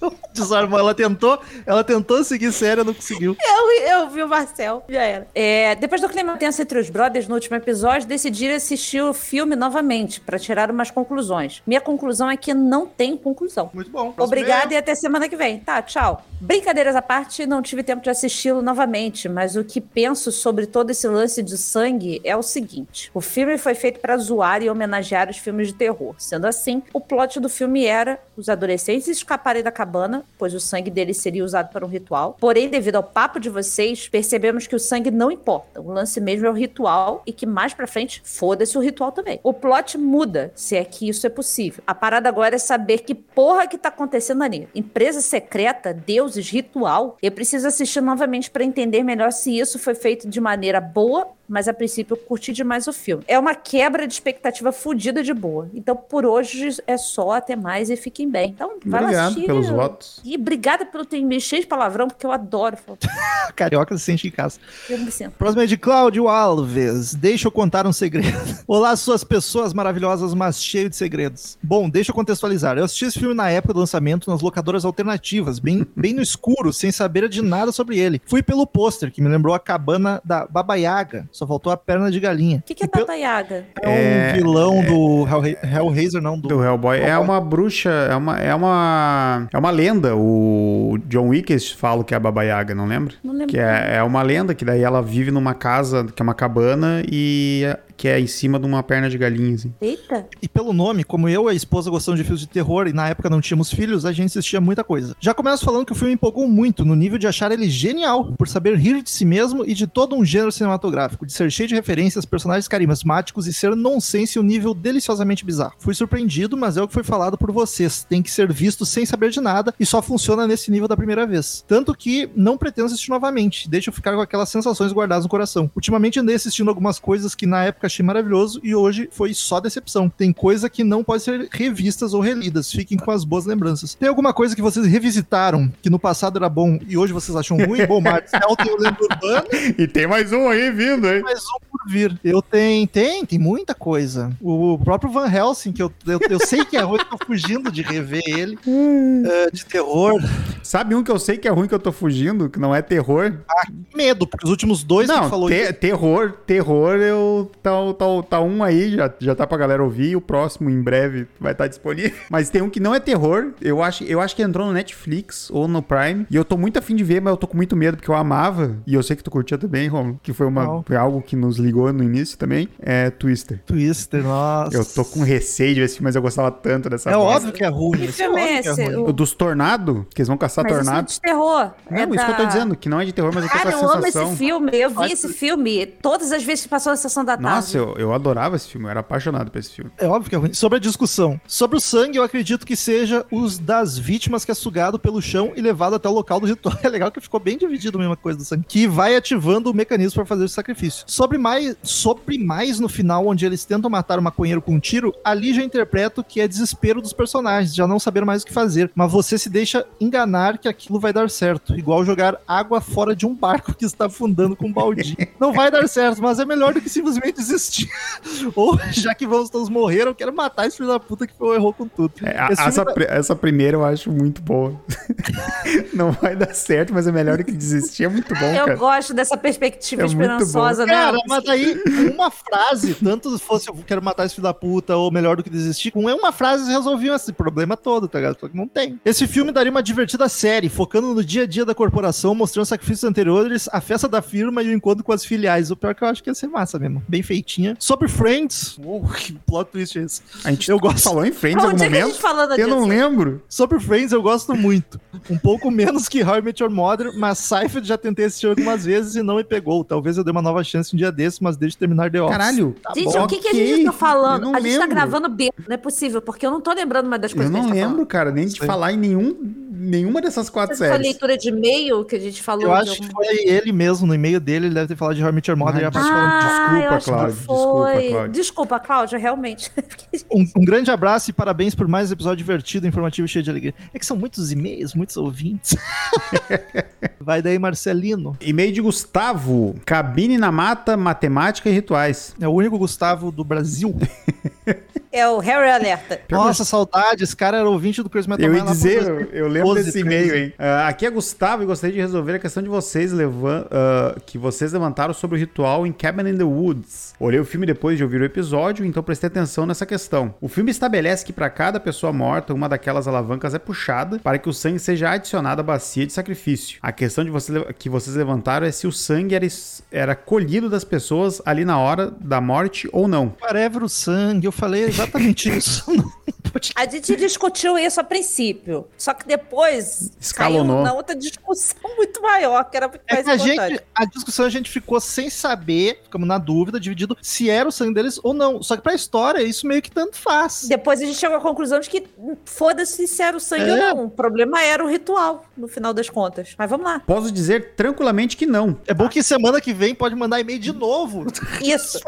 Desarmou, ela tentou, ela tentou seguir séria, não conseguiu. Eu, eu vi o Marcel, já era. É, depois do clima tenso entre os brothers no último episódio, decidi assistir o filme novamente para tirar umas conclusões. Minha conclusão é que não tem conclusão. Muito bom. Obrigada e até semana que vem. Tá, tchau. Brincadeiras à parte, não tive tempo de assisti-lo novamente, mas o que penso sobre todo esse lance de sangue é o seguinte: o filme foi feito para zoar e homenagear os filmes de terror. Sendo assim, o plot do filme era os adolescentes escaparem da cabana, pois o sangue deles seria usado para um ritual. Porém, devido ao papo de vocês, percebemos que o sangue não importa. O lance mesmo é o ritual e que mais pra frente, foda-se o ritual também. O plot muda, se é que isso é possível. A parada agora é saber que porra que tá acontecendo ali. Empresa secreta, deuses, ritual. Eu preciso assistir novamente pra entender melhor se isso foi feito de maneira boa mas a princípio eu curti demais o filme. É uma quebra de expectativa fudida de boa. Então por hoje é só, até mais e fiquem bem. Então vai lá Obrigado assistir. pelos votos. E obrigada pelo ter me cheio de palavrão, porque eu adoro falar. Carioca se sente em casa. Eu me sinto. Próximo é de Cláudio Alves. Deixa eu contar um segredo. Olá, suas pessoas maravilhosas, mas cheio de segredos. Bom, deixa eu contextualizar. Eu assisti esse filme na época do lançamento nas locadoras alternativas, bem, bem no escuro, sem saber de nada sobre ele. Fui pelo pôster, que me lembrou a cabana da Baba Yaga. Só faltou a perna de galinha. O que, que é Baba Yaga? É um É- vilão do Hellra- Hellraiser, não, do... Do Hellboy. É uma bruxa, é uma, é uma, é uma lenda. O John Wick fala que é a Baba Yaga, não lembra? Não lembro. Que é, é uma lenda que daí ela vive numa casa, que é uma cabana e é- que é em cima de uma perna de galinha, assim. Eita. E pelo nome, como eu e a esposa gostamos de filmes de terror e na época não tínhamos filhos, a gente assistia muita coisa. Já começo falando que o filme empolgou muito, no nível de achar ele genial, por saber rir de si mesmo e de todo um gênero cinematográfico, de ser cheio de referências, personagens carismáticos e ser nonsense e um nível deliciosamente bizarro. Fui surpreendido, mas é o que foi falado por vocês. Tem que ser visto sem saber de nada e só funciona nesse nível da primeira vez. Tanto que não pretendo assistir novamente, deixa eu ficar com aquelas sensações guardadas no coração. Ultimamente andei assistindo algumas coisas que na época achei maravilhoso e hoje foi só decepção. Tem coisa que não pode ser revistas ou relidas, fiquem com as boas lembranças. Tem alguma coisa que vocês revisitaram que no passado era bom e hoje vocês acham ruim? bom, Marcel tem o Lenda Urbana E tem mais um aí vindo, hein? mais um por vir. Eu tenho, tem, tem muita coisa. O próprio Van Helsing, que eu, eu, eu sei que é ruim, tô fugindo de rever ele. É, de terror. Sabe um que eu sei que é ruim que eu tô fugindo, que não é terror? Medo, porque os últimos dois que não, falou te- isso. terror, terror, eu tá, tá, tá um aí, já, já tá pra galera ouvir, e o próximo em breve vai estar disponível. Mas tem um que não é terror, eu acho, eu acho que entrou no Netflix ou no Prime, e eu tô muito afim de ver, mas eu tô com muito medo, porque eu amava, e eu sei que tu curtia também, Romulo, que foi, uma, foi algo que nos ligou no início também, é Twister. Twister, nossa. Eu tô com receio de ver esse filme, mas eu gostava tanto dessa É bosta. óbvio que é ruim. Que é filme é óbvio que esse? é. O- dos tornados, que eles vão caçar Mas isso é tornado. de terror. Não, é isso que eu tô da- dizendo, que não é de terror, mas eu tô Cara, com eu a amo sensação. esse filme. Eu vi Acho esse filme todas as vezes que passou na sessão da tarde. Nossa, eu, eu adorava esse filme, eu era apaixonado por esse filme. É óbvio que é ruim. Sobre a discussão. Sobre o sangue, eu acredito que seja os das vítimas que é sugado pelo chão e levado até o local do ritual. É legal que ficou bem dividido a mesma coisa do sangue. Que vai ativando o mecanismo para fazer o sacrifício. Sobre mais, sobre mais no final, onde eles tentam matar o maconheiro com um tiro, ali já interpreto que é desespero dos personagens, já não saber mais o que fazer. Mas você se deixa enganar que aquilo vai dar certo. Igual jogar água fora de um barco que está afundando com um balde. não vai dar certo, mas é melhor do que simplesmente desistir. Ou, já que vamos todos morrer, eu quero matar esse filho da puta que foi, errou com tudo. É, a- essa, tá- essa primeira eu acho muito boa. não vai dar certo, mas é melhor do que desistir. É muito bom, Eu cara. gosto dessa perspectiva É esperançosa, né? Cara, mas daí, uma frase, tanto se fosse eu quero matar esse filho da puta ou melhor do que desistir, com uma frase resolviam esse problema todo, tá ligado? Só que não tem. Esse filme daria uma divertida série, focando no dia a dia da corporação, mostrando sacrifícios anteriores, a festa da firma e o encontro com as filiais. O pior que eu acho que ia ser massa mesmo. Bem feitinha. Sobre Friends, uou, que plot twist é esse? A gente Eu gosto. falou em frente em algum é que a momento. Eu disso? não lembro. Sobre Friends eu gosto muito. Um pouco menos que How I Met Your Mother, mas Seinfeld já tentei assistir algumas vezes e não me pegou. Talvez eu dê uma nova chance um dia desses, mas deixe terminar The Office. Caralho. Tá Gente, bom. o que, que a gente tá falando? não A gente tá lembro. gravando B. Não é possível, porque eu não tô lembrando mais das Eu coisas que a não gente tá lembro, falando. cara, nem de falar em nenhum, nenhuma dessas quatro Essa séries. leitura de e-mail que a gente falou. Eu de acho que algum- foi ele mesmo, no e-mail dele, ele deve ter falado de Met Your Mother e Ah, já passou falando disso. Ah, Desculpa, acho que Cláudio, desculpa, foi. Cláudio. Desculpa, Cláudia, realmente. Um, um grande abraço e parabéns por mais um episódio divertido, informativo e cheio de alegria. É que são muitos e-mails, muitos ouvintes. Vai daí, Marcelino. E-mail de Gustavo. Cabine na mata, matemática e rituais. É o único Gustavo do Brasil. É o Harry Alerta. Nossa, saudade. Esse cara era ouvinte do Crazy Metal Eu ia Man lá dizer, por eu, eu lembro 12, desse 13. e-mail, hein? Ah, aqui é Gustavo e gostaria de resolver a questão de vocês levan ah, que vocês levantaram sobre o ritual em Cabin in the Woods. Olhei o filme depois de ouvir o episódio, então prestei atenção nessa questão. O filme estabelece que para cada pessoa morta, uma daquelas alavancas é puxada para que o sangue seja adicionado à bacia de sacrifício. A questão de você, que vocês levantaram é se o sangue era, es- era colhido das pessoas ali na hora da morte ou não. Whatever o sangue, eu falei exatamente isso. A gente discutiu isso a princípio, só que depois Escalonou. caiu na outra discussão muito maior, que era muito É mais a gente, a discussão a gente ficou sem saber, ficamos na dúvida, dividido se era o sangue deles ou não. Só que pra história, isso meio que tanto faz. Depois a gente chegou à conclusão de que hum, foda-se se era o sangue É. ou não. O problema era o ritual, no final das contas. Mas vamos lá. Posso dizer tranquilamente que não. É bom que semana que vem pode mandar e-mail de novo. Isso.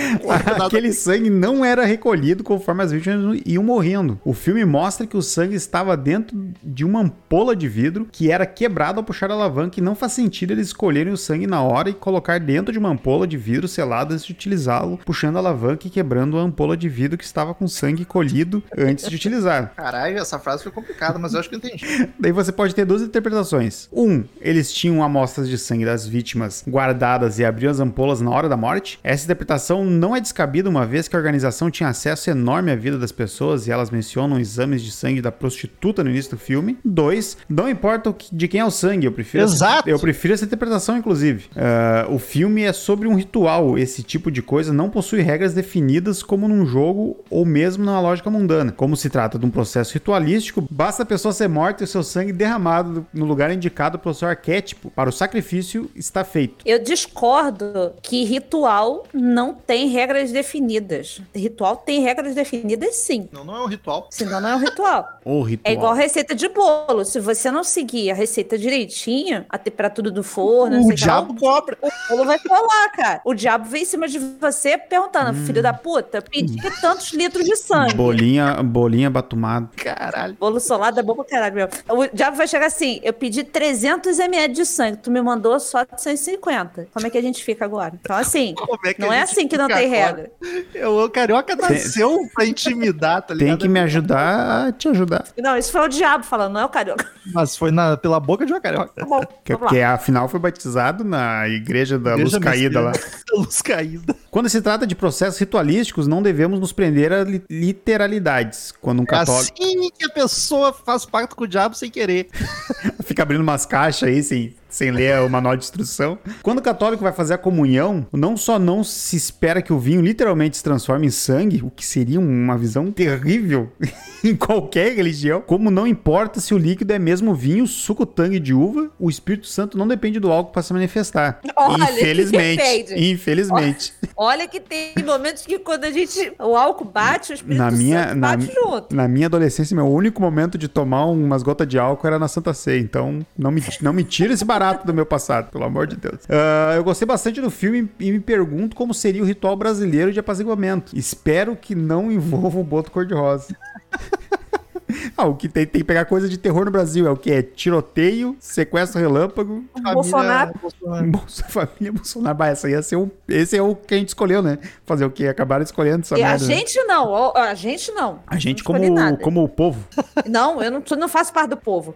Aquele sangue não era recolhido conforme as vítimas iam morrendo. O filme mostra que o sangue estava dentro de uma ampola de vidro que era quebrada ao puxar a alavanca e não faz sentido eles escolherem o sangue na hora e colocar dentro de uma ampola de vidro selada antes de utilizá-lo, puxando a alavanca e quebrando a ampola de vidro que estava com sangue colhido antes de utilizar. Caralho, essa frase foi complicada, mas eu acho que eu entendi. Daí você pode ter duas interpretações. Um, eles tinham amostras de sangue das vítimas guardadas e abriam as ampolas na hora da morte. Essa interpretação não é descabida uma vez que a organização tinha acesso enorme à vida das pessoas e elas mencionam exames de sangue da prostituta no início do filme. Dois, não importa de quem é o sangue, eu prefiro Exato. Essa, eu prefiro essa interpretação, inclusive. Ah, o filme é sobre um ritual. Esse tipo de coisa não possui regras definidas como num jogo ou mesmo numa lógica mundana. Como se trata de um processo ritualístico, basta a pessoa ser morta e o seu sangue derramado no lugar indicado pelo seu arquétipo para o sacrifício está feito. Eu discordo que ritual não tem regras definidas. Ritual tem regras definidas sim. Não, não é um ritual. Senão não é um ritual. O ritual. É igual receita de bolo. Se você não seguir a receita direitinho, a temperatura do forno, O diabo cobra. o bolo vai colar, cara. O diabo vem em cima de você perguntando, Hum. filho da puta, pedi tantos litros de sangue. Bolinha, bolinha batumada. Caralho. Bolo solado é bom pra caralho mesmo. O diabo vai chegar assim, eu pedi 300 ml de sangue, tu me mandou só 150. Como é que a gente fica agora? Então assim, é não é assim que não tem agora? regra. Eu, o carioca nasceu pra intimidar, tá ligado? Tem que me ajudar a te ajudar. Não, isso foi o diabo falando, não é o carioca. Mas foi na, pela boca de uma carioca. Tá bom. Porque afinal foi batizado na igreja da Igreja luz caída lá. messiânica. Luz caída. Quando se trata de processos ritualísticos, não devemos nos prender a li- literalidades. Quando um É católico assim que a pessoa faz pacto com o diabo sem querer. fica abrindo umas caixas aí sem, sem ler o manual de instrução. Quando o católico vai fazer a comunhão, não só não se espera que o vinho literalmente se transforme em sangue, o que seria uma visão terrível em qualquer religião, como não importa se o líquido é mesmo vinho, suco, tangue de uva, o Espírito Santo não depende do álcool para se manifestar. Olha, infelizmente. depende. Infelizmente. Olha que tem momentos que quando a gente. O álcool bate, o Espírito Na minha, Santo na, bate junto. na minha adolescência, meu único momento de tomar umas gotas de álcool era na Santa Ceia. Então, não me, não me tira esse barato do meu passado, pelo amor de Deus. Ah, eu gostei bastante do filme e me pergunto como seria o ritual brasileiro de apaziguamento. Espero que não envolva o boto cor-de-rosa. Ah, o que tem, tem que pegar coisa de terror no Brasil é o que? É tiroteio, sequestro relâmpago, Bolsonaro. Bolsonaro. Bolsa Família Bolsonaro. Bah, essa ia ser o, esse é o que a gente escolheu, né? Fazer o quê? Acabaram escolhendo essa E a merda. né? gente não, a gente não. A gente Não como, como o povo. Não, eu não, sou- não faço parte do povo.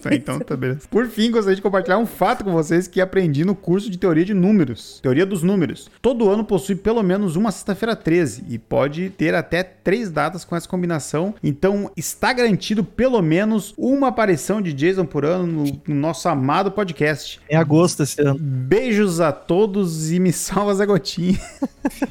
Tá, então tá beleza. Por fim, gostaria de compartilhar um fato com vocês que aprendi no curso de teoria de números. Teoria dos números. Todo ano possui pelo menos uma sexta-feira 13 e pode ter até três datas com essa combinação. Então está garantido pelo menos uma aparição de Jason por ano no, no nosso amado podcast. Em agosto esse ano. Beijos a todos e me salva Zé Gotinha.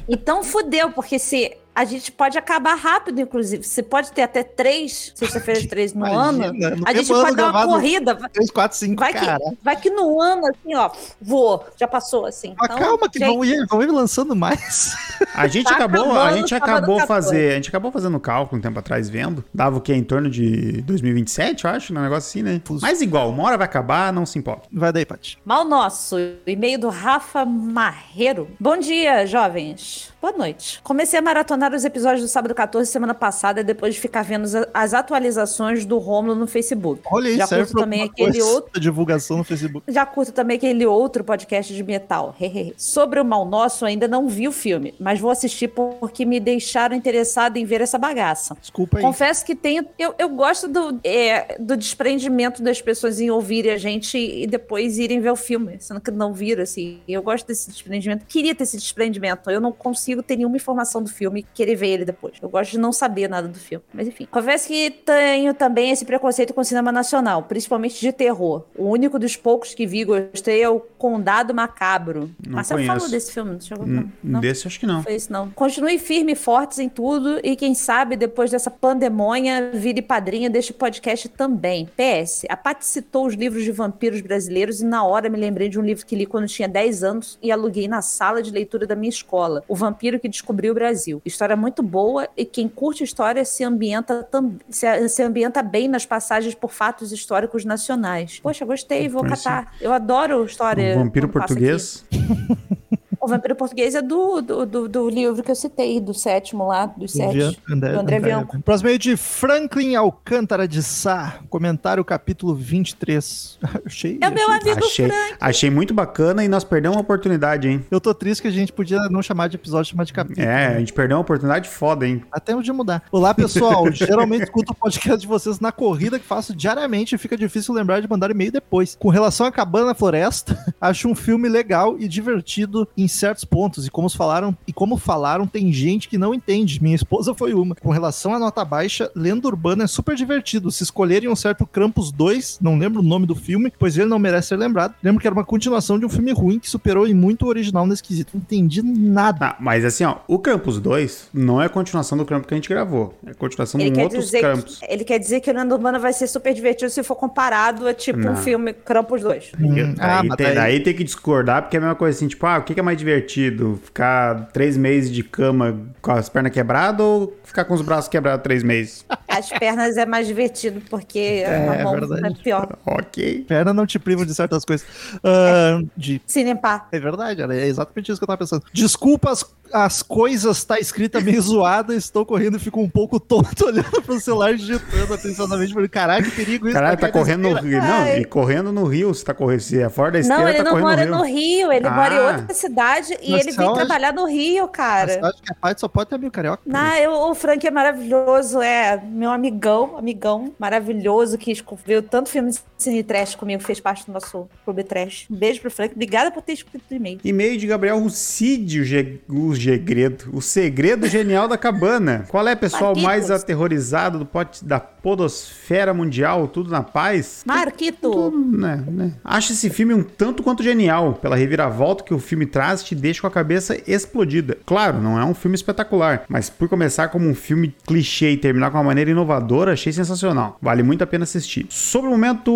Então fudeu, porque se a gente pode acabar rápido, inclusive. Você pode ter até três sexta-feira de três no Imagina, ano. no A gente pode dar uma corrida. 3, 4, 5, Vai que, cara. vai que no ano, assim, ó, voou, já passou, assim. Mas calma que gente, vão ir, vão ir lançando mais. A gente Tá acabou, a gente sábado acabou 14. fazer, a gente acabou fazendo cálculo um tempo atrás vendo, dava o que em torno de 2027, eu acho, um negócio assim, né? Fuso. Mas igual, uma hora vai acabar, não se importa. Vai daí, Paty. Mal nosso, e-mail do Rafa Marreiro. Bom dia, jovens. Boa noite. Comecei a maratonar os episódios do sábado 14 semana passada, depois de ficar vendo as- atualizações do Romulo no Facebook. Olha aí, Já curto também aquele outro. divulgação no Facebook. Já curto também aquele outro podcast de metal. Sobre o Mal Nosso, ainda não vi o filme, mas vou assistir porque me deixaram interessado em ver essa bagaça. Desculpa aí. Confesso que tenho. Eu, eu gosto do, é, do desprendimento das pessoas em ouvirem a gente e depois irem ver o filme, sendo que não viram, assim. Eu gosto desse desprendimento. Queria ter esse desprendimento. Eu não consigo ter nenhuma informação do filme querer ver ele depois. Eu gosto de não saber nada do filme. Mas enfim. Confesso que tenho também esse preconceito com o cinema nacional, principalmente de terror. O único dos poucos que vi e gostei é o Condado Macabro. Não Marcelo conheço. falou desse filme, não chegou? Hum, Não. Desse acho que não. Foi isso, não. Continue firme e fortes em tudo e quem sabe depois dessa pandemônia vire padrinha deste podcast também. PS, a Paty citou os livros de vampiros brasileiros e na hora me lembrei de um livro que li quando tinha 10 anos e aluguei na sala de leitura da minha escola, O Vampiro que Descobriu o Brasil. História muito boa e quem curte história se ambienta, se, se ambienta bem nas passagens por fatos históricos nacionais. Poxa, gostei, vou catar. Eu adoro história. Vampiro português. O Vampiro Português é do, do, do, do livro que eu citei, do sétimo lá, dos sete. Vian- André, do André Bianco. Próximo meio de Franklin Alcântara de Sá. Comentário capítulo 23. achei. É o meu achei- amigo Achei, Frank. achei muito bacana e nós perdemos uma oportunidade, hein? Eu tô triste que a gente podia não chamar de episódio, chamar de capítulo. É, a gente perdeu uma oportunidade foda, hein? Até dia mudar. Olá, pessoal. Geralmente escuto o podcast de vocês na corrida que faço diariamente e fica difícil lembrar de mandar e-mail depois. Com relação a Cabana na Floresta, acho um filme legal e divertido em certos pontos. E como falaram, e como falaram, tem gente que não entende. Minha esposa foi uma. Com relação à nota baixa, Lenda Urbana é super divertido. Se escolherem um certo Krampus 2, não lembro o nome do filme, pois ele não merece ser lembrado. Lembro que era uma continuação de um filme ruim que superou em muito o original nesse quesito. Não entendi nada. Ah, mas assim, ó, o Krampus 2 não é a continuação do Krampus que a gente gravou. É a continuação Ele de um outros dizer Krampus. que, ele quer dizer que o Nando Urbana vai ser super divertido se for comparado a tipo Não. um filme Krampus 2. Hum, Daí, ah, mas tem, daí- daí tem que discordar, porque é a mesma coisa assim, tipo, ah, o que é mais divertido? Ficar três meses de cama com as pernas quebradas ou ficar com os braços quebrados três meses? As pernas é mais divertido porque É, a mão verdade. é pior. ok. Perna não te privam de certas coisas. Ah, de Se limpar. É verdade, é exatamente isso que eu tava pensando. Desculpa as, as coisas, tá escrita meio zoada, estou correndo e fico um pouco tonto olhando pro celular digitando atenciosamente. Falei, caralho, que perigo isso. Caralho, tá cair correndo no rio. Não, e correndo no rio, você tá correndo. Se é fora da esteira, Não, ele tá não mora no no rio. Rio, ele mora em Ah. outra cidade e Mas ele vem trabalhar no Rio, cara. Acho que a parte só pode ter amigo carioca. Não, eu- o Frank é maravilhoso, é meu amigão, amigão maravilhoso, que viu tanto filme de Cine Trash comigo, fez parte do nosso Clube Trash. Um beijo pro Frank. Obrigada por ter escrito o e-mail. E-mail de Gabriel Rucide, o, ge- o segredo. O segredo genial da cabana. Qual é, pessoal, Marquitos. mais aterrorizado do pote da podosfera mundial? Tudo na paz? Marquito! Né, né. Acho esse filme um tanto quanto genial. Pela reviravolta que o filme traz, te deixa com a cabeça explodida. Claro, não é um filme espetacular, mas por começar como um filme clichê e terminar com uma maneira inovadora, achei sensacional. Vale muito a pena assistir. Sobre o momento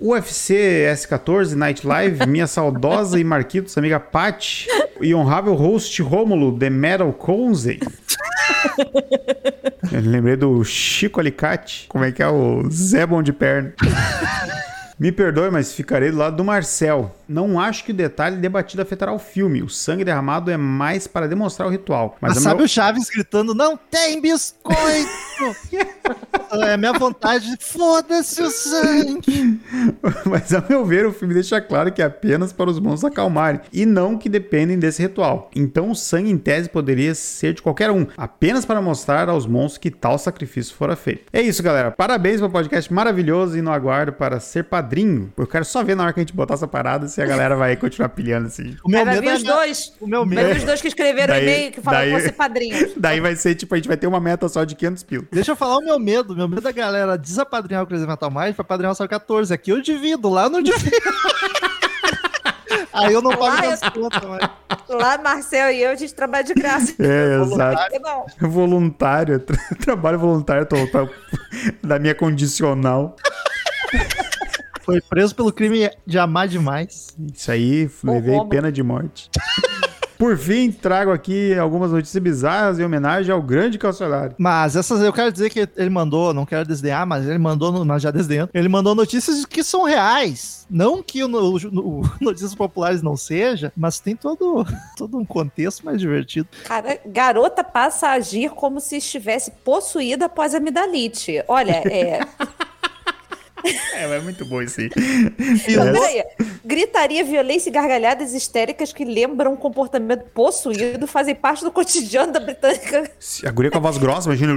UFC S14 Night Live, minha saudosa e Marquitos amiga Pat e honrável host Rômulo The Metal Conze. Eu lembrei do Chico Alicate. Como é que é o Zé Bom de Perna? Me perdoe, mas ficarei do lado do Marcel. Não acho que o detalhe debatido afetará o filme. O sangue derramado é mais para demonstrar o ritual. Mas, Mas a sabe meu- o Chaves gritando, não tem biscoito! é a minha vontade, foda-se o sangue! Mas a meu ver, o filme deixa claro que é apenas para os monstros acalmarem e não que dependem desse ritual. Então o sangue em tese poderia ser de qualquer um, apenas para mostrar aos monstros que tal sacrifício fora feito. É isso, galera. Parabéns pelo podcast maravilhoso e no aguardo para ser padrinho. Eu quero só ver na hora que a gente botar essa parada se a galera vai continuar pilhando assim. O meu Vai medo vir é os dois. O meu Vai medo. vir os dois que escreveram o Daí- e-mail que falaram daí- que vão ser padrinhos. Daí vai ser tipo, a gente vai ter uma meta só de 500 pila. Deixa eu falar o meu medo. Meu medo da galera desapadrinhar o Crazy Metal Mind pra padrinhar o Sal 14. Aqui eu divido, lá eu não divido. Aí eu não pago Lá eu- contas, mas... Lá, Marcel e eu, a gente trabalha de graça. É, exato. Não. Voluntário, tra- trabalho voluntário total da minha condicional. Foi preso pelo crime de amar demais. Isso aí, levei Romulo. pena de morte. Por fim, trago aqui algumas notícias bizarras em homenagem ao grande calcionário. Mas essas eu quero dizer que ele mandou, não quero desdenhar, mas ele mandou, mas já desdenhando, ele mandou notícias que são reais. Não que o, o- o notícias populares não seja, mas tem todo, todo um contexto mais divertido. Cara, garota passa a agir como se estivesse possuída após amidalite. Olha, é. É, é muito bom isso peraí. Gritaria, violência e gargalhadas histéricas que lembram um comportamento possuído fazem parte do cotidiano da britânica. A guria com a voz grossa, imagina.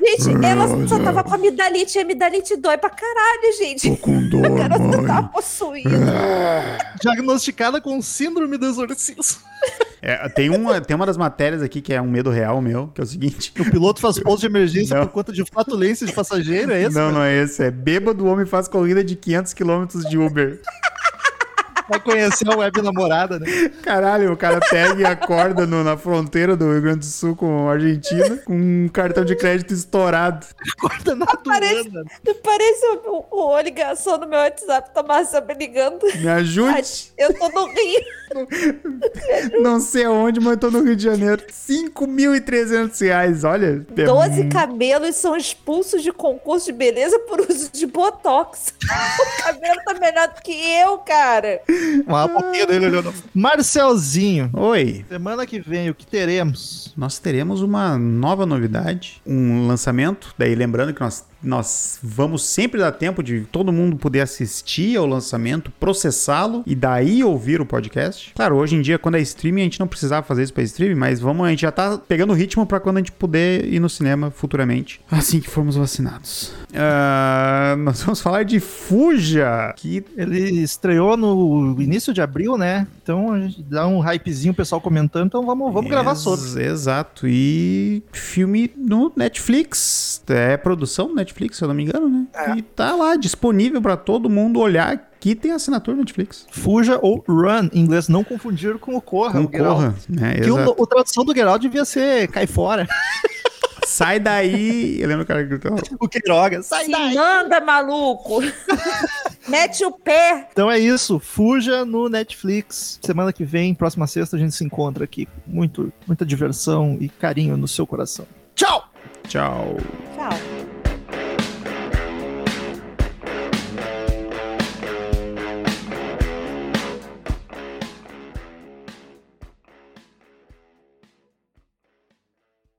Gente, ela só tava com amidalite e a amidalite dói pra caralho, gente. Tô com dor, A garota mãe. tava possuída. Diagnosticada com síndrome do exorcismo. É, tem, uma, tem uma das matérias aqui que é um medo real meu, que é o seguinte. O piloto faz pouso de emergência Não. por conta de flatulência de passageiro, é esse? não, não é esse. É bêbado, o homem faz corrida de 500 km de Uber. Vai conhecer a web namorada, né? Caralho, o cara pega e acorda no- na fronteira do Rio Grande do Sul com a Argentina com um cartão de crédito estourado. Acorda na Parece-. Parece o, o, o ligação no meu WhatsApp, tá Marcel me ligando. Me ajude. Eu tô no Rio. Não sei aonde, mas eu tô no Rio de Janeiro. 5.300 reais, olha. é 12 mu- cabelos são expulsos de concurso de beleza por uso de botox. o cabelo tá melhor do que eu, cara. Uma boquinha dele olhando. Marcelzinho, Oi. semana que vem, o que teremos? Nós teremos uma nova novidade, um lançamento. Daí lembrando que nós, nós vamos sempre dar tempo de todo mundo poder assistir ao lançamento, processá-lo e daí ouvir o podcast. Claro, hoje em dia, quando é streaming, a gente não precisava fazer isso para streaming, mas vamos, a gente já tá pegando o ritmo para quando a gente puder ir no cinema futuramente, assim que formos vacinados. Ah, nós vamos falar de Fuja, que Ele estreou no início de abril, né? Então a gente dá um hypezinho, o pessoal comentando, então vamos, vamos gravar Ex- sobre. Exato. E filme no Netflix. É produção do Netflix, se eu não me engano, né? É. E tá lá disponível pra todo mundo olhar. Que tem assinatura Netflix. Fuja ou Run, em inglês, não confundir com o Corra. o Geralt. Concorra. Né? Que o, Exato. o tradução do Geralt devia ser cai fora. Sai daí. Eu lembro o cara que gritou. o Queiroga, sai Se daí. anda, maluco. Mete o pé. Então é isso, Fuja no Netflix. Semana que vem, próxima sexta, a gente se encontra aqui. Muito, muita diversão e carinho no seu coração. Tchau! Tchau.